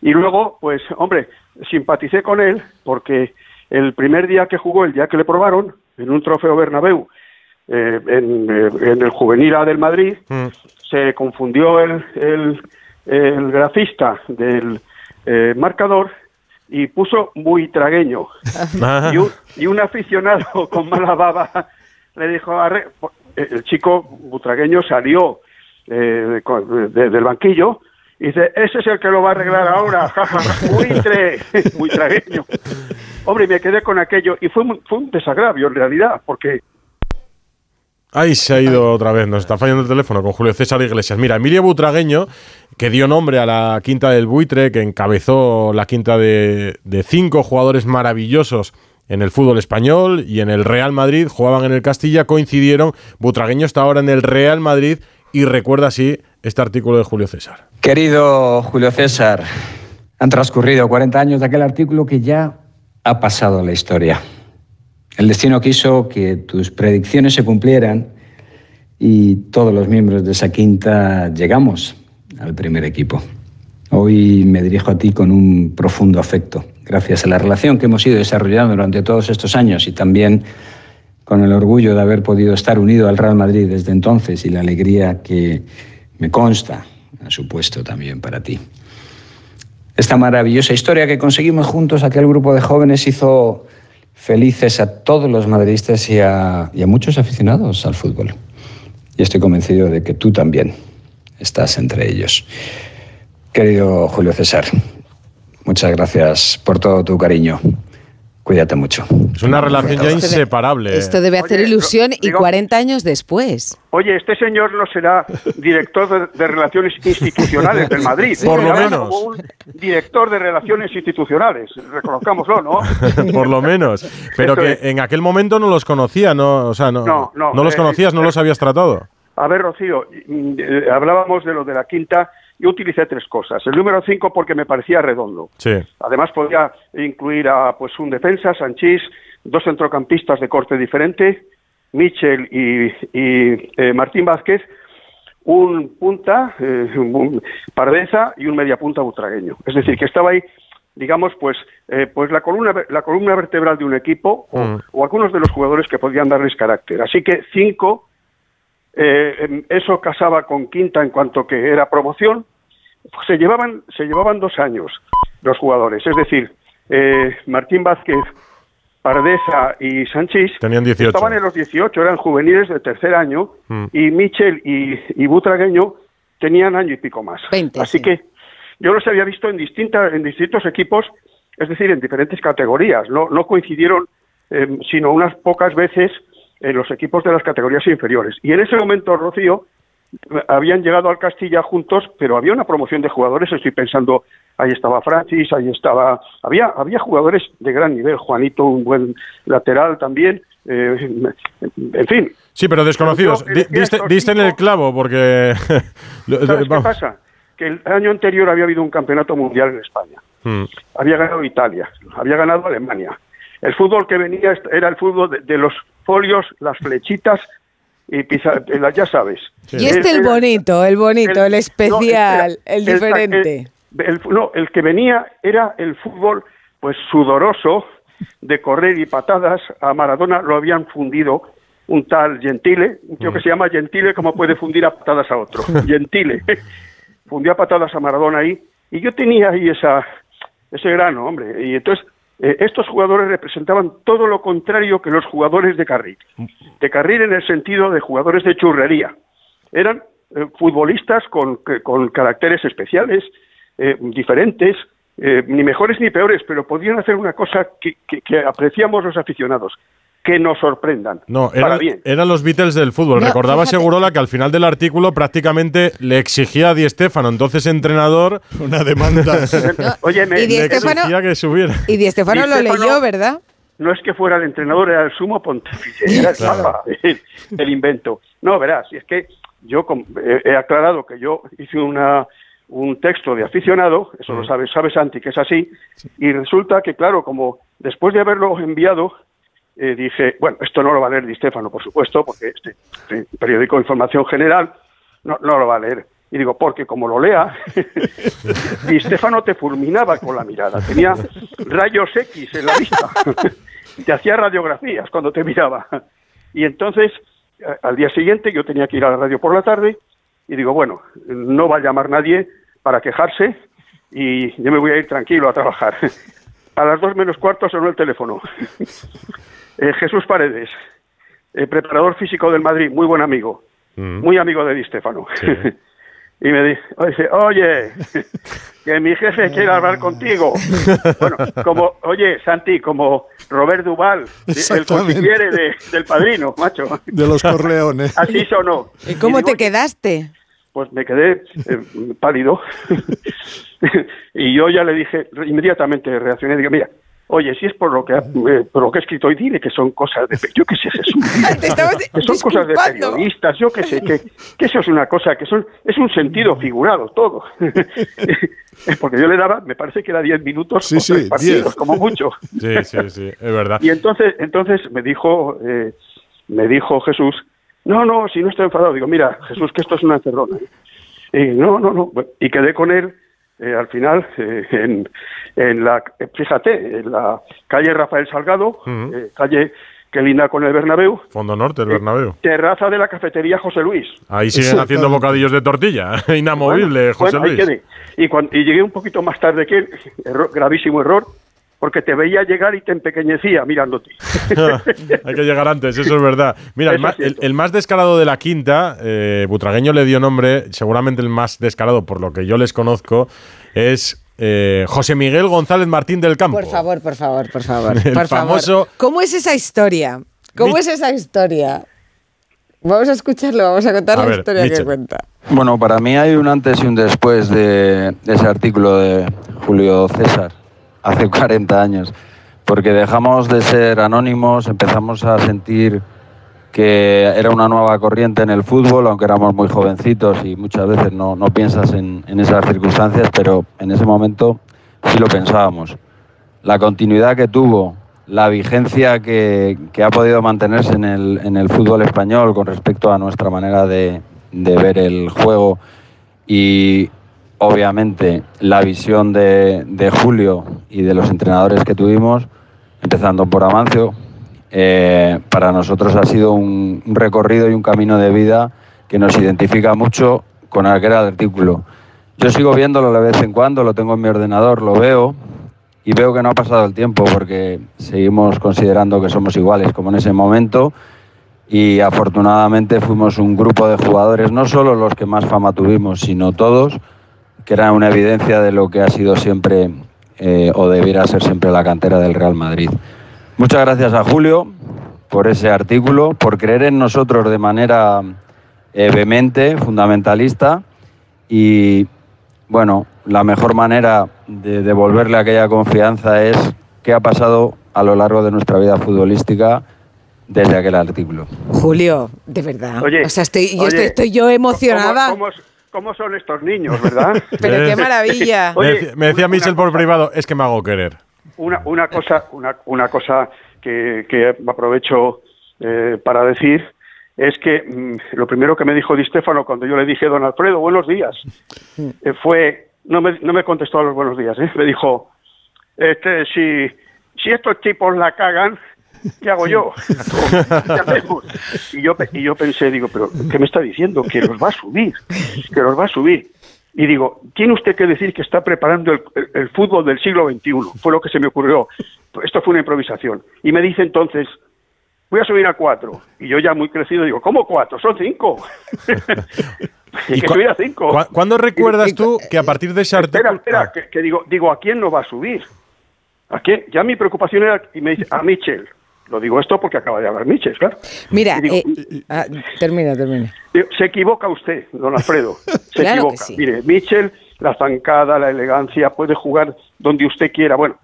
Y luego, pues, hombre, simpaticé con él porque el primer día que jugó, el día que le probaron, en un trofeo Bernabéu, eh, en, eh, en el Juvenil A del Madrid, Mm. se confundió el, el, el grafista del eh, marcador y puso muy tragueño. y, un, y un aficionado [LAUGHS] con mala baba le dijo, "Arre-". el chico butragueño salió eh, con- de- del banquillo y dice, ese es el que lo va a arreglar ahora, buitre, [LAUGHS] muy tragueño. Hombre, me quedé con aquello y fue, fue un desagravio en realidad, porque Ahí se ha ido otra vez, nos está fallando el teléfono con Julio César Iglesias. Mira, Emilio Butragueño, que dio nombre a la quinta del buitre, que encabezó la quinta de, cinco jugadores maravillosos en el fútbol español y en el Real Madrid, jugaban en el Castilla, coincidieron. Butragueño está ahora en el Real Madrid y recuerda así este artículo de Julio César. Querido Julio César, han transcurrido 40 años de aquel artículo que ya ha pasado la historia. El destino quiso que tus predicciones se cumplieran y todos los miembros de esa quinta llegamos al primer equipo. Hoy me dirijo a ti con un profundo afecto, gracias a la relación que hemos ido desarrollando durante todos estos años y también con el orgullo de haber podido estar unido al Real Madrid desde entonces y la alegría que me consta ha supuesto también para ti. Esta maravillosa historia que conseguimos juntos, aquel grupo de jóvenes hizo felices a todos los madridistas y a, y a muchos aficionados al fútbol. Y estoy convencido de que tú también estás entre ellos. Querido Julio César, muchas gracias por todo tu cariño. Cuídate mucho. Es una relación ya inseparable. Esto debe hacer ilusión y 40 años después. Oye, este señor no será director de, de Relaciones Institucionales del Madrid. Por lo menos. como un director de Relaciones Institucionales, reconozcámoslo, ¿no? Por lo menos. Pero Eso que es. en aquel momento no los conocía, ¿no? O sea, no, No, no, los eh, conocías, no eh, los habías tratado. A ver, Rocío, mm, eh, hablábamos de lo de la quinta. Yo utilicé tres cosas. El número cinco porque me parecía redondo. Sí. Además podía incluir a pues un defensa, Sanchís, dos centrocampistas de corte diferente, Michel y, y, eh, Martín Vázquez, un punta, eh, un Pardeza y un mediapunta butragueño. Es decir, que estaba ahí, digamos, pues, eh, pues la columna la columna vertebral de un equipo o, Mm. o algunos de los jugadores que podían darles carácter. Así que cinco, eh, eso casaba con quinta en cuanto que era promoción. Se llevaban se llevaban dos años los jugadores, es decir, eh, Martín Vázquez, Pardeza y Sanchís Tenían 18. estaban en los 18, eran juveniles de tercer año Mm. y Michel y, y Butragueño tenían año y pico más. Así que yo los había visto en, distintas, en distintos equipos, es decir, en diferentes categorías. No, no coincidieron, eh, sino unas pocas veces en los equipos de las categorías inferiores. Y en ese momento, Rocío, habían llegado al Castilla juntos, pero había una promoción de jugadores. Estoy pensando, ahí estaba Francis, ahí estaba. Había, había jugadores de gran nivel. Juanito, un buen lateral también. eh, en fin, Sí, pero desconocidos. Diste, en el clavo porque... [LAUGHS] ¿Sabes [LAUGHS] qué pasa? Que el año anterior había habido un campeonato mundial en España. Mm. Había ganado Italia, había ganado Alemania. El fútbol que venía era el fútbol de, de los folios, las flechitas y pisa- eh, ya sabes. Y este el eh, bonito, el bonito, el, no, especial, espera, el diferente. el- el- no, el que venía era el fútbol, pues sudoroso, de correr y patadas. A Maradona lo habían fundido un tal Gentile, un tío que se llama Gentile, como puede fundir a patadas a otro. [LAUGHS] Gentile. Fundió a patadas a Maradona ahí. Y yo tenía ahí esa, ese grano, hombre. Y entonces, eh, estos jugadores representaban todo lo contrario que los jugadores de carril. De carril en el sentido de jugadores de churrería eran eh, futbolistas con, con caracteres especiales, eh, diferentes, ni mejores ni peores, pero podían hacer una cosa que apreciamos los aficionados, que nos sorprendan. No, para eran, bien. eran los Beatles del fútbol. No, Recordaba fíjate. Segurola que al final del artículo prácticamente le exigía a Di Stéfano, entonces entrenador, una demanda. [LAUGHS] [LAUGHS] Oye, me- Y Di le Stéfano- exigía que subiera. Y Di Stefano Di lo Stéfano- leyó, ¿verdad? No es que fuera el entrenador, era el sumo pontífice, era el Claro. papa [LAUGHS] el, el invento. No, verás, y es que yo com- he, he aclarado que yo hice una, un texto de aficionado, eso lo sabes, sabes, Santi, que es así, y resulta que, claro, como después de haberlo enviado, eh, dije, bueno, esto no lo va a leer Di Stefano, por supuesto, porque este, periódico de información general no, no lo va a leer. Y digo, porque como lo lea, [LAUGHS] Di Stefano te fulminaba con la mirada, tenía rayos X en la vista, [LAUGHS] te hacía radiografías cuando te miraba. Y entonces, al día siguiente, yo tenía que ir a la radio por la tarde, y digo, bueno, no va a llamar nadie para quejarse, y yo me voy a ir tranquilo a trabajar. [LAUGHS] A las dos menos cuarto sonó el teléfono. Eh, Jesús Paredes, eh, preparador físico del Madrid, muy buen amigo, muy amigo de Di Stefano. [LAUGHS] y me dice, oye, oye, [LAUGHS] que mi jefe quiere hablar contigo. Bueno, como, oye, Santi, como Robert Duval, el de, del padrino, macho. De los Corleones. [LAUGHS] Así sonó. ¿Y cómo digo, te quedaste? pues me quedé eh, pálido y yo ya le dije inmediatamente reaccioné digo mira oye si es por lo que ha- eh, por lo que he escrito hoy dile que son cosas de yo qué sé Jesús [LAUGHS] Te estabas [LAUGHS] que son cosas de periodistas yo qué sé que, que eso es una cosa que son es un sentido figurado todo [LAUGHS] porque yo le daba me parece que era 10 minutos Sí, o sí, tres partidos 10. como mucho Sí, sí, sí, es verdad. y entonces, entonces me dijo, eh, me dijo Jesús, no, no, si no estoy enfadado. Digo, mira, Jesús, que esto es una encerrona. Y no, no, no. Y quedé con él eh, al final eh, en, en la, eh, fíjate, en la calle Rafael Salgado, eh, calle que linda con el Bernabéu, Fondo Norte, el Bernabéu. terraza de la cafetería José Luis. Ahí siguen haciendo bocadillos de tortilla. [LAUGHS] Inamovible, Bueno, José bueno, Luis. Y, cuan- y llegué un poquito más tarde que él, error- gravísimo error, porque te veía llegar y te empequeñecía mirándote. [LAUGHS] Hay que llegar antes, eso es verdad. Mira, el más, es cierto. el- el más descarado de la quinta, eh, Butragueño le dio nombre, seguramente el más descarado por lo que yo les conozco, es eh, José Miguel González Martín del Campo. Por favor, por favor, por favor. [LAUGHS] El por favor. ¿Cómo es esa historia? ¿Cómo Mi- es esa historia? Vamos a escucharlo, vamos a contar A la ver, historia que cuenta. Bueno, para mí hay un antes y un después de ese artículo de Julio César, hace [LAUGHS] 40 años, porque dejamos de ser anónimos, empezamos a sentir que era una nueva corriente en el fútbol, aunque éramos muy jovencitos y muchas veces no, no piensas en, esas circunstancias, pero en ese momento sí lo pensábamos. La continuidad que tuvo, la vigencia que, que ha podido mantenerse en el, en el fútbol español con respecto a nuestra manera de, de ver el juego y obviamente la visión de, Julio y de los entrenadores que tuvimos, empezando por Amancio, eh, para nosotros ha sido un, un recorrido y un camino de vida que nos identifica mucho con aquel artículo. Yo sigo viéndolo de vez en cuando, lo tengo en mi ordenador, lo veo y veo que no ha pasado el tiempo porque seguimos considerando que somos iguales como en ese momento y afortunadamente fuimos un grupo de jugadores, no solo los que más fama tuvimos, sino todos, que eran una evidencia de lo que ha sido siempre eh, o debiera ser siempre la cantera del Real Madrid. Muchas gracias a Julio por ese artículo, por creer en nosotros de manera eh, vehemente, fundamentalista y bueno, la mejor manera de devolverle aquella confianza es qué ha pasado a lo largo de nuestra vida futbolística desde aquel artículo. Julio, de verdad. Oye, o sea, estoy, yo oye, estoy, estoy yo emocionada. ¿Cómo, cómo, cómo son estos niños, verdad? [LAUGHS] Pero qué maravilla. Me Oye, decía, me decía Michel por privado, es que me hago querer. Una, una cosa, una, una cosa que, que aprovecho eh, para decir es que mm, lo primero que me dijo Di Stefano cuando yo le dije, don Alfredo, buenos días, eh, fue, no me, no me contestó a los buenos días, ¿eh? me dijo, este, si, si estos tipos la cagan, ¿qué hago yo? [LAUGHS] Y, yo y yo pensé, digo, pero ¿qué me está diciendo? Que los va a subir, que los va a subir. Y digo, tiene usted que decir que está preparando el, el- el fútbol del siglo XXI. Fue lo que se me ocurrió. Esto fue una improvisación. Y me dice entonces, voy a subir a cuatro. Y yo ya muy crecido digo, ¿cómo cuatro? Son cinco. [LAUGHS] y que cua- subir a cinco. ¿Cu- ¿Cuándo recuerdas Y- tú que a partir de ese Espera, espera, que, que digo, digo, ¿a quién no va a subir? ¿A quién? Ya mi preocupación era, y me dice, a Mitchell. Lo digo esto porque acaba de hablar Mitchell, claro. Mira, digo, eh, ah, termina, termina. Digo, Se equivoca usted, don Alfredo. [LAUGHS] Se Claro equivoca. sí. Mire, Mitchell, la zancada, la elegancia, puede jugar donde usted quiera. Bueno,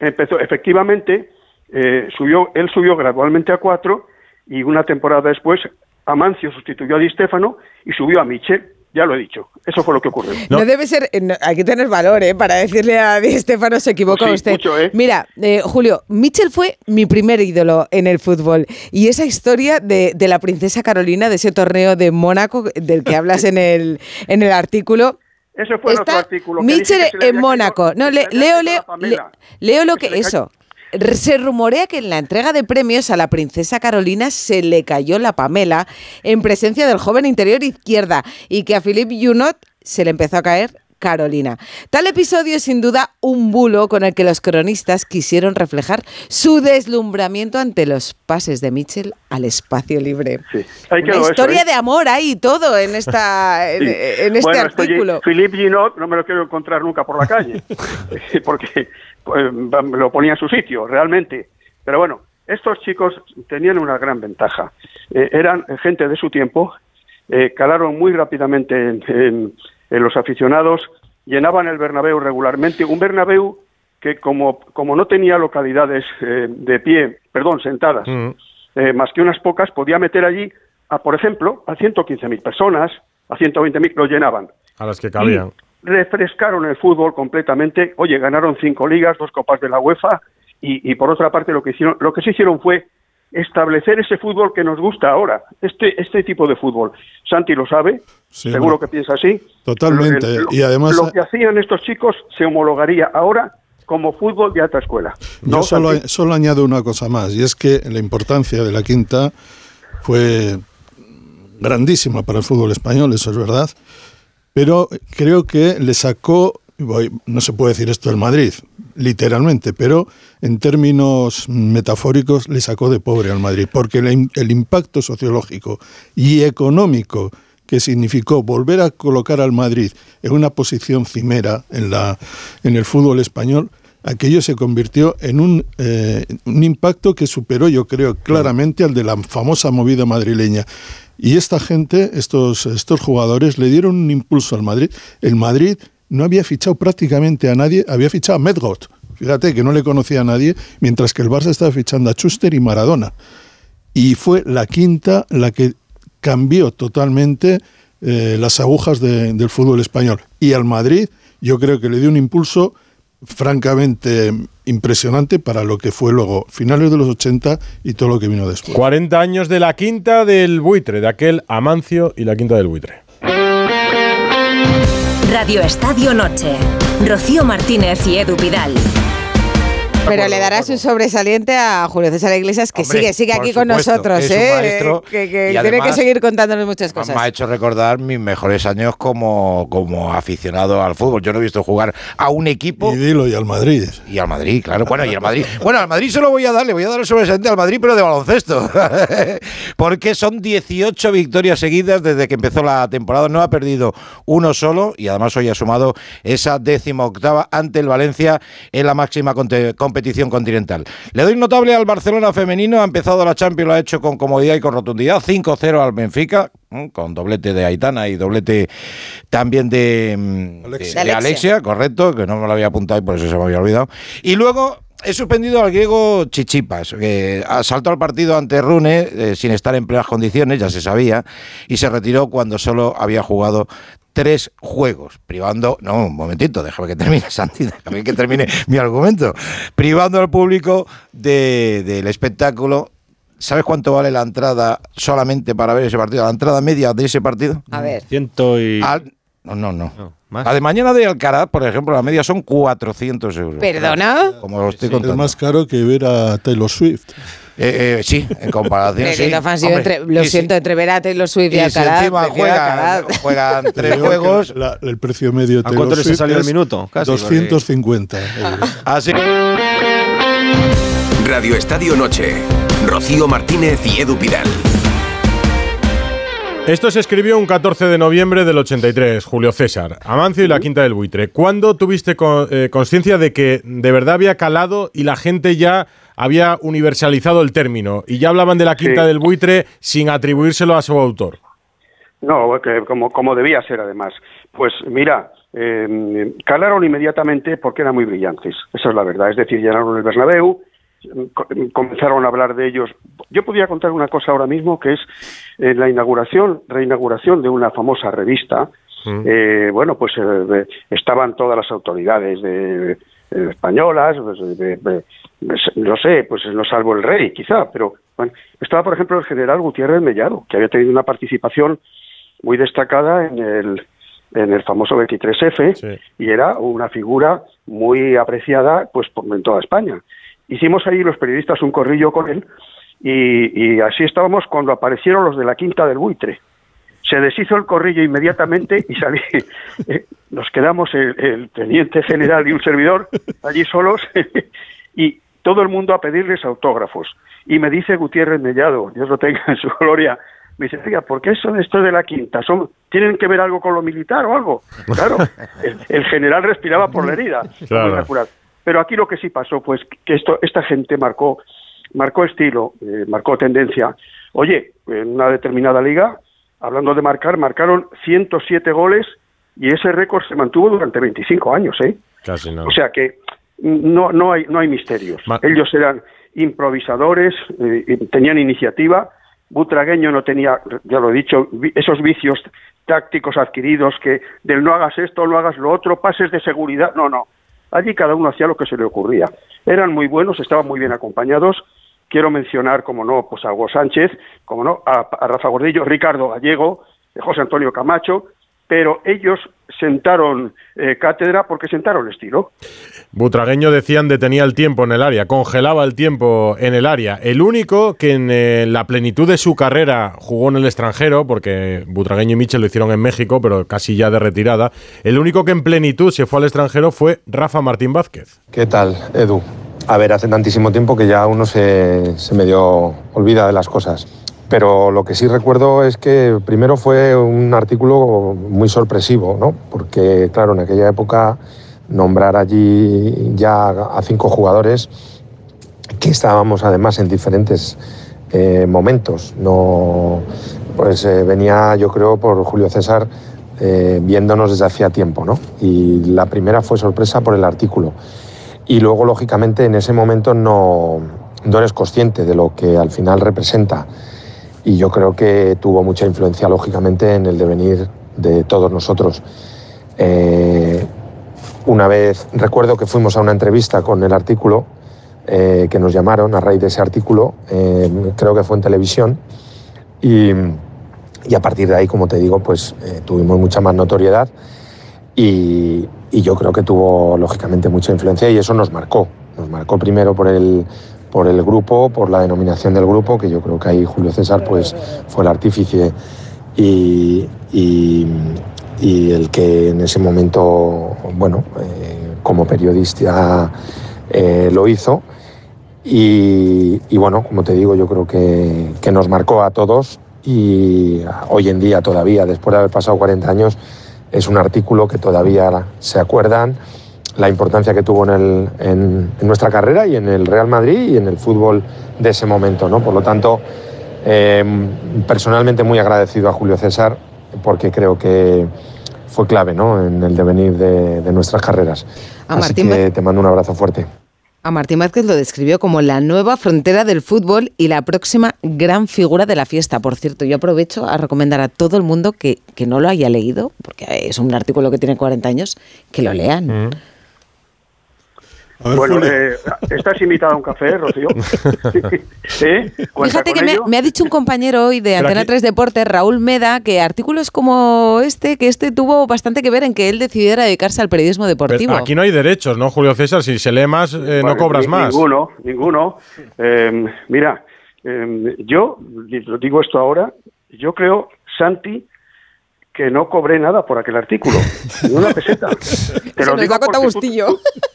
empezó, efectivamente, eh, subió, él subió gradualmente a cuatro y una temporada después Amancio sustituyó a Di Stefano y subió a Mitchell. Ya lo he dicho. Eso fue lo que ocurrió. No, debe ser, eh, no, hay que tener valor, ¿eh? Para decirle a Di Estefano se equivoca Pues sí, usted. mucho, ¿eh? Mira, eh, Julio, Mitchell fue mi primer ídolo en el fútbol. Y esa historia de, de la princesa Carolina, de ese torneo de Mónaco del que hablas en el, en el artículo. Ese fue el otro Está artículo. que dice Mitchell en Mónaco. No, le- leo, leo, leo lo Que eso. Se rumorea que en la entrega de premios a la princesa Carolina se le cayó la Pamela en presencia del joven interior izquierda y que a Philippe Junot se le empezó a caer Carolina. Tal episodio es sin duda un bulo con el que los cronistas quisieron reflejar su deslumbramiento ante los pases de Mitchell al espacio libre. Una eso, historia ¿eh? de amor ahí todo en esta en, Sí. en este Bueno, artículo. Philippe Ginot no me lo quiero encontrar nunca por la calle, [LAUGHS] porque pues, me lo ponía en su sitio, realmente. Pero bueno, estos chicos tenían una gran ventaja. Eh, eran gente de su tiempo, eh, calaron muy rápidamente en, en- en los aficionados, llenaban el Bernabéu regularmente, un Bernabéu que como, como no tenía localidades eh, de pie, perdón, sentadas, eh, más que unas pocas, podía meter allí, a, por ejemplo, a 115.000 personas, a 120.000, lo llenaban. A las que cabían. Refrescaron el fútbol completamente. Oye, ganaron cinco ligas, dos copas de la UEFA y, y por otra parte lo que hicieron, lo que sí hicieron fue establecer ese fútbol que nos gusta ahora, este este tipo de fútbol. Santi lo sabe, Sí, seguro que piensa así. Totalmente. Lo- Y además- lo que hacían estos chicos se homologaría ahora como fútbol de alta escuela. Yo ¿No, solo, Santi? solo añado una cosa más, y es que la importancia de la quinta fue grandísima para el fútbol español, eso es verdad, pero creo que le sacó, no se puede decir esto del Madrid, literalmente, pero en términos metafóricos le sacó de pobre al Madrid, porque el, el impacto sociológico y económico que significó volver a colocar al Madrid en una posición cimera en, la, en el fútbol español, aquello se convirtió en un, eh, un impacto que superó, yo creo, claramente al de la famosa movida madrileña. Y esta gente, estos, estos jugadores, le dieron un impulso al Madrid. El Madrid no había fichado prácticamente a nadie, había fichado a Medgot. Fíjate que no le conocía a nadie, mientras que el Barça estaba fichando a Schuster y Maradona. Y fue la quinta la que cambió totalmente eh, las agujas de- del fútbol español. Y al Madrid yo creo que le dio un impulso francamente impresionante para lo que fue luego finales de los 80 y todo lo que vino después. 40 años de la quinta del buitre, de aquel Amancio y la quinta del buitre. Radio Estadio Noche. Rocío Martínez y Edu Vidal. Pero le darás un sobresaliente a Julio César Iglesias, que Hombre, sigue, sigue aquí con supuesto, nosotros, es un ¿eh? maestro que, que y tiene que además seguir contándonos muchas cosas. Me ha hecho recordar mis mejores años como, como aficionado al fútbol. Yo no he visto jugar a un equipo. Y dilo, y al Madrid. Y al Madrid, claro. Bueno, y al Madrid. [LAUGHS] Bueno, al Madrid se lo voy a dar, le voy a dar el sobresaliente al Madrid, pero de baloncesto. [LAUGHS] Porque son 18 victorias seguidas desde que empezó la temporada. No ha perdido uno solo y además hoy ha sumado esa décima octava ante el Valencia en la máxima conte- competición continental. Le doy notable al Barcelona femenino. Ha empezado la Champions, lo ha hecho con comodidad y con rotundidad. 5-0 al Benfica, mm, con doblete de Aitana y doblete también de, mm, de Alexia, correcto, que no me lo había apuntado y por eso se me había olvidado. Y luego he suspendido al griego Chichipas, que asaltó al partido ante Rune eh, sin estar en plenas condiciones, ya se sabía, y se retiró cuando solo había jugado tres juegos, privando, no, un momentito, déjame que termine, [LAUGHS] Santi, déjame que termine mi argumento, privando al público de- del espectáculo ¿sabes cuánto vale la entrada solamente para ver ese partido? La entrada media de ese partido. A ver. Ciento y... Al- no, no, no. La de mañana de Alcaraz, por ejemplo, la media son 400 euros. ¿Perdona? Como lo estoy Es contando. más caro que ver a Taylor Swift. Eh, eh, sí, en comparación. Sí. que entre- lo y si- siento, entre ver a Taylor Swift y, y si Alcaraz, encima prefiero juegan, juegan tres [LAUGHS] que juegos. la- el precio medio de ¿A cuánto les salido el minuto? Casi, 250 euros. Así. Radio Estadio Noche. Rocío Martínez y Edu Pidal. Esto se escribió un 14 de noviembre del 83, Julio César, Amancio y la Quinta del Buitre. ¿Cuándo tuviste con- eh, conciencia de que de verdad había calado y la gente ya había universalizado el término y ya hablaban de la Quinta Sí. del Buitre sin atribuírselo a su autor? No, que como, como debía ser además. Pues mira, eh, calaron inmediatamente porque eran muy brillantes, esa es la verdad. Es decir, llenaron el Bernabéu, comenzaron a hablar de ellos. Yo podría contar una cosa ahora mismo que es eh, la inauguración, reinauguración de una famosa revista. Eh, bueno, pues eh, estaban todas las autoridades de, eh, españolas, pues, de- de- de- no sé, pues no salvo el rey, quizá, pero bueno, estaba, por ejemplo, el general Gutiérrez Mellado, que había tenido una participación muy destacada en el, en el famoso 23F y era una figura muy apreciada pues por, en toda España. Hicimos ahí los periodistas un corrillo con él y, y así estábamos cuando aparecieron los de la Quinta del Buitre. Se deshizo el corrillo inmediatamente y salí. [LAUGHS] eh, Nos quedamos el, el teniente general y un servidor allí solos [LAUGHS] y todo el mundo a pedirles autógrafos. Y me dice Gutiérrez Mellado, Dios lo tenga en su [LAUGHS] gloria, me dice, oiga, ¿por qué son estos de la quinta? ¿Son, ¿Tienen que ver algo con lo militar o algo? Claro, el, el general respiraba por la herida. Claro. Pero aquí lo que sí pasó, pues, que esto, esta gente marcó, marcó estilo, eh, marcó tendencia. Oye, en una determinada liga, hablando de marcar, marcaron 107 goles y ese récord se mantuvo durante 25 años, ¿eh? Casi no. O sea que no, no, hay, no hay misterios. Ellos eran improvisadores, eh, tenían iniciativa. Butragueño no tenía, ya lo he dicho, esos vicios tácticos adquiridos que del no hagas esto, no hagas lo otro, pases de seguridad. No, no. Allí cada uno hacía lo que se le ocurría. Eran muy buenos, estaban muy bien acompañados. Quiero mencionar, como no, pues a Hugo Sánchez, como no, a, a Rafa Gordillo, Ricardo Gallego, José Antonio Camacho, pero ellos sentaron eh, cátedra porque sentaron estilo. Butragueño decían detenía el tiempo en el área, congelaba el tiempo en el área. El único que en eh, la plenitud de su carrera jugó en el extranjero, porque Butragueño y Michel lo hicieron en México, pero casi ya de retirada, el único que en plenitud se fue al extranjero fue Rafa Martín Vázquez. ¿Qué tal, Edu? A ver, hace tantísimo tiempo que ya uno se, se medio olvida de las cosas. Pero lo que sí recuerdo es que primero fue un artículo muy sorpresivo, ¿no? Porque, claro, en aquella época nombrar allí ya a cinco jugadores que estábamos además en diferentes eh, momentos. No, pues eh, venía, yo creo, por Julio César eh, viéndonos desde hacía tiempo, ¿no? Y la primera fue sorpresa por el artículo. Y luego, lógicamente, en ese momento no, no eres consciente de lo que al final representa. Y yo creo que tuvo mucha influencia, lógicamente, en el devenir de todos nosotros. Eh, una vez recuerdo que fuimos a una entrevista con el artículo, eh, que nos llamaron a raíz de ese artículo, eh, creo que fue en televisión, y, a partir de ahí, como te digo, pues tuvimos mucha más notoriedad y, y yo creo que tuvo lógicamente mucha influencia y eso nos marcó. Nos marcó primero por el, por el grupo, por la denominación del grupo, que yo creo que ahí Julio César pues, fue el artífice y, y- el que en ese momento, bueno, eh, como periodista eh, lo hizo. Y, y bueno, como te digo, yo creo que, que nos marcó a todos y hoy en día todavía, después de haber pasado 40 años, es un artículo que todavía se acuerdan la importancia que tuvo en, el- en- en nuestra carrera y en el Real Madrid y en el fútbol de ese momento. ¿no? Por lo tanto, eh, personalmente muy agradecido a Julio César porque creo que fue clave ¿no? en el devenir de, de nuestras carreras. A Así Martín que te mando un abrazo fuerte. A Martín Vázquez lo describió como la nueva frontera del fútbol y la próxima gran figura de la fiesta. Por cierto, yo aprovecho a recomendar a todo el mundo que, que no lo haya leído, porque es un artículo que tiene 40 años, que lo lean. Bueno, eh, ¿estás invitada a un café, Rocío? [LAUGHS] ¿Eh? ¿Cuenta Fíjate que me, ha dicho un compañero hoy de Antena aquí- 3 Deportes, Raúl Meda, que artículos como este, que este tuvo bastante que ver en que él decidiera dedicarse al periodismo deportivo. Pero aquí no hay derechos, ¿no, Julio César? Si se lee más, eh, no cobras ni- más. Ninguno, ninguno. Eh, mira, eh, yo lo digo esto ahora, yo creo, Santi, que no cobré nada por aquel artículo, ni una peseta. [LAUGHS] Te Se lo nos digo tú- Bustillo.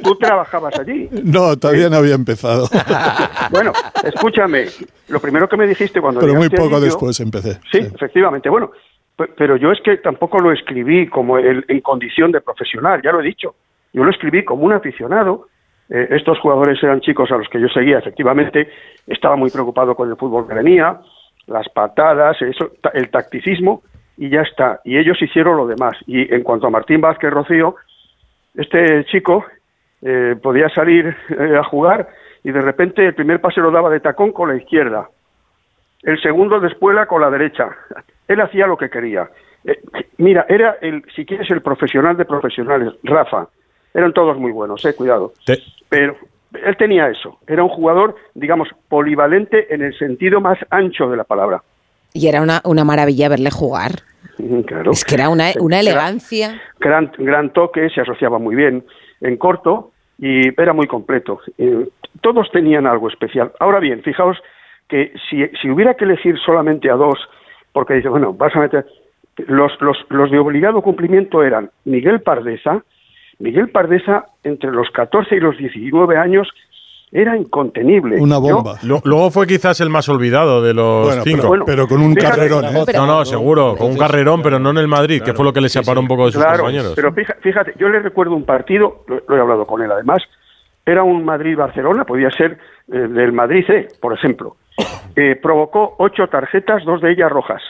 Tú, trabajabas allí. No, todavía no había empezado. [LAUGHS] Bueno, escúchame, lo primero que me dijiste cuando Pero muy poco allí, después empecé. Sí, efectivamente. Bueno, pe- pero yo es que tampoco lo escribí como el- en condición de profesional, ya lo he dicho. Yo lo escribí como un aficionado. Eh, estos jugadores eran chicos a los que yo seguía, efectivamente. Estaba muy preocupado con el fútbol que venía, las patadas, eso, el tacticismo, y ya está. Y ellos hicieron lo demás. Y en cuanto a Martín Vázquez Rocío, este chico eh, podía salir eh, a jugar y de repente el primer pase lo daba de tacón con la izquierda el segundo de espuela con la derecha. Él hacía lo que quería. Eh, mira, era el, si quieres, el profesional de profesionales, Rafa. Eran todos muy buenos, eh, cuidado. Te- Pero él tenía eso. Era un jugador, digamos, polivalente en el sentido más ancho de la palabra. Y era una, una maravilla verle jugar. Claro. Es que era una, una Era- elegancia. gran, gran toque, se asociaba muy bien en corto y era muy completo. Eh, todos tenían algo especial. Ahora bien, fijaos que si, si hubiera que elegir solamente a dos, porque dice, bueno, vas a meter. Los, los, los de obligado cumplimiento eran Miguel Pardesa. Miguel Pardesa, entre los 14 y los 19 años, era incontenible. Una bomba. Luego fue quizás el más olvidado de los Bueno, cinco. pero, pero con un Fíjate, carrerón, ¿eh? no, no, seguro, con un carrerón, pero no en el Madrid, que fue lo que le separó un poco de sus Claro, compañeros. pero fíjate, yo le recuerdo un partido, lo, lo he hablado con él además, era un Madrid-Barcelona, podía ser eh, del Madrid C, por ejemplo. Eh, provocó ocho tarjetas, dos de ellas rojas,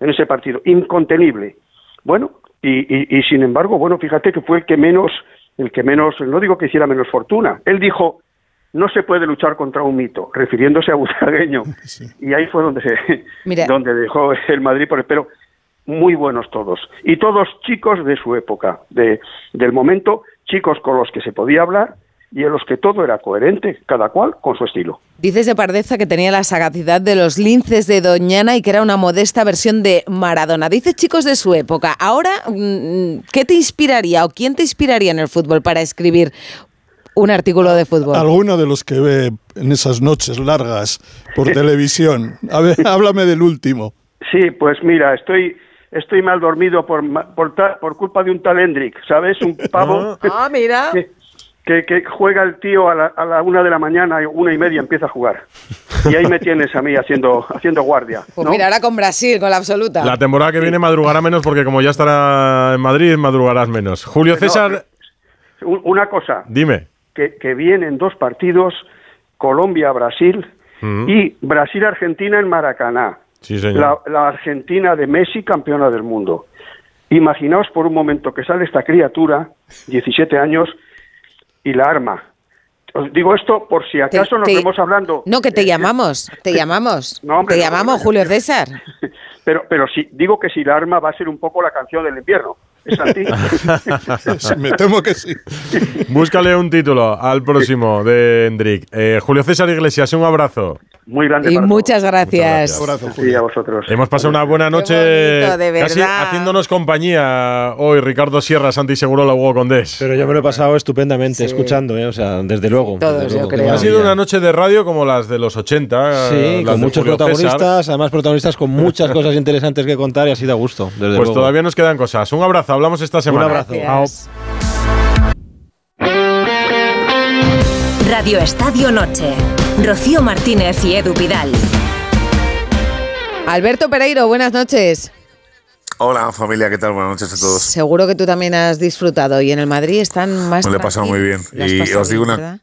en ese partido, incontenible. Bueno, y, y- y sin embargo, bueno, fíjate que fue el que menos, el que menos, no digo que hiciera menos fortuna. Él dijo, no se puede luchar contra un mito, refiriéndose a Butragueño. [LAUGHS] Y ahí fue donde, se, Mira. [LAUGHS] donde dejó el Madrid por el pelo. Muy buenos todos. Y todos chicos de su época, de, del momento, chicos con los que se podía hablar y en los que todo era coherente, cada cual con su estilo. Dices de Pardeza que tenía la sagacidad de los linces de Doñana y que era una modesta versión de Maradona. Dices chicos de su época. Ahora, mm, ¿qué te inspiraría o quién te inspiraría en el fútbol para escribir un artículo de fútbol? Alguno de los que ve en esas noches largas por televisión. A ver, [LAUGHS] háblame del último. Sí, pues mira, estoy estoy mal dormido por ma- por, por culpa de un tal Hendrik, ¿sabes? Un pavo Ah, mira. que, que, que juega el tío a la, a la una de la mañana, y una y media empieza a jugar. Y ahí me tienes a mí haciendo haciendo guardia. Pues mira, ahora con Brasil, con la absoluta. La temporada que viene madrugará menos porque como ya estará en Madrid, madrugarás menos. Julio no, César, Un- Una cosa, dime. Que, que vienen dos partidos, Colombia-Brasil Mm. y Brasil-Argentina en Maracaná. Sí, señor. La, la Argentina de Messi, campeona del mundo. Imaginaos por un momento que sale esta criatura, 17 años, y la arma. Os digo esto por si acaso nos te- vemos hablando. No, que te llamamos, te llamamos. No, hombre, te no, llamamos, no. Julio César. [LAUGHS] Pero, pero si digo que si la arma va a ser un poco la canción del invierno. ¿Es así? [LAUGHS] Me temo que sí. Búscale un título al próximo de Hendrik. Eh, Julio César Iglesias, un abrazo. Muy grande Y para muchas gracias. todos. Sí, a vosotros. Hemos pasado una buena noche bonito, de casi haciéndonos compañía hoy, Ricardo Sierra, Santi Segurola, Hugo Condés. Pero yo me lo he pasado estupendamente escuchando, ¿eh? o sea, desde luego. Todos, desde yo luego, qué creo. Ha sido una noche de radio como las de los 80. Sí, con muchos Julio protagonistas, César. además protagonistas con muchas [LAUGHS] cosas interesantes que contar y así da gusto, desde Pues luego. todavía nos quedan cosas. Un abrazo, hablamos esta semana. abrazo. Gracias. Radio Estadio Noche. Rocío Martínez y Edu Vidal. Alberto Pereiro, buenas noches. Hola familia, ¿qué tal? Buenas noches a todos. Seguro que tú también has disfrutado y en el Madrid están más Me lo he pasado muy bien. Y os digo bien, una ¿verdad?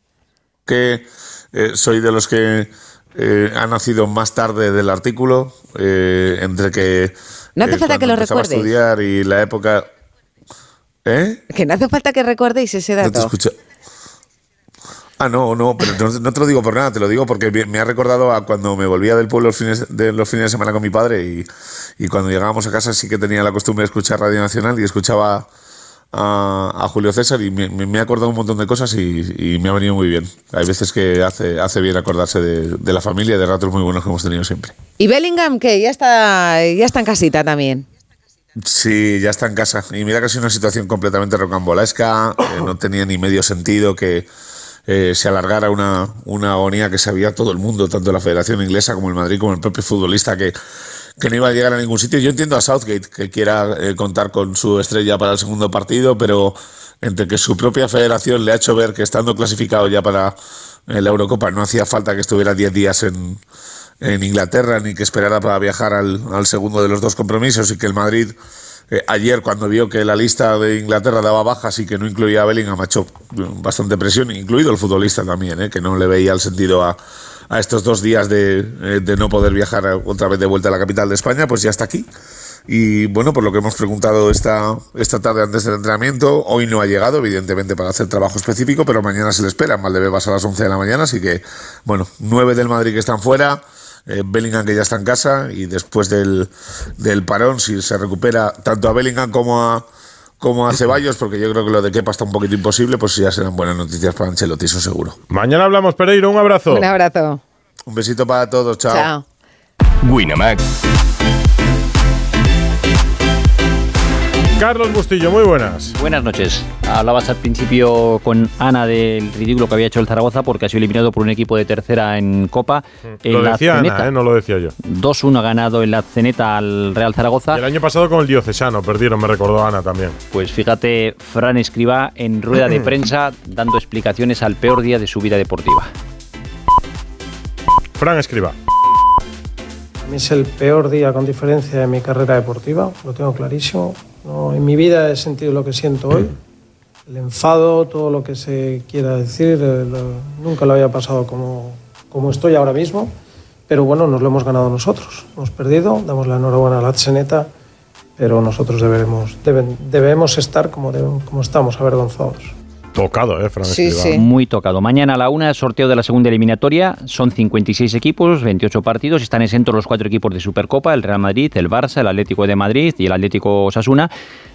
que eh, soy de los que eh, ha nacido más tarde del artículo, eh, entre que... No hace eh, falta que lo recuerdes. estudiar y la época... ¿Eh? Que no hace falta que recordéis ese No te dato. escucho. Ah, no, no, pero no, no te lo digo por nada, te lo digo porque me ha recordado a cuando me volvía del pueblo los fines de, los fines de semana con mi padre y, y cuando llegábamos a casa sí que tenía la costumbre de escuchar Radio Nacional y escuchaba a, a Julio César y me, me- me ha acordado un montón de cosas y, y me ha venido muy bien. Hay veces que hace, hace bien acordarse de, de la familia, de ratos muy buenos que hemos tenido siempre. Y Bellingham, que ya está, ya está en casita también. Sí, ya está en casa. Y mira que ha sido una situación completamente rocambolesca. no tenía ni medio sentido que eh, se alargara una, una agonía que sabía todo el mundo, tanto la Federación Inglesa como el Madrid, como el propio futbolista, que, que no iba a llegar a ningún sitio. Yo entiendo a Southgate que quiera eh, contar con su estrella para el segundo partido, pero entre que su propia federación le ha hecho ver que estando clasificado ya para eh, la Eurocopa no hacía falta que estuviera 10 días en, en Inglaterra ni que esperara para viajar al, segundo de los dos compromisos y que el Madrid eh, ayer cuando vio que la lista de Inglaterra daba bajas y que no incluía a Bellingham ha hecho bastante presión, incluido el futbolista también, eh, que no le veía el sentido a, a estos dos días de, eh, de no poder viajar otra vez de vuelta a la capital de España, pues ya está aquí. Y bueno, por lo que hemos preguntado esta, esta tarde antes del entrenamiento, hoy no ha llegado, evidentemente, para hacer trabajo específico, pero mañana se le espera. En Valdebebas a las 11 de la mañana, así que, bueno, nueve del Madrid que están fuera, eh, Bellingham que ya está en casa, y después del, del parón, si se recupera tanto a Bellingham como a, como a Ceballos, porque yo creo que lo de Kepa está un poquito imposible, pues ya serán buenas noticias para Ancelotti, eso seguro. Mañana hablamos, Pereiro. Un abrazo. Un abrazo. Un besito para todos, chao. Chao. Winamax. Carlos Bustillo, muy buenas. Buenas noches. Hablabas al principio con Ana del ridículo que había hecho el Zaragoza porque ha sido eliminado por un equipo de tercera en Copa. En Lo la decía. Ana, ¿eh? no lo decía yo. 2-1 ha ganado en la Ceneta al Real Zaragoza. El año pasado con el Diocesano perdieron, me recordó Ana también. Pues fíjate, Fran Escribá en rueda de [CLEARS THROAT] prensa dando explicaciones al peor día de su vida deportiva. Fran escriba. A mí es el peor día con diferencia de mi carrera deportiva, lo tengo clarísimo. No, en mi vida he sentido lo que siento hoy. El enfado, todo lo que se quiera decir, eh, lo- nunca lo había pasado como, como estoy ahora mismo. Pero bueno, nos lo hemos ganado nosotros. Hemos perdido, damos la enhorabuena a la Atseneta, pero nosotros deberemos, deben- debemos estar como, como estamos, avergonzados. Tocado, ¿eh, Fran Escribá? Muy tocado. Mañana a la una, sorteo de la segunda eliminatoria. Son 56 equipos, 28 partidos. Están exentos los cuatro equipos de Supercopa, el Real Madrid, el Barça, el Atlético de Madrid y el Atlético Osasuna.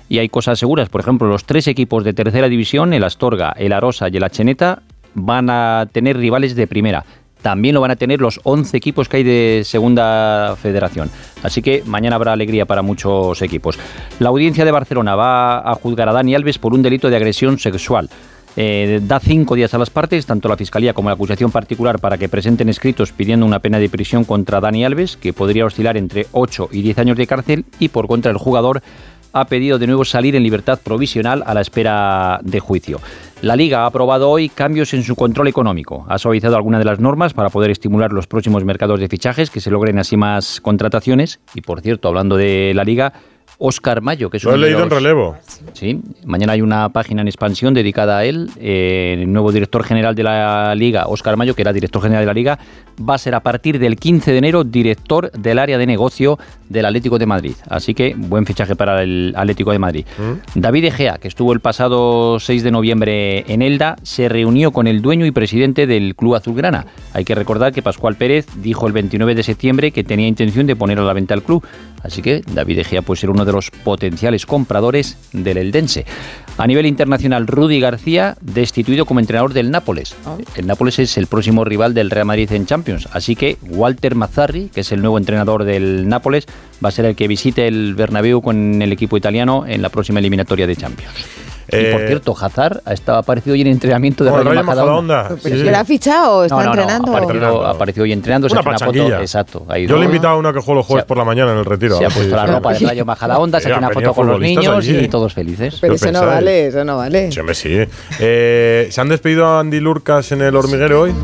Y hay cosas seguras. Por ejemplo, los tres equipos de tercera división, el Astorga, el Arosa y el Acheneta, van a tener rivales de primera. También lo van a tener los 11 equipos que hay de segunda federación. Así que mañana habrá alegría para muchos equipos. La audiencia de Barcelona va a juzgar a Dani Alves por un delito de agresión sexual. Eh, da cinco días a las partes, tanto la Fiscalía como la acusación particular, para que presenten escritos pidiendo una pena de prisión contra Dani Alves, que podría oscilar entre 8 y 10 años de cárcel, y por contra el jugador ha pedido de nuevo salir en libertad provisional a la espera de juicio. La Liga ha aprobado hoy cambios en su control económico. Ha suavizado algunas de las normas para poder estimular los próximos mercados de fichajes, que se logren así más contrataciones. Y por cierto, hablando de la Liga, Oscar Mayo, que es Lo he leído en relevo. Sí, mañana hay una página en expansión dedicada a él. Eh, el nuevo director general de la Liga, Óscar Mayo, que era director general de la Liga, va a ser a partir del 15 de enero director del área de negocio del Atlético de Madrid. Así que buen fichaje para el Atlético de Madrid. David Egea, que estuvo el pasado 6 de noviembre en Elda, se reunió con el dueño y presidente del Club Azulgrana. Hay que recordar que Pascual Pérez dijo el 29 de septiembre que tenía intención de poner a la venta al club. Así que David Egea puede ser uno de los potenciales compradores del Eldense. A nivel internacional, Rudy García destituido como entrenador del Nápoles. El Nápoles es el próximo rival del Real Madrid en Champions. Así que Walter Mazzarri, que es el nuevo entrenador del Nápoles, va a ser el que visite el Bernabéu con el equipo italiano en la próxima eliminatoria de Champions. Y por Eh, cierto, Hazard ha estado aparecido hoy en entrenamiento de el Rayo Rayo Majadahonda. Majadahonda, ¿Pero que la ha fichado o está No, no, entrenando? apareció, apareció hoy entrenando, se Una ha hecho una foto. Exacto. ha ido- Yo le he invitado a uno que juega los jueves por la mañana en el retiro. se ha puesto la ropa de Rayo Majadahonda, se ha Sí, hecho una foto con los niños allí. y todos felices. Pero ¿Qué eso no vale, eso no vale. Sí, sí. Eh, ¿Se han despedido a Andy Lurcas en el hormiguero hoy?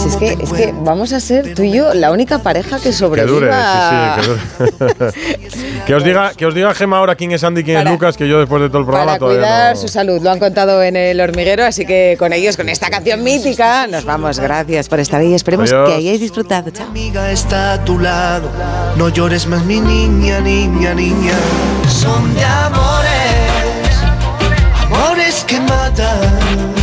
Si es, que, es que vamos a ser tú y yo la única pareja que Que sobreviva. dure, sí, sí, que dure. [LAUGHS] que, os diga, que os diga Gema ahora quién es Andy y quién Para- es Lucas, que yo después de todo el programa Para todavía cuidar no- su salud, lo han contado en el hormiguero, así que con ellos, con esta canción mítica, nos vamos. Gracias por estar ahí. Esperemos Adiós. que hayáis disfrutado. Chao. amiga está a tu lado. No llores más, mi niña, niña, niña. Son de amores, amores que matan.